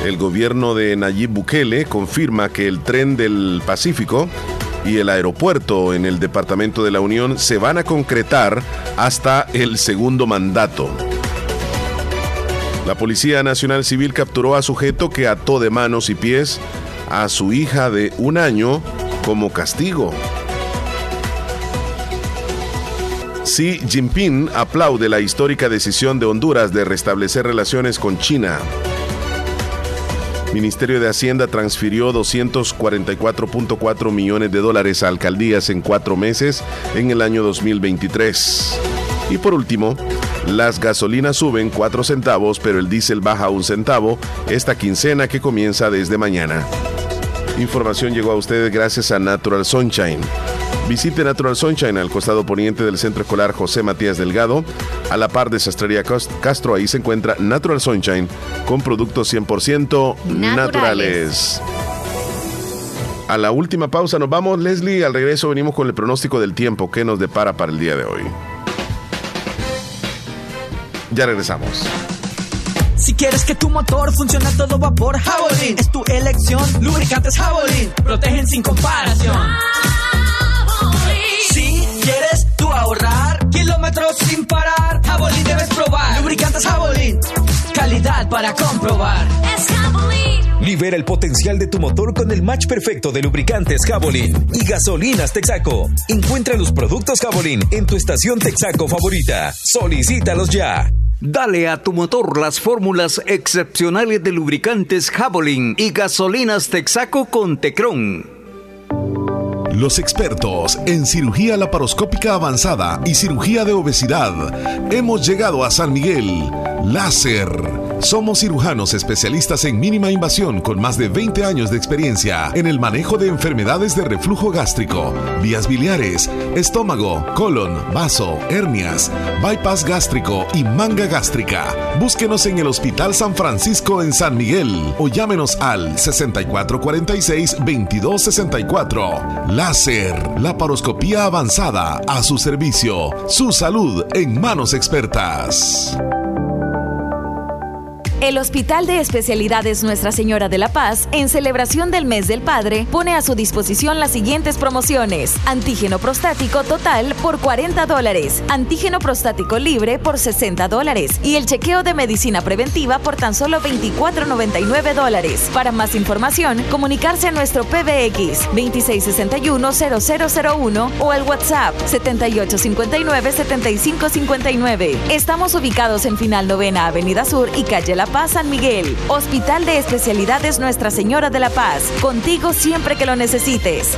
El gobierno de Nayib Bukele confirma que el tren del Pacífico y el aeropuerto en el Departamento de la Unión se van a concretar hasta el segundo mandato. La Policía Nacional Civil capturó a sujeto que ató de manos y pies a su hija de un año como castigo. Xi Jinping aplaude la histórica decisión de Honduras de restablecer relaciones con China. Ministerio de Hacienda transfirió 244.4 millones de dólares a alcaldías en cuatro meses en el año 2023. Y por último, las gasolinas suben 4 centavos, pero el diésel baja un centavo esta quincena que comienza desde mañana. Información llegó a ustedes gracias a Natural Sunshine. Visite Natural Sunshine al costado poniente del Centro Escolar José Matías Delgado, a la par de Sastrería Castro. Ahí se encuentra Natural Sunshine con productos 100% naturales. naturales. A la última pausa nos vamos, Leslie. Al regreso venimos con el pronóstico del tiempo que nos depara para el día de hoy. Ya regresamos. Si quieres que tu motor funcione a todo vapor, Javelin es tu elección. Lubricantes Javelin protegen sin comparación. Si quieres tú ahorrar kilómetros sin parar, Javelin debes probar. Lubricantes Javelin, calidad para comprobar. Es Libera el potencial de tu motor con el match perfecto de lubricantes Javelin y gasolinas Texaco. Encuentra los productos Javelin en tu estación Texaco favorita. Solicítalos ya. Dale a tu motor las fórmulas excepcionales de lubricantes Javelin y gasolinas Texaco con Tecron. Los expertos en cirugía laparoscópica avanzada y cirugía de obesidad. Hemos llegado a San Miguel. Láser somos cirujanos especialistas en mínima invasión con más de 20 años de experiencia en el manejo de enfermedades de reflujo gástrico, vías biliares, estómago, colon, vaso, hernias, bypass gástrico y manga gástrica. Búsquenos en el Hospital San Francisco en San Miguel o llámenos al 6446-2264. Láser, laparoscopía avanzada a su servicio. Su salud en manos expertas. El Hospital de Especialidades Nuestra Señora de la Paz, en celebración del Mes del Padre, pone a su disposición las siguientes promociones. Antígeno prostático total por 40 dólares, antígeno prostático libre por 60 dólares y el chequeo de medicina preventiva por tan solo 24,99 dólares. Para más información, comunicarse a nuestro PBX 2661-0001 o al WhatsApp 7859-7559. Estamos ubicados en Final Novena Avenida Sur y Calle La Paz San Miguel. Hospital de Especialidades Nuestra Señora de la Paz. Contigo siempre que lo necesites.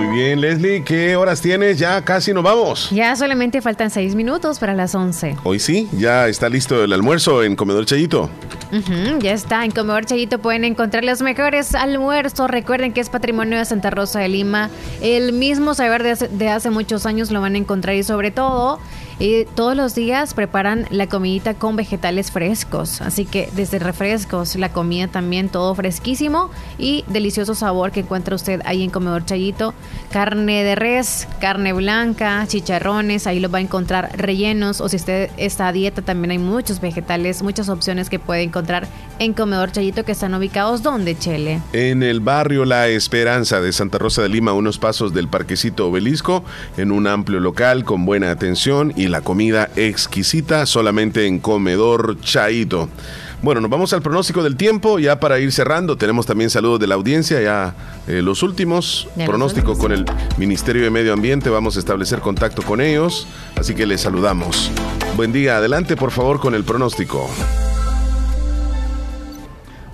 Muy bien, Leslie, ¿qué horas tienes? Ya casi nos vamos. Ya solamente faltan seis minutos para las 11. Hoy sí, ya está listo el almuerzo en Comedor Chayito. Ya está, en Comedor Chayito pueden encontrar los mejores almuerzos. Recuerden que es patrimonio de Santa Rosa de Lima. El mismo saber de hace, de hace muchos años lo van a encontrar y sobre todo eh, todos los días preparan la comidita con vegetales frescos. Así que desde refrescos, la comida también todo fresquísimo y delicioso sabor que encuentra usted ahí en Comedor Chayito. Carne de res, carne blanca, chicharrones, ahí los va a encontrar rellenos o si usted está a dieta también hay muchos vegetales, muchas opciones que puede encontrar en Comedor Chayito que están ubicados donde Chele. En el barrio La Esperanza de Santa Rosa de Lima, unos pasos del Parquecito Obelisco, en un amplio local con buena atención y la comida exquisita solamente en Comedor Chaito. Bueno, nos vamos al pronóstico del tiempo, ya para ir cerrando. Tenemos también saludos de la audiencia, ya eh, los últimos. Ya pronóstico con el Ministerio de Medio Ambiente, vamos a establecer contacto con ellos, así que les saludamos. Buen día, adelante por favor con el pronóstico.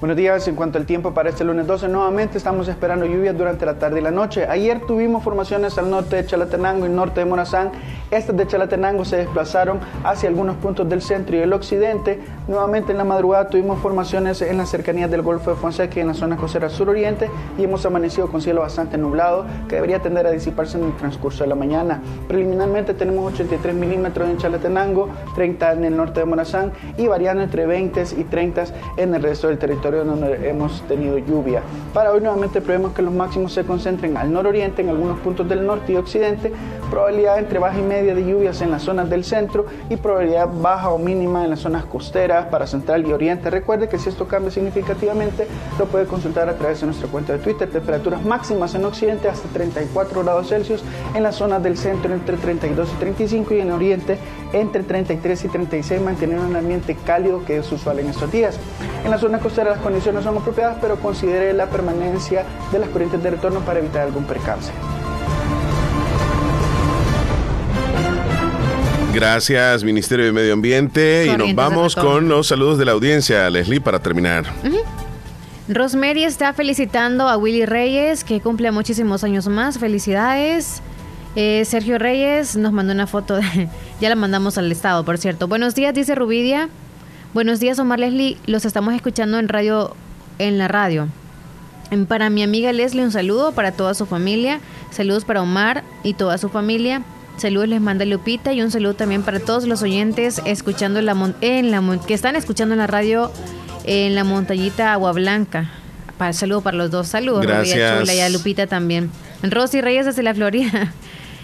Buenos días, en cuanto al tiempo para este lunes 12, nuevamente estamos esperando lluvias durante la tarde y la noche. Ayer tuvimos formaciones al norte de Chalatenango y norte de Morazán. Estas de Chalatenango se desplazaron hacia algunos puntos del centro y el occidente. Nuevamente en la madrugada tuvimos formaciones en las cercanías del Golfo de Fonseca y en la zona costera suroriente y hemos amanecido con cielo bastante nublado que debería tender a disiparse en el transcurso de la mañana. Preliminarmente tenemos 83 milímetros en Chalatenango, 30 en el norte de Morazán y variando entre 20 y 30 en el resto del territorio donde hemos tenido lluvia. Para hoy nuevamente prevemos que los máximos se concentren al nororiente en algunos puntos del norte y occidente, probabilidad entre baja y media de lluvias en las zonas del centro y probabilidad baja o mínima en las zonas costeras para central y oriente. Recuerde que si esto cambia significativamente, lo puede consultar a través de nuestra cuenta de Twitter. Temperaturas máximas en occidente hasta 34 grados Celsius, en las zonas del centro entre 32 y 35 y en oriente entre 33 y 36, manteniendo un ambiente cálido que es usual en estos días. En la zona costera las condiciones son apropiadas, pero considere la permanencia de las corrientes de retorno para evitar algún percance. Gracias, Ministerio de Medio Ambiente. y nos Corrientes vamos con los saludos de la audiencia, Leslie, para terminar. Ujú. Rosemary está felicitando a Willy Reyes, que cumple muchísimos años más. Felicidades. Eh, Sergio Reyes nos mandó una foto, de- ya la mandamos al estado, por cierto. Buenos días, dice Rubidia. Buenos días, Omar Leslie. Los estamos escuchando en radio, en la radio. Para mi amiga Leslie, un saludo para toda su familia. Saludos para Omar y toda su familia. Saludos les manda Lupita y un saludo también para todos los oyentes escuchando en la, mon- en la mon- que están escuchando en la radio en la montañita Agua Blanca. Para, saludo para los dos. Saludos, Rubia Gracias. Chula y a Lupita también. Rosy Reyes desde la Florida.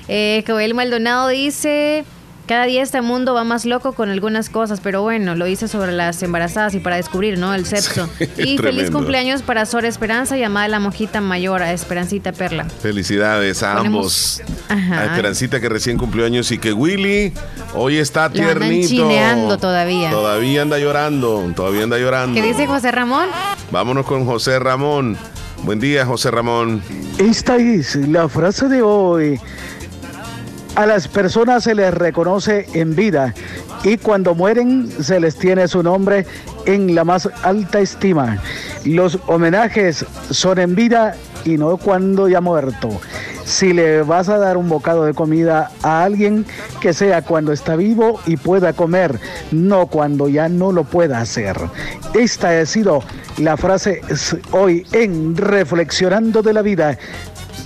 Eh, Joel Maldonado dice, cada día este mundo va más loco con algunas cosas, pero bueno, lo hice sobre las embarazadas y para descubrir, ¿no? El sexo. y feliz cumpleaños para Sora Esperanza, llamada la mojita mayor, a Esperancita Perla. Felicidades a Ponemos- ambos. Ajá. A Esperancita que recién cumplió años y que Willy hoy está tiernito. chineando todavía. Todavía anda llorando, todavía anda llorando. ¿Qué dice José Ramón? Vámonos con José Ramón. Buen día, José Ramón. Esta es la frase de hoy. A las personas se les reconoce en vida y cuando mueren se les tiene su nombre en la más alta estima. Los homenajes son en vida y no cuando ya muerto. Si le vas a dar un bocado de comida a alguien, que sea cuando está vivo y pueda comer, no cuando ya no lo pueda hacer. Esta ha sido la frase hoy en Reflexionando de la Vida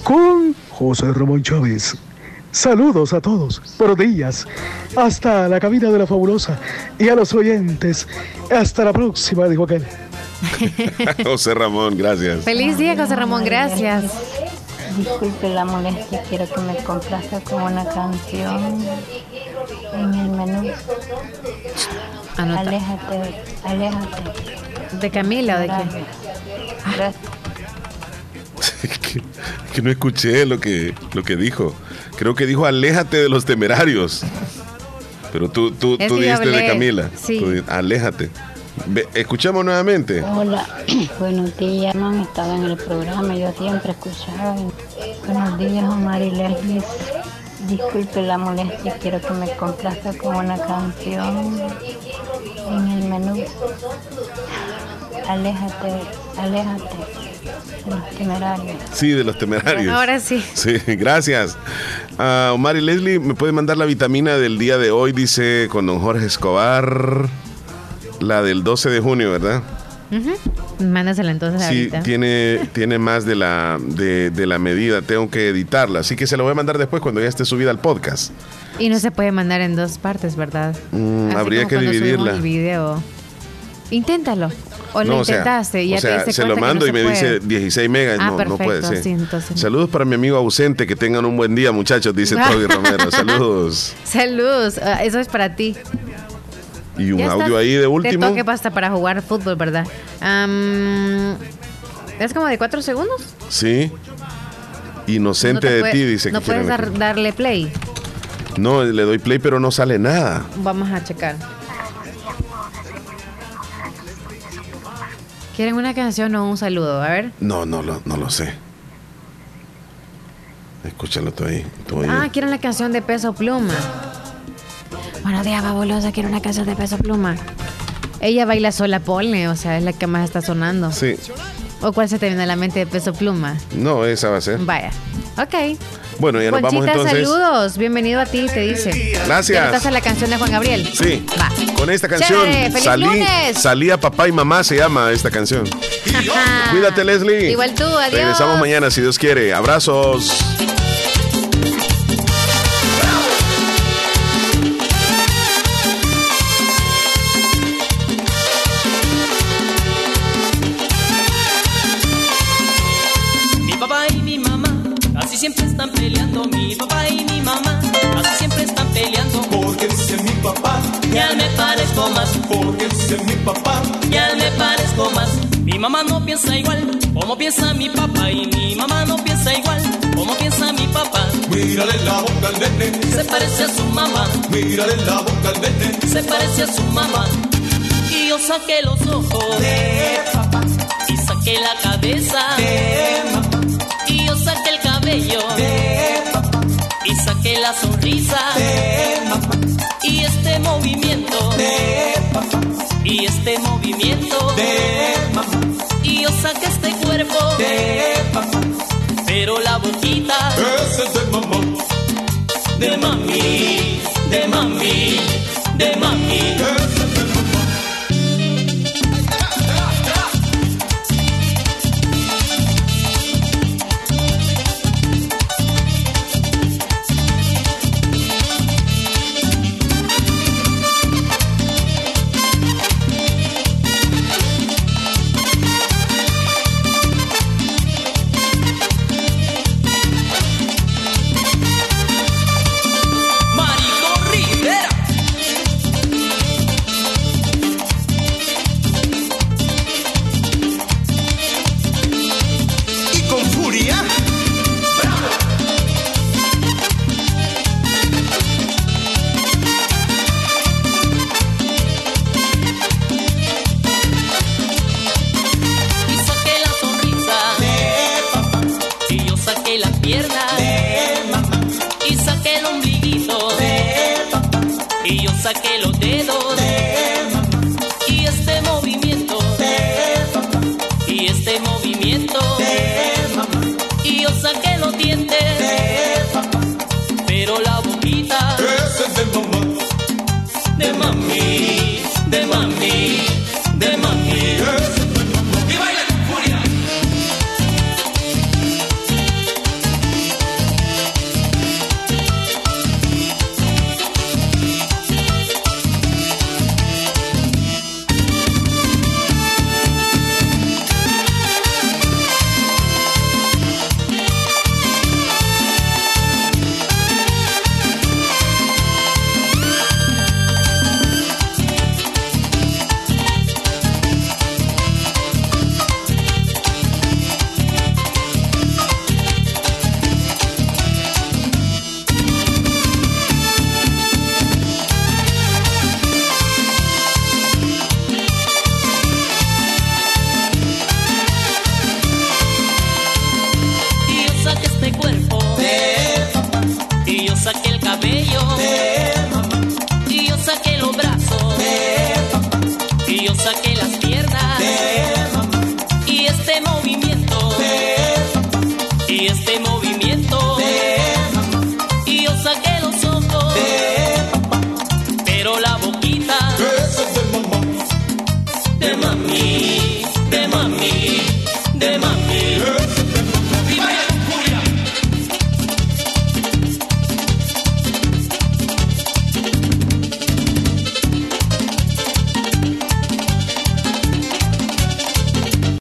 con José Ramón Chávez. Saludos a todos, buenos días, hasta la cabina de la fabulosa y a los oyentes. Hasta la próxima, dijo aquel. José Ramón, gracias. Feliz día, José Ramón, gracias. Disculpe la molestia, quiero que me complazca con una canción en el menú. Anota. Aléjate, aléjate. ¿De Camila o de quién? Gracias. que, que no escuché lo que, lo que dijo. Creo que dijo aléjate de los temerarios. Pero tú, tú, tú dijiste de Camila. sí. Tú di- aléjate. Ve, escuchemos nuevamente. Hola, buenos días, no han estado en el programa, yo siempre escuchaba. Buenos días, Omar y Leslie. Disculpe la molestia, quiero que me complazca con una canción en el menú. Aléjate, aléjate temerarios. Sí, de los temerarios. Ahora sí. Sí, gracias. Ah, Omar y Leslie, ¿me puede mandar la vitamina del día de hoy? Dice con don Jorge Escobar. La del 12 de junio, ¿verdad? Ujú. Mándasela entonces Sí, ahorita. tiene, tiene más de la, de, de la medida. Tengo que editarla. Así que se la voy a mandar después cuando ya esté subida al podcast. Y no se puede mandar en dos partes, ¿verdad? Mm, habría que dividirla. El video. Inténtalo. O lo No, o sea, intentaste y ya o sea, te se lo mando no y me dice puede. 16 megas. Ah, no, no puede perfecto, ser. sí, entonces. Saludos para mi amigo ausente. Que tengan un buen día, muchachos, dice Toby Romero. Saludos. Salud. Ah, Eso es para ti. Y un Ya audio ahí de último. Te toque basta para jugar fútbol, ¿verdad? Am, es como de cuatro segundos. Sí. Inocente No de puede- ti, dice No que puedes quieren dar- darle play. No, le doy play, pero no sale nada. Vamos a checar. ¿Quieren una canción o un saludo? A ver. No, no, lo- no lo sé. Escúchalo tú ahí. tú ahí. Ah, quieren la canción de Peso Pluma. Buenos días, fabulosa. Quiero una canción de Peso Pluma. Ella baila sola, ponle. O sea, es la que más está sonando. Sí. ¿O cuál se te viene a la mente de Peso Pluma? No, esa va a ser. Vaya. Ok. Bueno, ya nos vamos entonces. saludos. Bienvenido a ti, te dice. Gracias. ¿Te notaste la canción de Juan Gabriel? Sí. Va. Con esta canción Chévere, feliz salí, lunes. salí a papá y mamá se llama esta canción. Cuídate, Leslie. Igual tú, adiós. Regresamos mañana si Dios quiere. Abrazos. Casi siempre están peleando. Mi papá y mi mamá casi siempre están peleando. Porque dice mi papá, ya me parezco más. Porque dice mi papá, ya me parezco más. Mi mamá no piensa igual como piensa mi papá. Y mi mamá no piensa igual como piensa mi papá. Mírale la boca al nene, Se parece a su mamá, mírale la boca al nene. se parece a su mamá. Y yo saqué los ojos de papá. Y saqué la cabeza de mamá. Cabello. Y saqué la sonrisa. Y este movimiento. Y este movimiento. Y yo saqué este cuerpo. Pero la boquita es de mamá. de mami, de mami, de mami.